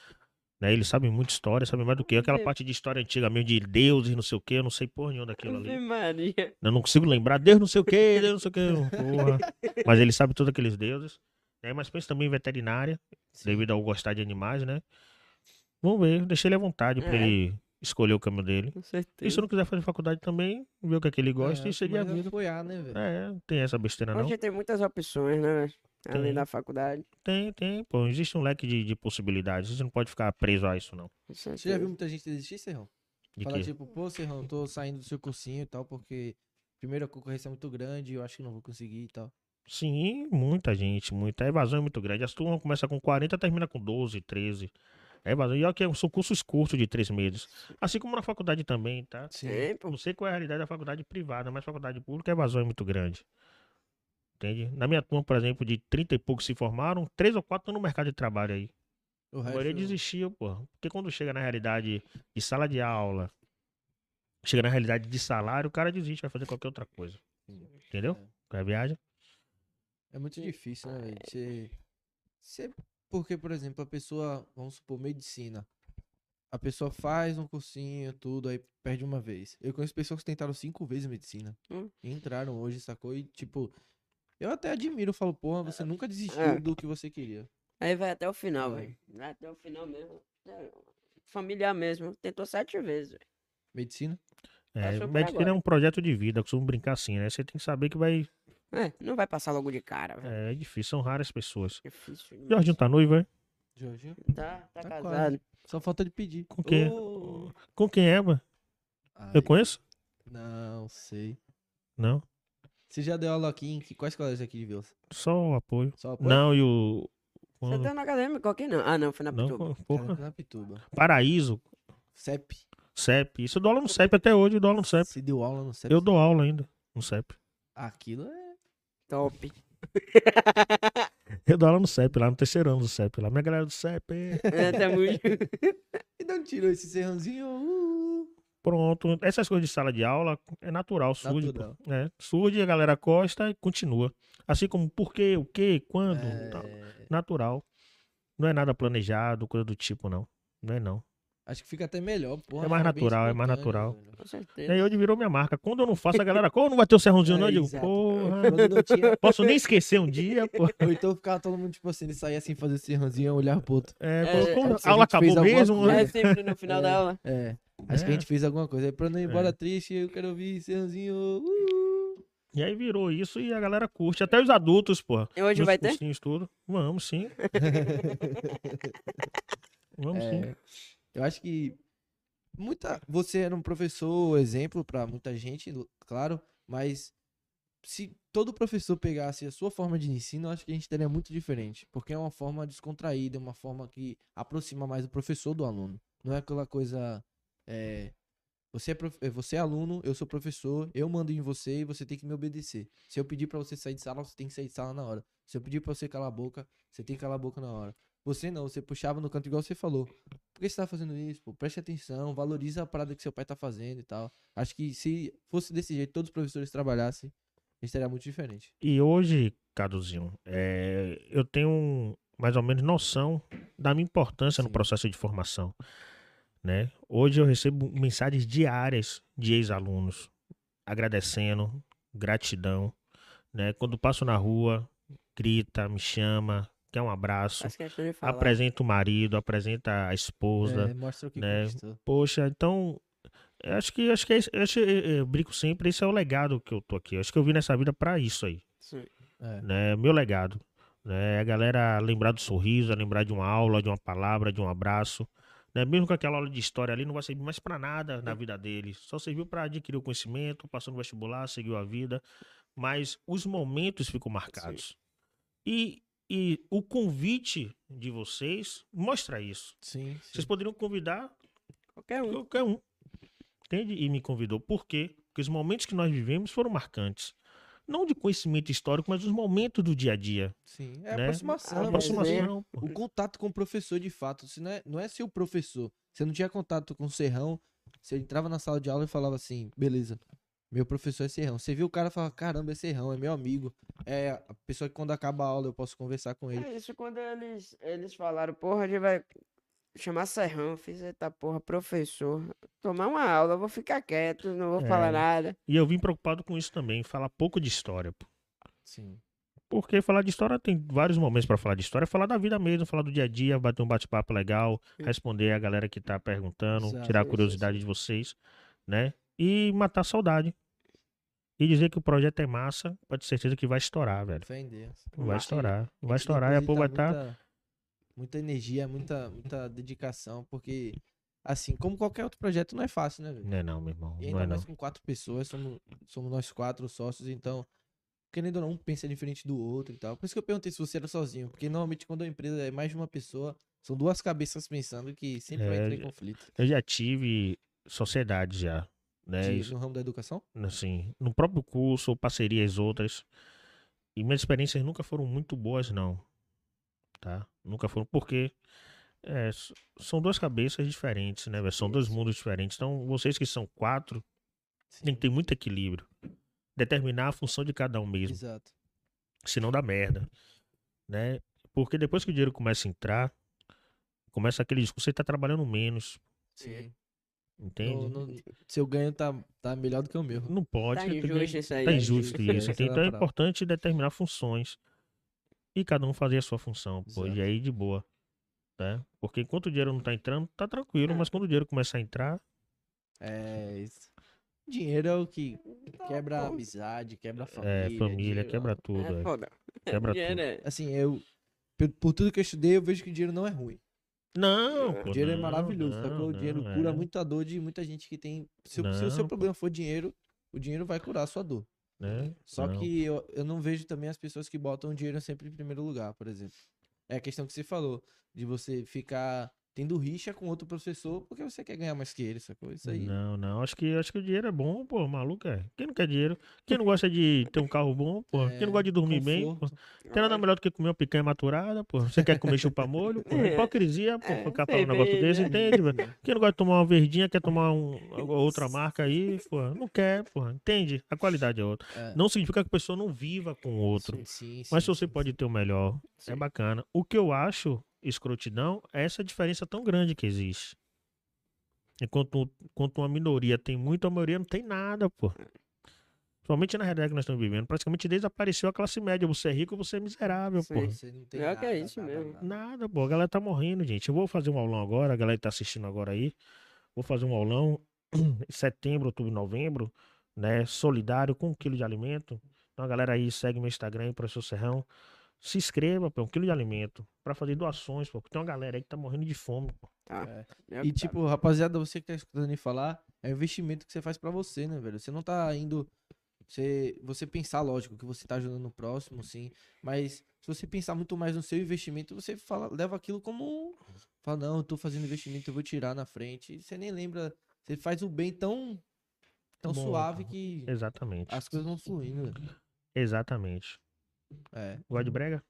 Né? Ele sabe muito história, sabe mais do que eu. Aquela parte de história antiga mesmo, de Deus e não sei o que. Eu não sei porra nenhuma daquilo ali. Maria. Eu não consigo lembrar, Deus não sei o que, <laughs> Deus não sei o que, porra. Mas ele sabe todos aqueles deuses. Né? Mas pensa também em veterinária, Sim. devido ao gostar de animais, né? Vamos ver, deixei ele à vontade pra É. ele escolher o caminho dele. Com E se certeza. não quiser fazer faculdade também, ver o que, é que ele gosta É, e seguir a é vida. apoiar, né, velho? É, não tem essa besteira não. Hoje tem muitas opções, né, velho? Além Tem. da faculdade. Tem, tem, pô. Existe um leque de, de possibilidades. Você não pode ficar preso a isso, não. Você já viu muita gente desistir, Serrão? De Falar quê? tipo, pô, Serrão, tô saindo do seu cursinho e tal, porque primeiro a concorrência é muito grande, eu acho que não vou conseguir e tal. Sim, muita gente, muita. A evasão é muito grande. As turmas começam com 40 termina com 12, 13. É evasão. E olha que são cursos curtos de três meses. Assim como na faculdade também, tá? Sim. Não sei qual é a realidade da faculdade privada, mas faculdade pública a evasão é muito grande. Entende? Na minha turma, por exemplo, de 30 e poucos se formaram, três ou quatro estão no mercado de trabalho aí. O A resto... maioria desistiu, pô. Porque quando chega na realidade de sala de aula, chega na realidade de salário, o cara desiste, vai fazer qualquer outra coisa. Entendeu? Com a viagem. É muito difícil, né, velho? Você... Você... Porque, por exemplo, a pessoa, vamos supor, medicina. A pessoa faz um cursinho, tudo, aí perde uma vez. Eu conheço pessoas que tentaram cinco vezes medicina. Hum. E entraram hoje, sacou? E, tipo, eu até admiro, eu falo, porra, você nunca desistiu É. do que você queria. Aí vai até o final, É. velho. Vai até o final mesmo. É, Familiar mesmo. Tentou sete vezes, velho. Medicina? É, medicina é um projeto de vida, eu costumo brincar assim, né? Você tem que saber que vai. É, não vai passar logo de cara, velho. É, é difícil, são raras pessoas. Difícil. Jorginho tá noivo, é? Jorginho? Tá, tá, Tá casado. quase. Só falta de pedir. Com quem? Com quem é, mano? Eu conheço? Não sei. Não. Você já deu aula aqui em que- quais colégios aqui de Vila? Só o apoio. Só apoio? Não, e o. Você deu no acadêmico aqui não? Ah, não, foi na Não, Pituba. <laughs> porra. Na Pituba. Paraíso, CEP. CEP. Isso eu dou aula no CEP até hoje, eu dou aula no CEP. Você deu aula no CEP? Eu dou aula ainda no CEP. Aquilo é... Top. <laughs> Eu dou aula no CEP, lá no terceiro ano do CEP. Lá, minha galera do CEP. É, tamo <laughs> junto. E de onde tirou esse serrãozinho? Uh, Pronto. Essas coisas de sala de aula é natural, surge. pô. Natural. É, surge, a galera costa e continua. Assim como por quê, o quê, quando. tal. é... Natural. Não é nada planejado, coisa do tipo, não. Não é não. Acho que fica até melhor, porra. É mais natural, é mais natural. Com E certeza. aí hoje virou minha marca. Quando eu não faço, a galera, como não vai ter o serrãozinho, não? <laughs> Eu É, digo, exato. porra. Tinha... <laughs> Posso nem esquecer um dia, <laughs> pô. Ou então ficava todo mundo, tipo assim, ele saía assim, fazer esse serrãozinho, olhar pro outro. É, É, é, a a aula acabou alguma mesmo. coisa- né? É sempre no final da aula. É, acho que a É. gente fez alguma coisa. Aí pra não ir embora É. triste, eu quero ouvir serrãozinho. Uh. E aí virou isso e a galera curte. Até os adultos, pô. E hoje vai ter? tudo. Vamos sim. <laughs> Vamos sim. É, eu acho que muita. Você era um professor, exemplo pra muita gente, claro, mas se todo professor pegasse a sua forma de ensino, eu acho que a gente teria muito diferente. Porque é uma forma descontraída, é uma forma que aproxima mais o professor do aluno. Não é aquela coisa. É, você, é prof- você é aluno, eu sou professor, eu mando em você e você tem que me obedecer. Se eu pedir pra você sair de sala, você tem que sair de sala na hora. Se eu pedir pra você calar a boca, você tem que calar a boca na hora. Você não, você puxava no canto igual você falou. Por que você tá fazendo isso? Pô? Preste atenção, valoriza a parada que seu pai tá fazendo e tal. Acho que se fosse desse jeito, todos os professores trabalhassem, a gente seria muito diferente. E hoje, Caduzinho, é, eu tenho mais ou menos noção da minha importância no Sim. processo de formação. Né? Hoje eu recebo mensagens diárias de ex-alunos agradecendo, gratidão. Né? Quando passo na rua, grita, me chama, quer um abraço, apresenta o marido, apresenta a esposa. É, mostra o que né? conquistou. Poxa, então. eu Acho que acho que é eu, acho- eu- brinco sempre, esse é o legado que eu tô aqui. Acho que eu vim nessa vida pra isso aí, Sim. É. né? Meu legado, né? A galera lembrar do sorriso, é lembrar de uma aula, de uma palavra, de um abraço, né? Mesmo com aquela aula de história ali, não vai servir mais pra nada na vida dele. Só serviu pra adquirir o conhecimento, passou no vestibular, seguiu a vida, mas os momentos ficam marcados. E e o convite de vocês mostra isso. Sim, Vocês sim. poderiam convidar Qualquer um. Qualquer um. Entende? E me convidou. Por quê? Porque os momentos que nós vivemos foram marcantes. Não de conhecimento histórico, mas os momentos do dia a dia. Sim, é né? aproximação. A né? Aproximação. O contato com o professor, de fato, se não, é, não é ser o professor. Você não tinha contato com o Serrão, você entrava na sala de aula e falava assim, beleza, meu professor é Serrão. Você viu o cara e falava, caramba, é Serrão, é meu amigo. É a pessoa que quando acaba a aula eu posso conversar com ele. É isso quando eles, eles falaram, porra, a gente vai chamar Serrão. Eu fiz, eita porra, professor. Tomar uma aula, eu vou ficar quieto, não vou É. falar nada. E eu vim preocupado com isso também, falar pouco de história. pô. Sim. Porque falar de história tem vários momentos pra falar de história. Falar da vida mesmo, falar do dia a dia, bater um bate-papo legal, Sim. responder a galera que tá perguntando, Exato, tirar a isso, curiosidade de vocês, né? E matar a saudade. E dizer que o projeto é massa, pode ter certeza que vai estourar, velho. Vai estourar. Vai gente estourar e a povo vai deposita estar. Muita, energia, muita, muita dedicação, porque, assim, como qualquer outro projeto, não é fácil, né, velho? Não é não, meu irmão. E ainda é não. mais com quatro pessoas, somos, somos nós quatro sócios, então, querendo ou não, um pensa diferente do outro e tal. Por isso que eu perguntei se você era sozinho, porque normalmente quando a empresa é mais de uma pessoa, são duas cabeças pensando que sempre vai É, entrar em conflito. Eu já tive sociedade já, né? De- no ramo da educação? assim, no próprio curso, ou parcerias outras. E minhas experiências nunca foram muito boas, não. Tá? Nunca foram, porque é, são duas cabeças diferentes, né? São dois mundos diferentes. Então, vocês que são quatro, tem Sim, que ter muito equilíbrio. Determinar a função de cada um mesmo. Exato. senão dá merda, né? Porque depois que o dinheiro começa a entrar, começa aquele discurso, você tá trabalhando menos, Sim. entende? No- no- seu ganho tá, tá melhor do que o meu. Não pode. Tá tem- injusto isso aí. Tá né? injusto isso. <laughs> é Então é importante determinar funções. E cada um fazer a sua função, pô. E aí de boa. Né? Porque enquanto o dinheiro não tá entrando, tá tranquilo. Mas quando o dinheiro começa a entrar, É isso. Dinheiro é o que quebra a amizade, quebra a família. é família, dinheiro- quebra tudo. É é. foda. <laughs> Quebra Dinheiro tudo. é- Assim, eu. Por, por tudo que eu estudei, eu vejo que o dinheiro não é ruim. Não, O pô, O dinheiro é não, maravilhoso, não, sacou? O dinheiro não, cura é. muita dor de muita gente que tem. Se, o- se o seu Não, problema for dinheiro, o dinheiro vai curar a sua dor. Né? Só Não. que eu, eu não vejo também as pessoas que botam o dinheiro sempre em primeiro lugar, por exemplo. É a questão que você falou, de você ficar tendo rixa com outro professor porque você quer ganhar mais que ele, sacou? Isso aí. Não, não. Acho que, acho que o dinheiro é bom, pô. Maluco é. Quem não quer dinheiro? Quem não gosta de ter um carro bom, pô? Quem É, não gosta de dormir bem, pô? conforto. Tem nada melhor do que comer uma picanha maturada, pô. Você quer comer chupa-molho, pô? <laughs> É. Hipocrisia, pô. É, Ficar falando um negócio desse, cerveja. entende, velho? <laughs> Quem não gosta de tomar uma verdinha, quer tomar um, outra marca aí, pô. Não quer, pô. Entende? A qualidade é outra. É. Não significa que a pessoa não viva com o outro. Sim, sim, Mas se sim, você pode ter o melhor, é bacana. O que eu acho escrotidão é essa diferença tão grande que existe. Enquanto, enquanto uma minoria tem muito, a maioria não tem nada, pô. Principalmente na realidade que nós estamos vivendo. Praticamente desapareceu a classe média. Você é rico, você é miserável, pô. Você não tem Pior que é nada, isso nada, mesmo. nada. Nada, pô. A galera tá morrendo, gente. Eu vou fazer um aulão agora, a galera que tá assistindo agora aí. Vou fazer um aulão em <clears throat> setembro, outubro, novembro, né? Solidário com um quilo de alimento. Então a galera aí segue meu Instagram, professor Serrão. Se inscreva, pô, um quilo de alimento. Pra fazer doações, pô. Porque tem uma galera aí que tá morrendo de fome, pô. É E tá. tipo, rapaziada, você que tá escutando e falar, é um investimento que você faz pra você, né, velho? Você não tá indo. Você, você pensar, lógico, que você tá ajudando o próximo, sim. Mas se você pensar muito mais no seu investimento, você fala, leva aquilo como. Fala, não, eu tô fazendo investimento, eu vou tirar na frente. Você nem lembra. Você faz o bem tão. Tão Bom, suave que Exatamente. as coisas vão fluindo. velho. Exatamente. É. Gosta de brega?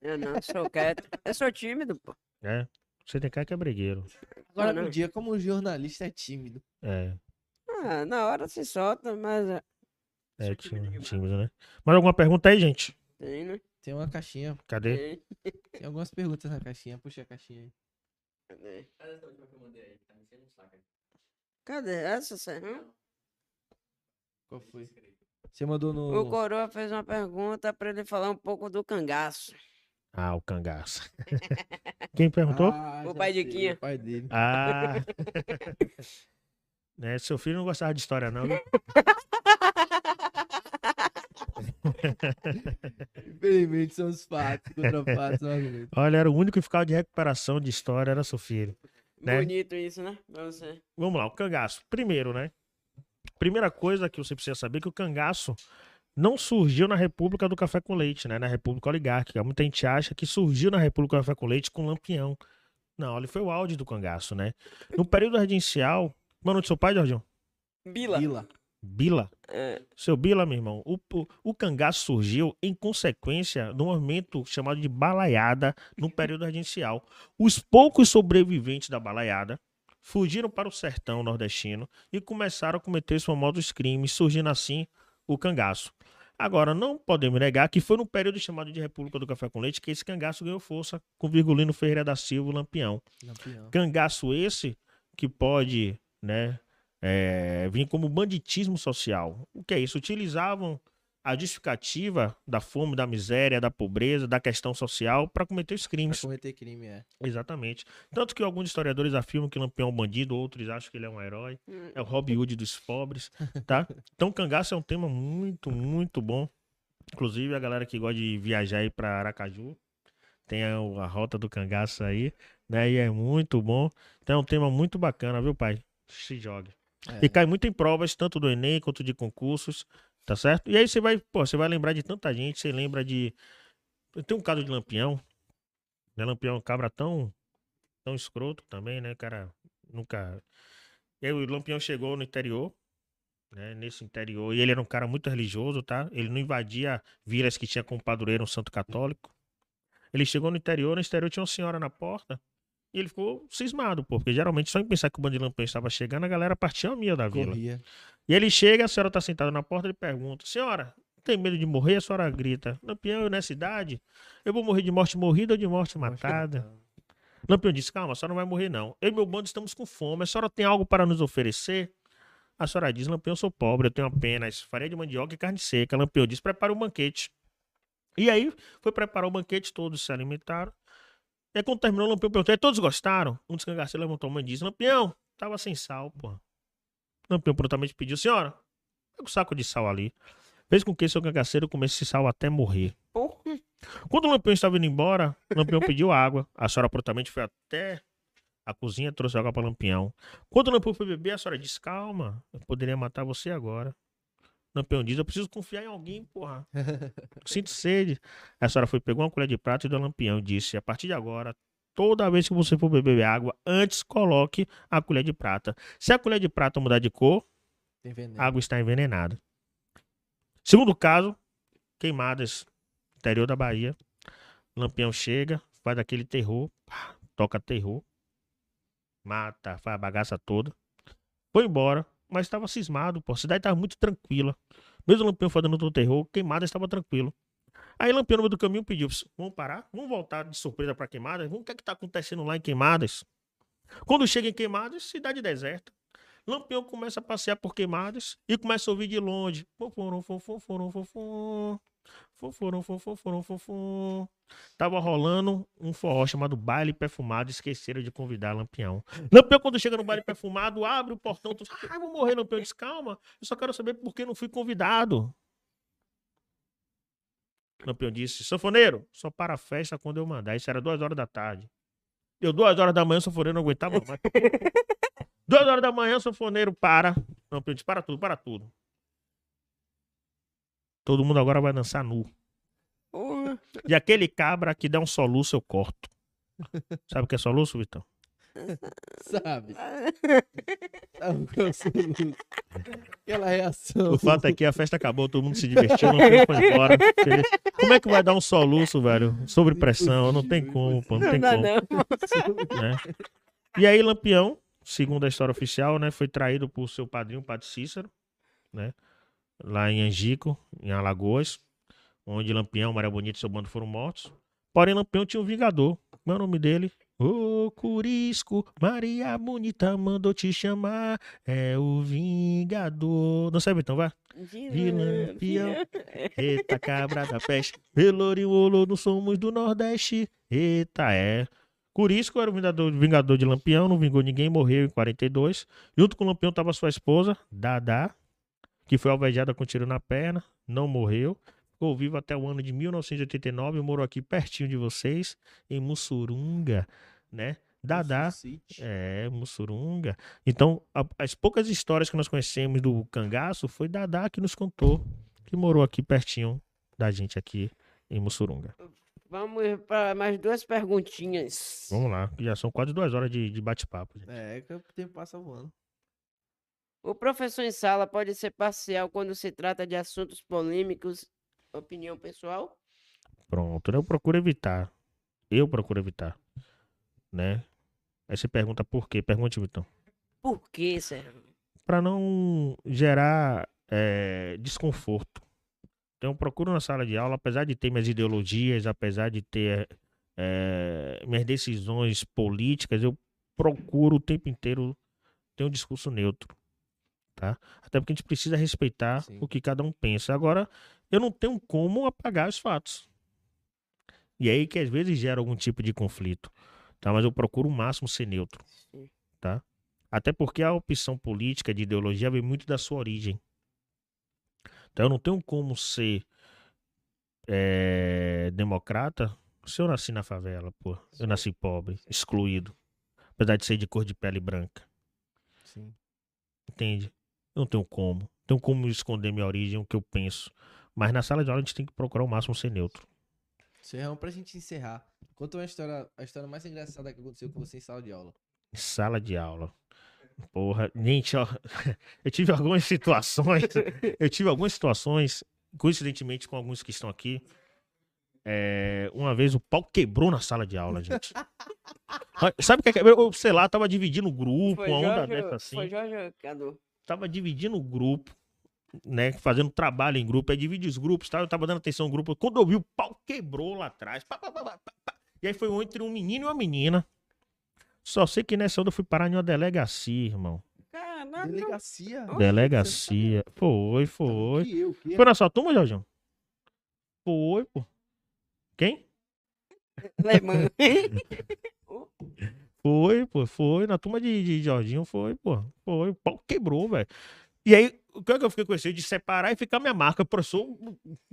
Eu não, sou quieto. Eu sou tímido, pô. É. Você tem cara que é bregueiro. Agora, no dia, como um jornalista é tímido. É. Ah, na hora se solta, mas é, É tímido, tímido, né? Mais alguma pergunta aí, gente? tem, né? Tem uma caixinha. Cadê? Tem. Tem algumas perguntas na caixinha. Puxa a caixinha aí. Cadê? Cadê essa, Serrão? Qual foi? Você mandou O no. Coroa fez uma pergunta pra ele falar um pouco do cangaço. Ah, o cangaço. <laughs> Quem perguntou? Ah, O pai de Quinha. O pai dele. Ah. <laughs> né, seu filho não gostava de história, não, viu? <laughs> Infelizmente são os fatos. Olha, era o único que ficava de recuperação de história, era seu filho. Né? Bonito isso, né? Pra você. Vamos lá, o cangaço. Primeiro, né? Primeira coisa que você precisa saber é que o cangaço não surgiu na República do Café com Leite, né? Na República Oligárquica. Muita gente acha que surgiu na República do Café com Leite com Lampião. Não, ele foi o áudio do cangaço, né? No período residencial. Mano de seu pai, Jorginho? Bila. Vila. Bila. É, Seu Bila, meu irmão, o, o, o cangaço surgiu em consequência do movimento chamado de balaiada no período residencial. Os poucos sobreviventes da balaiada fugiram para o sertão nordestino e começaram a cometer os famosos crimes, surgindo assim o cangaço. Agora, não podemos negar que foi no período chamado de República do Café com Leite que esse cangaço ganhou força com Virgulino Ferreira da Silva, Lampião Lampião. cangaço esse que pode, né, é, vir como banditismo social. O que é isso? Utilizavam a justificativa da fome, da miséria, da pobreza, da questão social para cometer os Pra crimes. cometer crime, é. Exatamente. Tanto que alguns historiadores afirmam que Lampião é um bandido, outros acham que ele é um herói. É o Robin Hood dos pobres, tá? <laughs> Então, cangaço é um tema muito, muito bom. Inclusive, a galera que gosta de viajar aí para Aracaju, tem a, a rota do cangaço aí, né? E é muito bom. Então, é um tema muito bacana, viu, pai? Se jogue. É. E cai muito em provas, tanto do Enem quanto de concursos, tá certo? E aí você vai, pô, você vai lembrar de tanta gente, você lembra de. Tem um caso de Lampião, né? Lampião é um cabra tão, tão escroto também, né, cara? Nunca. E aí o Lampião chegou no interior, né? Nesse interior, e ele era um cara muito religioso, tá? Ele não invadia vilas que tinha como padroeiro um santo católico. Ele chegou no interior, no exterior tinha uma senhora na porta. E ele ficou cismado, pô, porque geralmente só em pensar que o bando de Lampião estava chegando, a galera partia a mia da vila. Corria. E ele chega, a senhora tá sentada na porta, ele pergunta: Senhora, tem medo de morrer? A senhora grita: Lampião, eu nessa idade, eu vou morrer de morte morrida ou de morte matada? Lampião disse: Calma, a senhora não vai morrer, não. Eu e meu bando estamos com fome. A senhora tem algo para nos oferecer? A senhora diz: Lampião, eu sou pobre, eu tenho apenas farinha de mandioca e carne seca. Lampião diz: Prepare um banquete. E aí foi preparar o banquete, todos se alimentaram. E aí, quando terminou, o Lampião perguntou: "E todos gostaram? Um dos cangaceiros levantou a mão e disse: Lampião, tava sem sal, porra. Lampião prontamente pediu: Senhora, pega o saco de sal ali. Fez com que seu cangaceiro comesse esse sal até morrer. porra. Quando o Lampião estava indo embora, o Lampião pediu água. A senhora prontamente foi até a cozinha e trouxe água para o Lampião. Quando o Lampião foi beber, a senhora disse: Calma, eu poderia matar você agora. Lampião diz, eu preciso confiar em alguém, porra. <laughs> Sinto sede. A senhora foi, pegou uma colher de prata e deu Lampião e disse, a partir de agora, toda vez que você for beber água, antes coloque a colher de prata. Se a colher de prata mudar de cor, a água está envenenada. Segundo caso, queimadas, interior da Bahia. Lampião chega, faz aquele terror, pá, toca terror, mata, faz a bagaça toda. Foi embora, mas estava cismado, pô. A cidade estava muito tranquila. Mesmo o Lampião fazendo todo o terror, queimada estava tranquilo. Aí Lampião no meio do caminho pediu, vamos parar? Vamos voltar de surpresa para Queimadas? Vamos, o que é que tá acontecendo lá em Queimadas? Quando chega em Queimadas, cidade deserta. Lampião começa a passear por Queimadas e começa a ouvir de longe. Foforom, foforom, foforom. Foforom, foforom, foforom. Tava rolando um forró chamado Baile Perfumado. Esqueceram de convidar Lampião. Lampião, quando chega no baile perfumado, abre o portão. Tu, ah, vou morrer, Lampião. Diz, calma. Eu só quero saber por que não fui convidado. Lampião disse, sanfoneiro, só para a festa quando eu mandar. Isso era duas horas da tarde. Deu duas horas da manhã, o sanfoneiro não aguentava mais. <laughs> duas horas da manhã, o sanfoneiro para. Lampião disse, para tudo, para tudo. Todo mundo agora vai dançar nu. Porra. E aquele cabra que dá um soluço, eu corto. Sabe o que é soluço, Vitão? Sabe? Sabe qual é o soluço? Aquela reação. O fato é que a festa acabou, todo mundo se divertiu, não foi embora. Porque Como é que vai dar um soluço, velho? Sobre pressão, não tem como, pô, não tem como. não. né? E aí, Lampião, segundo a história oficial, né, foi traído por seu padrinho, o Padre Cícero, né? Lá em Angico, em Alagoas, onde Lampião, Maria Bonita e seu bando foram mortos. Porém, Lampião tinha um vingador. Qual é o nome dele? Ô Curisco, Maria Bonita mandou te chamar. É o Vingador. Não sabe então, vai? De Lampião. Lampião. Eita, cabra da peste. Pelourinho, olô, não somos do Nordeste. Eita, é. Curisco era o vingador, vingador de Lampião, não vingou ninguém, morreu em 42. Junto com o Lampião estava sua esposa, Dadá, que foi alvejada com tiro na perna, não morreu. Ficou vivo até o ano de 1989, morou aqui pertinho de vocês, em Mussurunga, né? Dadá, é, Mussurunga. Então, a- as poucas histórias que nós conhecemos do cangaço foi Dadá que nos contou, que morou aqui pertinho da gente aqui em Mussurunga. Vamos para mais duas perguntinhas. Vamos lá, já são quase duas horas de, de bate-papo. É, que o tempo passa voando. O professor em sala pode ser parcial quando se trata de assuntos polêmicos. Opinião pessoal? Pronto, né? eu procuro evitar. Eu procuro evitar, né? Aí você pergunta por quê? Pergunte, Vitão. Por quê, Sérgio? Para não gerar eh, desconforto. Então, eu procuro na sala de aula, apesar de ter minhas ideologias, apesar de ter eh, minhas decisões políticas, eu procuro o tempo inteiro ter um discurso neutro, tá? Até porque a gente precisa respeitar Sim. o que cada um pensa. Agora, eu não tenho como apagar os fatos. E é aí que às vezes gera algum tipo de conflito, tá? Mas eu procuro o máximo ser neutro. Sim. Até porque a opção política de ideologia vem muito da sua origem. Então eu não tenho como ser eh, democrata se eu nasci na favela, pô. Eu nasci pobre, excluído. Apesar de ser de cor de pele branca. Sim. Entende? Eu não tenho como. Não tenho como esconder minha origem, o que eu penso. Mas na sala de aula a gente tem que procurar o máximo ser neutro. Serrão, pra gente encerrar. Conta uma história, a história mais engraçada que aconteceu com você em sala de aula. Sala de aula. Porra, gente, ó, <laughs> eu tive algumas situações, <laughs> eu tive algumas situações, coincidentemente com alguns que estão aqui. É, uma vez o pau quebrou na sala de aula, gente. <laughs> Sabe o que é? que- Eu, sei lá, tava dividindo o grupo, Foi uma onda Jorge, dessa assim. foi Jorge Cadu. Tava dividindo o grupo, né? Fazendo trabalho em grupo, aí divide os grupos, tá? Eu tava dando atenção ao grupo. Quando eu vi, o pau quebrou lá atrás. Pá, pá, pá, pá, pá, pá. E aí foi um entre um menino e uma menina. Só sei que nessa onda eu fui parar em uma delegacia, irmão. Caralho. Delegacia? Delegacia. Foi, foi. Que que Foi na sua turma, Jorjão? Foi, pô. Quem? Alemão. <laughs> Foi, pô, foi. Na turma de, de Jorginho foi, pô. Foi. O pau quebrou, velho. E aí, o que é que eu fiquei com esse? De separar e ficar minha marca. O professor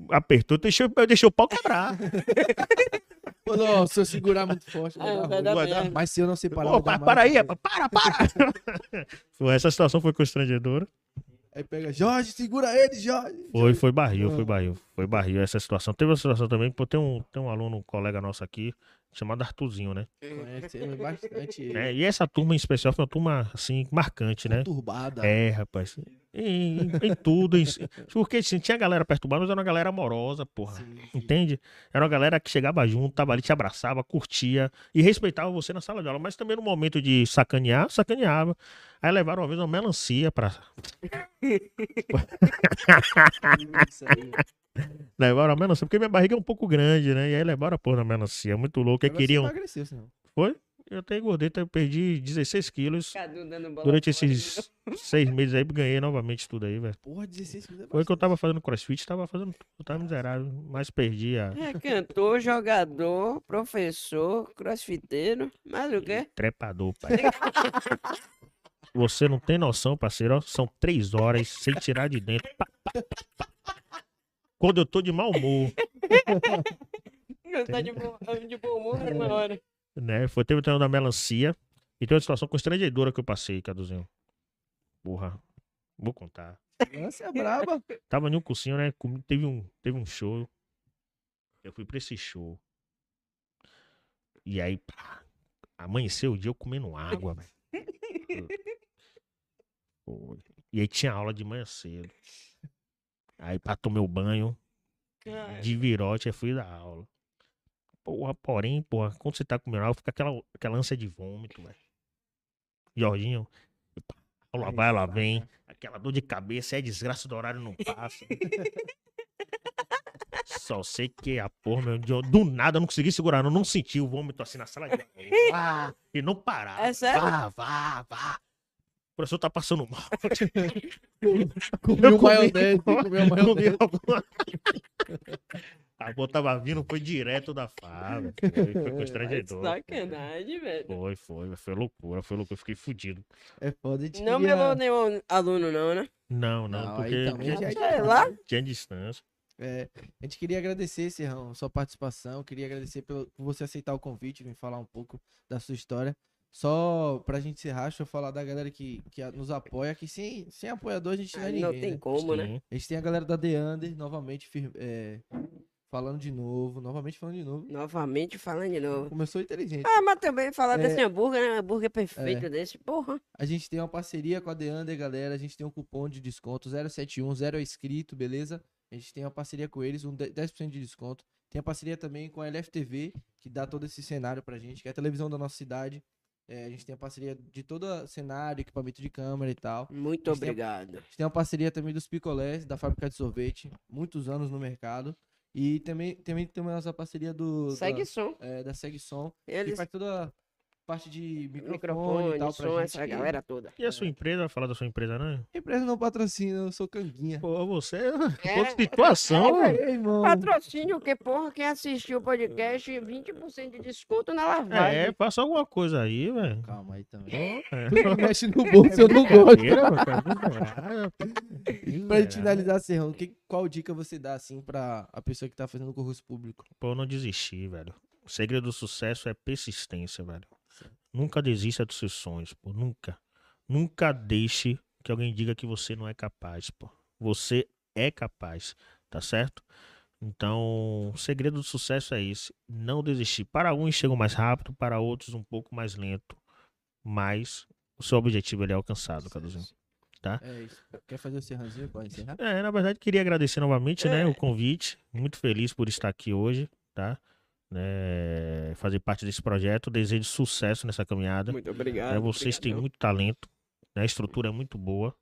apertou, deixou, eu deixei o pau quebrar. <laughs> Pô, não, se eu segurar muito forte, vai Ah, dar vai dar Vai dar- merda. Mas se eu não separar, Ô, vai dar pa- para aí, rapaz, para, para! <laughs> Foi, Essa situação foi constrangedora. Aí pega, Jorge, segura ele, Jorge. Foi, foi barril, foi Ah. barril. Foi barril essa situação. Teve uma situação também, pô, tem um, tem um aluno, um colega nosso aqui, chamado Arthurzinho, né? Conhecemos bastante <laughs> ele. É, e essa turma em especial foi uma turma, assim, marcante, né? Turbada. É, rapaz. Em, em- em tudo. em- porque assim, tinha galera perturbada, mas era uma galera amorosa, porra. Sim, sim. Entende? Era uma galera que chegava junto, tava ali, te abraçava, curtia e respeitava você na sala de aula. Mas também no momento de sacanear, sacaneava. Aí levaram uma vez uma melancia pra. <laughs> Isso aí. <laughs> Levaram a melancia, porque minha barriga é um pouco grande, né? E aí levaram a porra da melancia. Muito louco. Aí Mas queriam. emagreceu, senão. Eu até engordei, até perdi 16 quilos. Durante esses <laughs> seis meses aí, ganhei novamente tudo aí, velho. Porra, 16 quilos é Foi que eu tava fazendo crossfit, tava fazendo tudo, eu tava miserável, mas perdi a É cantor, jogador, professor, crossfiteiro, mais o quê? trepador, pai. Você não tem noção, parceiro, ó, são três horas sem tirar de dentro. Pá, pá, pá, pá. Quando eu tô de mau humor, <laughs> Não tá de bom, de bom humor na hora. né? Foi teve o treino da melancia e tem uma situação constrangedora que eu passei, Caduzinho. Porra, vou contar. Nossa, é braba. Tava em um cursinho, né? Teve um, teve um show. Eu fui pra esse show. E aí, pá, amanheceu o dia eu comendo água, velho. <laughs> E aí tinha aula de manhã cedo. Aí, pá, tomei o banho de virote, aí fui da aula. Porra, porém, porra, quando você tá comendo água, fica aquela, aquela ânsia de vômito, velho. Jorginho, aula vai, ela vem. Aquela dor de cabeça, é desgraça do horário, não passa. Só sei que a porra, meu, do nada eu não consegui segurar, eu não senti o vômito assim na sala de aula. <laughs> E não parava. É sério? Vá, vá, vá. O professor tá passando mal. <laughs> Comeu maionese, comeu maionese. A boa tava vindo, foi direto da fábrica. Foi, foi <laughs> constrangedor. Sacanagem, velho. Foi, foi, foi loucura, foi loucura, eu fiquei fudido. É foda, a gente Não melou nenhum aluno, não, né? Não, não, Não, porque aí já é lá. tinha distância. É, a gente queria agradecer, Serrão, sua participação. Queria agradecer pelo, por você aceitar o convite, vir falar um pouco da sua história. Só pra gente encerrar, deixa eu falar da galera que, que nos apoia, que sem, sem apoiador a gente não é ninguém. não tem né? como, né? A gente tem a galera da The Under, novamente, fir- é, falando de novo, novamente falando de novo. Novamente falando de novo. Começou inteligente. Ah, mas também falar É. desse hambúrguer, né? Hambúrguer perfeito desse, porra. A gente tem uma parceria com a The Under, galera. A gente tem um cupom de desconto 071, zero é escrito, beleza? A gente tem uma parceria com eles, um 10% de desconto. Tem a parceria também com a LFTV, que dá todo esse cenário pra gente, que é a televisão da nossa cidade. É, a gente tem a parceria de todo cenário, equipamento de câmera e tal. Muito a- obrigado. A gente tem uma parceria também dos picolés, da fábrica de sorvete, muitos anos no mercado. E também, também temos a parceria do, Segue da, som. é, da Segue Som, que Eles, faz toda a parte de microfone, microfone, e tal pra som, gente. essa que- galera toda. E a sua empresa, vai falar da sua empresa, né? Empresa não patrocina, eu sou canguinha. Pô, você é <laughs> É, outra situação. é, Ei, irmão. Patrocínio, que porra, quem assistiu o podcast, 20% de desconto na lavagem. É, faça alguma coisa aí, velho. Calma aí também. É. Mexe no bolso, eu não gosto. <laughs> Pra gente finalizar, Serrão, que, qual dica você dá, assim, pra a pessoa que tá fazendo concurso público? Pô, eu não desisti, velho. O segredo do sucesso é persistência, velho. Nunca desista dos seus sonhos, pô. Nunca. Nunca deixe que alguém diga que você não é capaz, pô. Você é capaz, tá certo? Então, o segredo do sucesso é esse. Não desistir. Para uns chegam mais rápido, para outros um pouco mais lento. Mas o seu objetivo ele é alcançado, Caduzinho. Tá? É isso. Quer fazer o serrãozinho? Pode encerrar? É, na verdade, queria agradecer novamente, né, É. o convite. Muito feliz por estar aqui hoje, tá? Né, fazer parte desse projeto. Desejo sucesso nessa caminhada. Muito obrigado. Né, vocês têm obrigadão. muito talento, né? A estrutura é muito boa,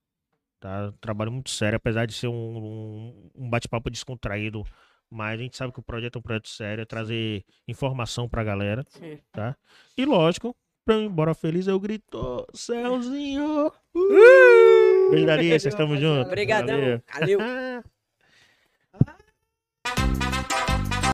tá? Trabalho muito sério, apesar de ser um, um, bate-papo descontraído. Mas a gente sabe que o projeto é um projeto sério, é trazer informação pra galera. Sim. E lógico, pra eu ir embora feliz, eu grito, Céuzinho! Beijo da Alice, estamos juntos. Obrigadão. <laughs> Valeu. Valeu. <laughs>